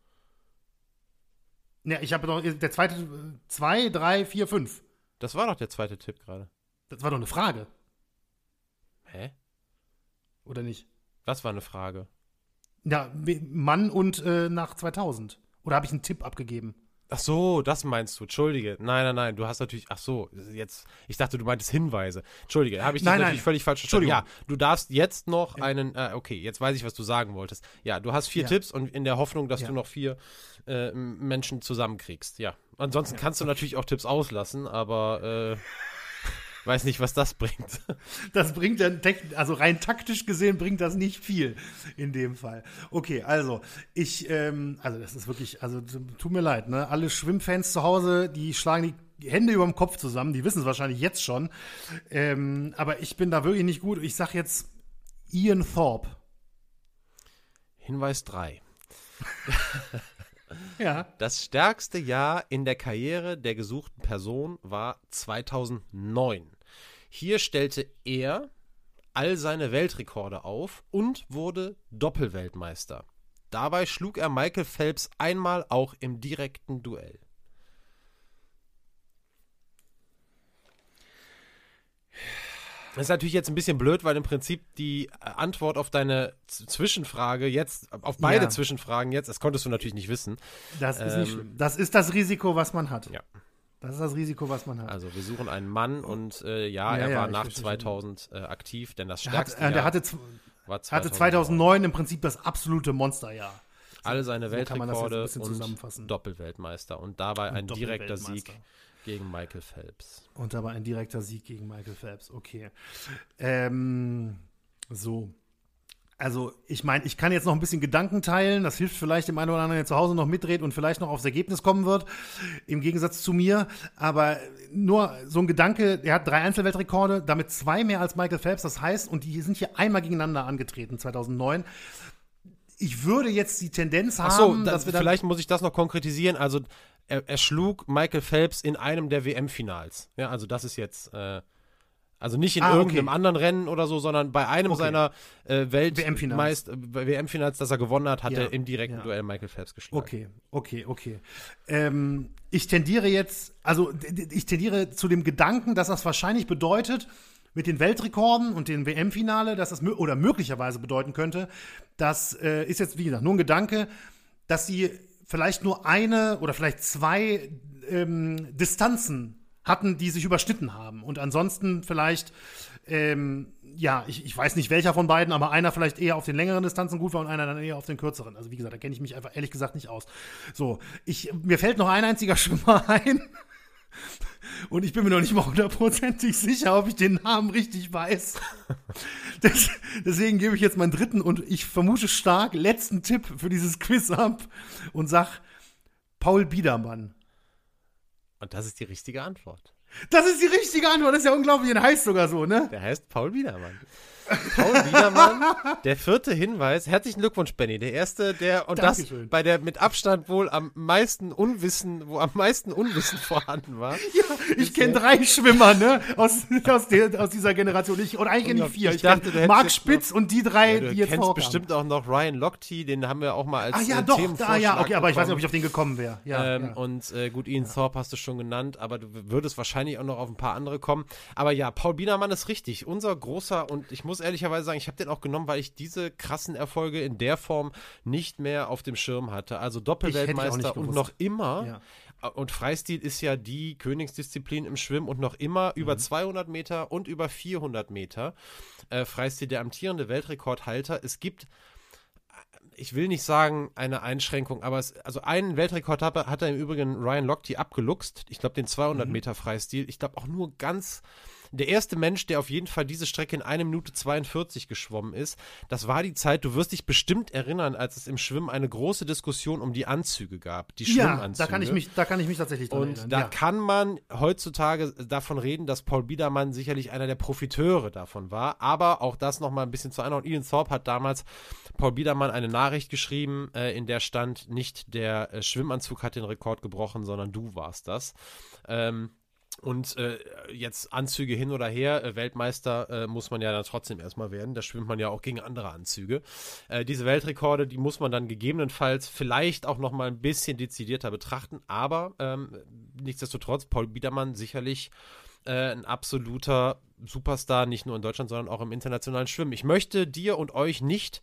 [SPEAKER 2] Ja, ich habe noch der zweite, zwei, drei, vier, fünf.
[SPEAKER 1] Das war doch der zweite Tipp gerade.
[SPEAKER 2] Das war doch eine Frage.
[SPEAKER 1] Hä?
[SPEAKER 2] Oder nicht?
[SPEAKER 1] Was war eine Frage?
[SPEAKER 2] Ja, Mann und äh, nach 2000. Oder habe ich einen Tipp abgegeben?
[SPEAKER 1] Ach so, das meinst du. Entschuldige. Nein, nein, nein. Du hast natürlich. Ach so, jetzt. Ich dachte, du meintest Hinweise. Entschuldige, habe ich dich natürlich nein. völlig falsch verstanden. Ja, du darfst jetzt noch einen. Äh, okay, jetzt weiß ich, was du sagen wolltest. Ja, du hast vier ja. Tipps und in der Hoffnung, dass ja. du noch vier äh, Menschen zusammenkriegst. Ja. Ansonsten ja. kannst du natürlich auch Tipps auslassen, aber. Äh, weiß nicht, was das bringt. <laughs>
[SPEAKER 2] Das bringt dann, also rein taktisch gesehen, bringt das nicht viel in dem Fall. Okay, also ich, ähm, also das ist wirklich, also tut mir leid, ne? Alle Schwimmfans zu Hause, die schlagen die Hände über dem Kopf zusammen, die wissen es wahrscheinlich jetzt schon. Ähm, aber ich bin da wirklich nicht gut. Ich sag jetzt Ian Thorpe.
[SPEAKER 1] Hinweis 3. <laughs>
[SPEAKER 2] ja.
[SPEAKER 1] Das stärkste Jahr in der Karriere der gesuchten Person war 2009. Hier stellte er all seine Weltrekorde auf und wurde Doppelweltmeister. Dabei schlug er Michael Phelps einmal auch im direkten Duell. Das ist natürlich jetzt ein bisschen blöd, weil im Prinzip die äh, Antwort auf deine Zwischenfrage jetzt, auf beide ja. Zwischenfragen jetzt, das konntest du natürlich nicht wissen.
[SPEAKER 2] Das ist ähm, nicht schlimm. Das ist das Risiko, was man hat.
[SPEAKER 1] Ja.
[SPEAKER 2] Das ist das Risiko, was man hat.
[SPEAKER 1] Also wir suchen einen Mann und äh, ja, ja, er war nach 2000 äh, aktiv, denn das stärkste
[SPEAKER 2] er hat, äh,
[SPEAKER 1] der
[SPEAKER 2] hatte, war 2009. hatte 2009 im Prinzip das absolute Monsterjahr.
[SPEAKER 1] Alle seine so Weltrekorde und Doppelweltmeister und dabei und ein direkter Sieg gegen Michael Phelps.
[SPEAKER 2] Und dabei ein direkter Sieg gegen Michael Phelps, okay. Ähm, so. Also, ich meine, ich kann jetzt noch ein bisschen Gedanken teilen. Das hilft vielleicht dem einen oder anderen, der zu Hause noch mitdreht und vielleicht noch aufs Ergebnis kommen wird, im Gegensatz zu mir. Aber nur so ein Gedanke, er hat drei Einzelweltrekorde, damit zwei mehr als Michael Phelps. Das heißt, und die sind hier einmal gegeneinander angetreten, 2009 ich würde jetzt die Tendenz haben, so,
[SPEAKER 1] dass
[SPEAKER 2] das,
[SPEAKER 1] wir vielleicht muss ich das noch konkretisieren. Also er, er schlug Michael Phelps in einem der WM-Finals. Ja, also das ist jetzt, äh, also nicht in ah, irgendeinem okay. anderen Rennen oder so, sondern bei einem okay. seiner äh, Welt-WM-Finals, WM das er gewonnen hat, hat ja. er im direkten ja. Duell Michael Phelps geschlagen.
[SPEAKER 2] Okay, okay, okay. Ähm, ich tendiere jetzt, also ich tendiere zu dem Gedanken, dass das wahrscheinlich bedeutet, mit den Weltrekorden und dem WM-Finale, dass das oder möglicherweise bedeuten könnte, das äh, ist jetzt, wie gesagt, nur ein Gedanke, dass sie vielleicht nur eine oder vielleicht zwei ähm, Distanzen hatten, die sich überschnitten haben. Und ansonsten vielleicht, ähm, ja, ich, ich weiß nicht welcher von beiden, aber einer vielleicht eher auf den längeren Distanzen gut war und einer dann eher auf den kürzeren. Also wie gesagt, da kenne ich mich einfach ehrlich gesagt nicht aus. So, ich, mir fällt noch ein einziger <laughs> Schwimmer ein. Und ich bin mir noch nicht mal hundertprozentig sicher, ob ich den Namen richtig weiß. <laughs> Das, deswegen gebe ich jetzt meinen dritten und ich vermute stark letzten Tipp für dieses Quiz ab und sag Paul Biedermann.
[SPEAKER 1] Und das ist die richtige Antwort.
[SPEAKER 2] Das ist die richtige Antwort, das ist ja unglaublich, der heißt sogar so, ne?
[SPEAKER 1] Der heißt Paul Biedermann. Paul Wiedermann, der vierte Hinweis. Herzlichen Glückwunsch, Benny. Der erste, der und Dankeschön. das bei der mit Abstand wohl am meisten Unwissen, wo am meisten Unwissen vorhanden war.
[SPEAKER 2] Ja, ich kenne drei Schwimmer, ne? Aus, aus, der, aus dieser Generation. Ich, oder eigentlich nicht vier. Ich, ich dachte, du Marc Spitz noch, und die drei, ja,
[SPEAKER 1] du
[SPEAKER 2] die jetzt
[SPEAKER 1] kennst bestimmt auch noch Ryan Lochte, den haben wir auch mal als
[SPEAKER 2] Ah ja, äh, doch, da, ja, okay, aber ich weiß nicht, ob ich auf den gekommen wäre. Ja,
[SPEAKER 1] ähm,
[SPEAKER 2] ja,
[SPEAKER 1] Und äh, gut, Ian. Thorpe hast du schon genannt, aber du würdest wahrscheinlich auch noch auf ein paar andere kommen. Aber ja, Paul Biedermann ist richtig. Unser großer, und ich muss ehrlicherweise sagen, ich habe habe den auch genommen, weil ich diese krassen Erfolge in der Form nicht mehr auf dem Schirm hatte. Also Doppelweltmeister und noch immer. Ja. Äh, und Freistil ist ja die Königsdisziplin im Schwimmen und noch immer mhm. über 200 Meter und über 400 Meter. Äh, Freistil der amtierende Weltrekordhalter. Es gibt äh, ich will nicht sagen eine Einschränkung, aber es, also einen Weltrekord hat, hat er im Übrigen Ryan Lochte abgeluchst. Ich glaube den 200 mhm. Meter Freistil. Ich glaube auch nur ganz der erste Mensch, der auf jeden Fall diese Strecke in 1 Minute 42 geschwommen ist, das war die Zeit, du wirst dich bestimmt erinnern, als es im Schwimmen eine große Diskussion um die Anzüge gab, die Schwimmanzüge.
[SPEAKER 2] Ja, da kann ich mich, da kann ich mich tatsächlich
[SPEAKER 1] dran Und erinnern. da ja. kann man heutzutage davon reden, dass Paul Biedermann sicherlich einer der Profiteure davon war, aber auch das nochmal ein bisschen zu einer. Und Ian Thorpe hat damals Paul Biedermann eine Nachricht geschrieben, äh, in der stand, nicht der äh, Schwimmanzug hat den Rekord gebrochen, sondern du warst das. Ähm, und äh, jetzt Anzüge hin oder her, äh, Weltmeister äh, muss man ja dann trotzdem erstmal werden. Da schwimmt man ja auch gegen andere Anzüge. Äh, diese Weltrekorde, die muss man dann gegebenenfalls vielleicht auch nochmal ein bisschen dezidierter betrachten. Aber ähm, nichtsdestotrotz, Paul Biedermann sicherlich äh, ein absoluter Superstar, nicht nur in Deutschland, sondern auch im internationalen Schwimmen. Ich möchte dir und euch nicht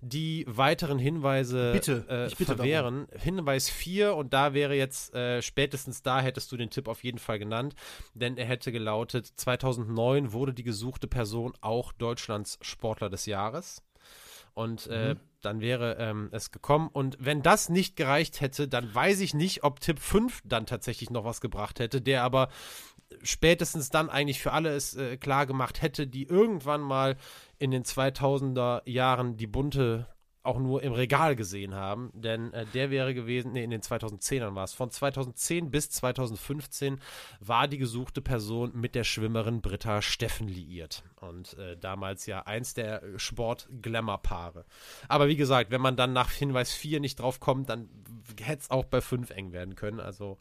[SPEAKER 1] die weiteren Hinweise
[SPEAKER 2] bitte,
[SPEAKER 1] äh, bitte verwehren. Darum. Hinweis 4 und da wäre jetzt äh, spätestens da hättest du den Tipp auf jeden Fall genannt, denn er hätte gelautet, 2009 wurde die gesuchte Person auch Deutschlands Sportler des Jahres. Und äh, mhm. dann wäre ähm, es gekommen. Und wenn das nicht gereicht hätte, dann weiß ich nicht, ob Tipp 5 dann tatsächlich noch was gebracht hätte, der aber spätestens dann eigentlich für alle es äh, klar gemacht hätte, die irgendwann mal in den 2000er Jahren die bunte auch nur im Regal gesehen haben, denn äh, der wäre gewesen, nee, in den 2010ern war es, von 2010 bis 2015 war die gesuchte Person mit der Schwimmerin Britta Steffen liiert. Und äh, damals ja eins der Sport-Glamour-Paare. Aber wie gesagt, wenn man dann nach Hinweis 4 nicht drauf kommt, dann hätte es auch bei 5 eng werden können, also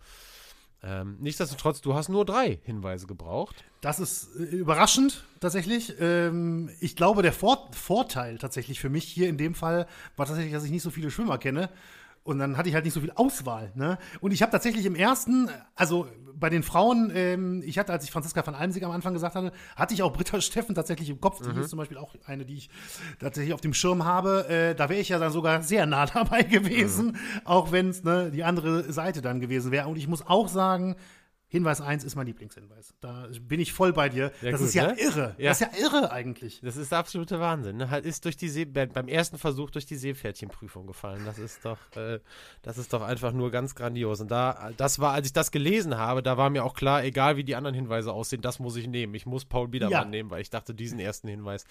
[SPEAKER 1] ähm, nichtsdestotrotz, du hast nur drei Hinweise gebraucht.
[SPEAKER 2] Das ist äh, überraschend tatsächlich. Ähm, ich glaube, der Vor Vorteil tatsächlich für mich hier in dem Fall war tatsächlich, dass ich nicht so viele Schwimmer kenne. Und dann hatte ich halt nicht so viel Auswahl. Ne? Und ich habe tatsächlich im ersten, also bei den Frauen, ähm, ich hatte, als ich Franziska von Almsig am Anfang gesagt hatte, hatte ich auch Britta <laughs> Steffen tatsächlich im Kopf. Die mhm. ist zum Beispiel auch eine, die ich tatsächlich auf dem Schirm habe. Äh, da wäre ich ja dann sogar sehr nah <laughs> dabei gewesen, mhm. auch wenn es ne, die andere Seite dann gewesen wäre. Und ich muss auch sagen, Hinweis 1 ist mein Lieblingshinweis. Da bin ich voll bei dir. Ja, das gut, ist ja ne? irre. Ja. Das ist ja irre eigentlich.
[SPEAKER 1] Das ist der absolute Wahnsinn. Ne? Halt ist durch die See beim ersten Versuch durch die Seepferdchenprüfung gefallen. Das ist doch, äh, das ist doch einfach nur ganz grandios. Und da, das war, als ich das gelesen habe, da war mir auch klar, egal wie die anderen Hinweise aussehen, das muss ich nehmen. Ich muss Paul Biedermann ja. nehmen, weil ich dachte, diesen ersten Hinweis,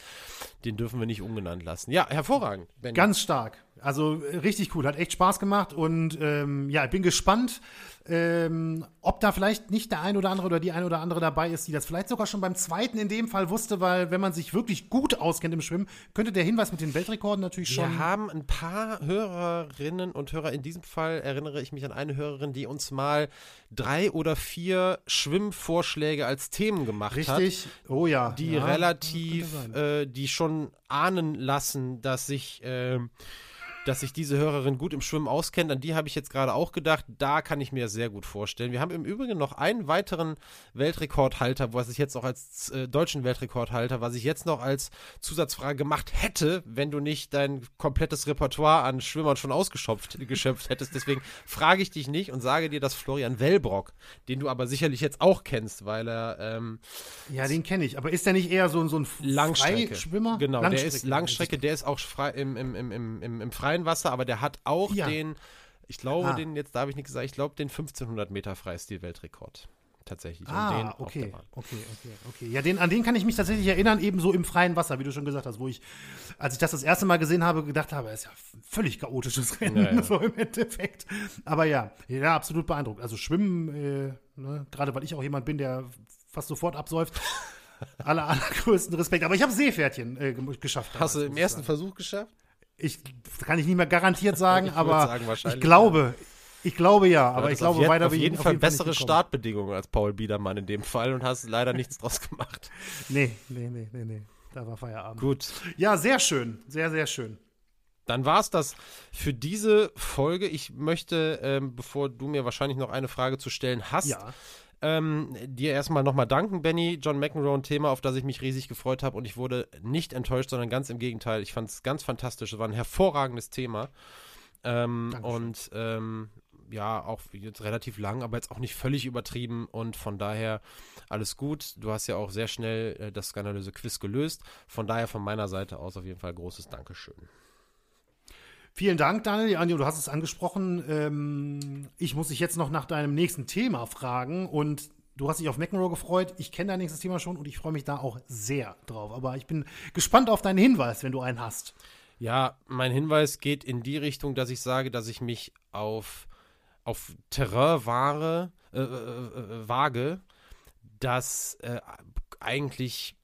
[SPEAKER 1] den dürfen wir nicht ungenannt lassen. Ja, hervorragend.
[SPEAKER 2] Benny. Ganz stark. Also richtig cool, hat echt Spaß gemacht und ähm, ja, ich bin gespannt, ähm, ob da vielleicht nicht der ein oder andere oder die ein oder andere dabei ist, die das vielleicht sogar schon beim zweiten in dem Fall wusste, weil wenn man sich wirklich gut auskennt im Schwimmen, könnte der Hinweis mit den Weltrekorden natürlich schon.
[SPEAKER 1] Wir haben ein paar Hörerinnen und Hörer. In diesem Fall erinnere ich mich an eine Hörerin, die uns mal drei oder vier Schwimmvorschläge als Themen gemacht
[SPEAKER 2] Richtig.
[SPEAKER 1] hat.
[SPEAKER 2] Richtig. Oh ja.
[SPEAKER 1] Die
[SPEAKER 2] ja,
[SPEAKER 1] relativ, äh, die schon ahnen lassen, dass sich äh, dass sich diese Hörerin gut im Schwimmen auskennt. An die habe ich jetzt gerade auch gedacht. Da kann ich mir sehr gut vorstellen. Wir haben im Übrigen noch einen weiteren Weltrekordhalter, was ich jetzt noch als äh, deutschen Weltrekordhalter, was ich jetzt noch als Zusatzfrage gemacht hätte, wenn du nicht dein komplettes Repertoire an Schwimmern schon ausgeschöpft geschöpft hättest. Deswegen frage ich dich nicht und sage dir, dass Florian Wellbrock, den du aber sicherlich jetzt auch kennst, weil er. Ähm,
[SPEAKER 2] ja, den kenne ich. Aber ist der nicht eher so, so ein
[SPEAKER 1] Langstrecke-Schwimmer? Genau, Langstrecke. der ist Langstrecke, der ist auch frei, im, im, im, im, im freien Wasser, aber der hat auch ja. den, ich glaube, ah. den, jetzt darf ich nicht gesagt, ich glaube, den 1500 Meter Freistil-Weltrekord tatsächlich.
[SPEAKER 2] Ah, okay, okay, okay, okay. Ja, den, an den kann ich mich tatsächlich erinnern, eben so im freien Wasser, wie du schon gesagt hast, wo ich, als ich das das erste Mal gesehen habe, gedacht habe, ist ja völlig chaotisches Rennen, ja, ja. <laughs> so im Endeffekt. Aber ja, ja, absolut beeindruckt. Also Schwimmen, äh, ne, gerade weil ich auch jemand bin, der fast sofort absäuft. <laughs> aller, allergrößten Respekt. Aber ich habe Seepferdchen äh, geschafft.
[SPEAKER 1] Hast du im ersten Versuch geschafft?
[SPEAKER 2] Ich kann ich nicht mehr garantiert sagen, <laughs> aber sagen, ich glaube, ich glaube ja, aber ich glaube weiter
[SPEAKER 1] auf jeden Fall auf jeden bessere Startbedingungen als Paul Biedermann in dem Fall und hast leider nichts draus gemacht. <laughs>
[SPEAKER 2] Nee, nee, nee, nee, nee. Da war Feierabend.
[SPEAKER 1] Gut.
[SPEAKER 2] Ja, sehr schön. Sehr, sehr schön.
[SPEAKER 1] Dann war es das für diese Folge. Ich möchte, ähm, bevor du mir wahrscheinlich noch eine Frage zu stellen hast, ja. Ähm, dir erstmal nochmal danken, Benny. John McEnroe, ein Thema, auf das ich mich riesig gefreut habe und ich wurde nicht enttäuscht, sondern ganz im Gegenteil. Ich fand es ganz fantastisch. Es war ein hervorragendes Thema. Ähm, und ähm, ja, auch jetzt relativ lang, aber jetzt auch nicht völlig übertrieben und von daher alles gut. Du hast ja auch sehr schnell äh, das skandalöse Quiz gelöst. Von daher von meiner Seite aus auf jeden Fall großes Dankeschön.
[SPEAKER 2] Vielen Dank, Daniel. Anjo, du hast es angesprochen. Ähm, ich muss dich jetzt noch nach deinem nächsten Thema fragen und du hast dich auf McEnroe gefreut. Ich kenne dein nächstes Thema schon und ich freue mich da auch sehr drauf. Aber ich bin gespannt auf deinen Hinweis, wenn du einen hast.
[SPEAKER 1] Ja, mein Hinweis geht in die Richtung, dass ich sage, dass ich mich auf, auf Terrain wahre, äh, äh, äh, wage, das äh, eigentlich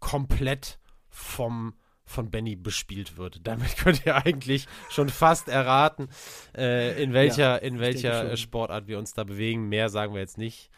[SPEAKER 1] komplett vom von Benny bespielt wird. <laughs> Damit könnt ihr eigentlich schon fast erraten, äh, in welcher, ja, in welcher Sportart wir uns da bewegen. Mehr sagen wir jetzt nicht.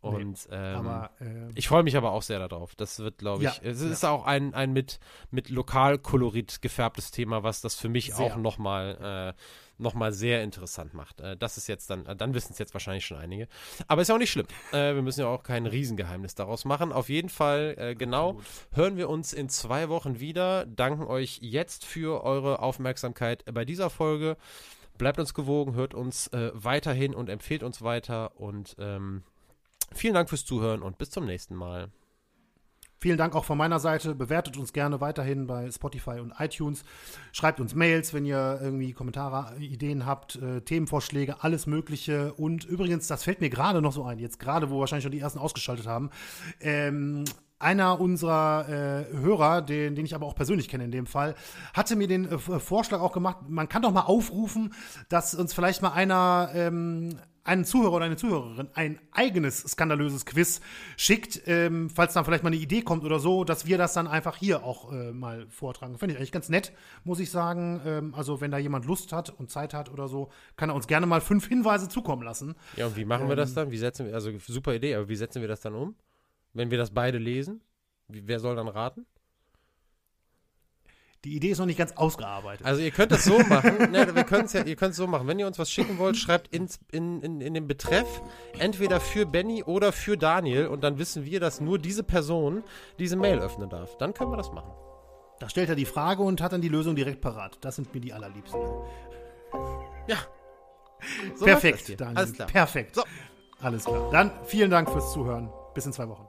[SPEAKER 1] Und nee, ähm, aber, äh, ich freue mich aber auch sehr darauf. Das wird, glaube ich, ja, es ist ja. auch ein, ein mit, mit Lokalkolorit gefärbtes Thema, was das für mich sehr. auch nochmal äh, nochmal sehr interessant macht. Äh, das ist jetzt dann, äh, dann wissen es jetzt wahrscheinlich schon einige. Aber ist ja auch nicht schlimm. Äh, wir müssen ja auch kein Riesengeheimnis daraus machen. Auf jeden Fall, äh, genau, hören wir uns in zwei Wochen wieder. Danken euch jetzt für eure Aufmerksamkeit bei dieser Folge. Bleibt uns gewogen, hört uns äh, weiterhin und empfehlt uns weiter. Und ähm, vielen Dank fürs Zuhören und bis zum nächsten Mal.
[SPEAKER 2] Vielen Dank auch von meiner Seite. Bewertet uns gerne weiterhin bei Spotify und iTunes. Schreibt uns Mails, wenn ihr irgendwie Kommentare, Ideen habt, äh, Themenvorschläge, alles Mögliche. Und übrigens, das fällt mir gerade noch so ein, jetzt gerade, wo wahrscheinlich schon die ersten ausgeschaltet haben. Ähm, einer unserer äh, Hörer, den, den ich aber auch persönlich kenne in dem Fall, hatte mir den äh, Vorschlag auch gemacht, man kann doch mal aufrufen, dass uns vielleicht mal einer ähm, einen Zuhörer oder eine Zuhörerin ein eigenes skandalöses Quiz schickt, ähm, falls dann vielleicht mal eine Idee kommt oder so, dass wir das dann einfach hier auch äh, mal vortragen. Finde ich eigentlich ganz nett, muss ich sagen. Ähm, also wenn da jemand Lust hat und Zeit hat oder so, kann er uns gerne mal fünf Hinweise zukommen lassen.
[SPEAKER 1] Ja, und wie machen ähm, wir das ähm, dann? Wie setzen wir, also super Idee, aber wie setzen wir das dann um? Wenn wir das beide lesen? Wie, wer soll dann raten?
[SPEAKER 2] Die Idee ist noch nicht ganz ausgearbeitet.
[SPEAKER 1] Also ihr könnt das so machen. <laughs> ne, wir können's ja, ihr könnt es so machen. Wenn ihr uns was schicken wollt, schreibt ins, in, in, in den Betreff entweder für Benny oder für Daniel und dann wissen wir, dass nur diese Person diese Mail öffnen darf. Dann können wir das machen.
[SPEAKER 2] Da stellt er die Frage und hat dann die Lösung direkt parat. Das sind mir die allerliebsten.
[SPEAKER 1] Ja.
[SPEAKER 2] So Perfekt, Daniel. Alles klar. Perfekt. So. Alles klar. Dann vielen Dank fürs Zuhören. Bis in zwei Wochen.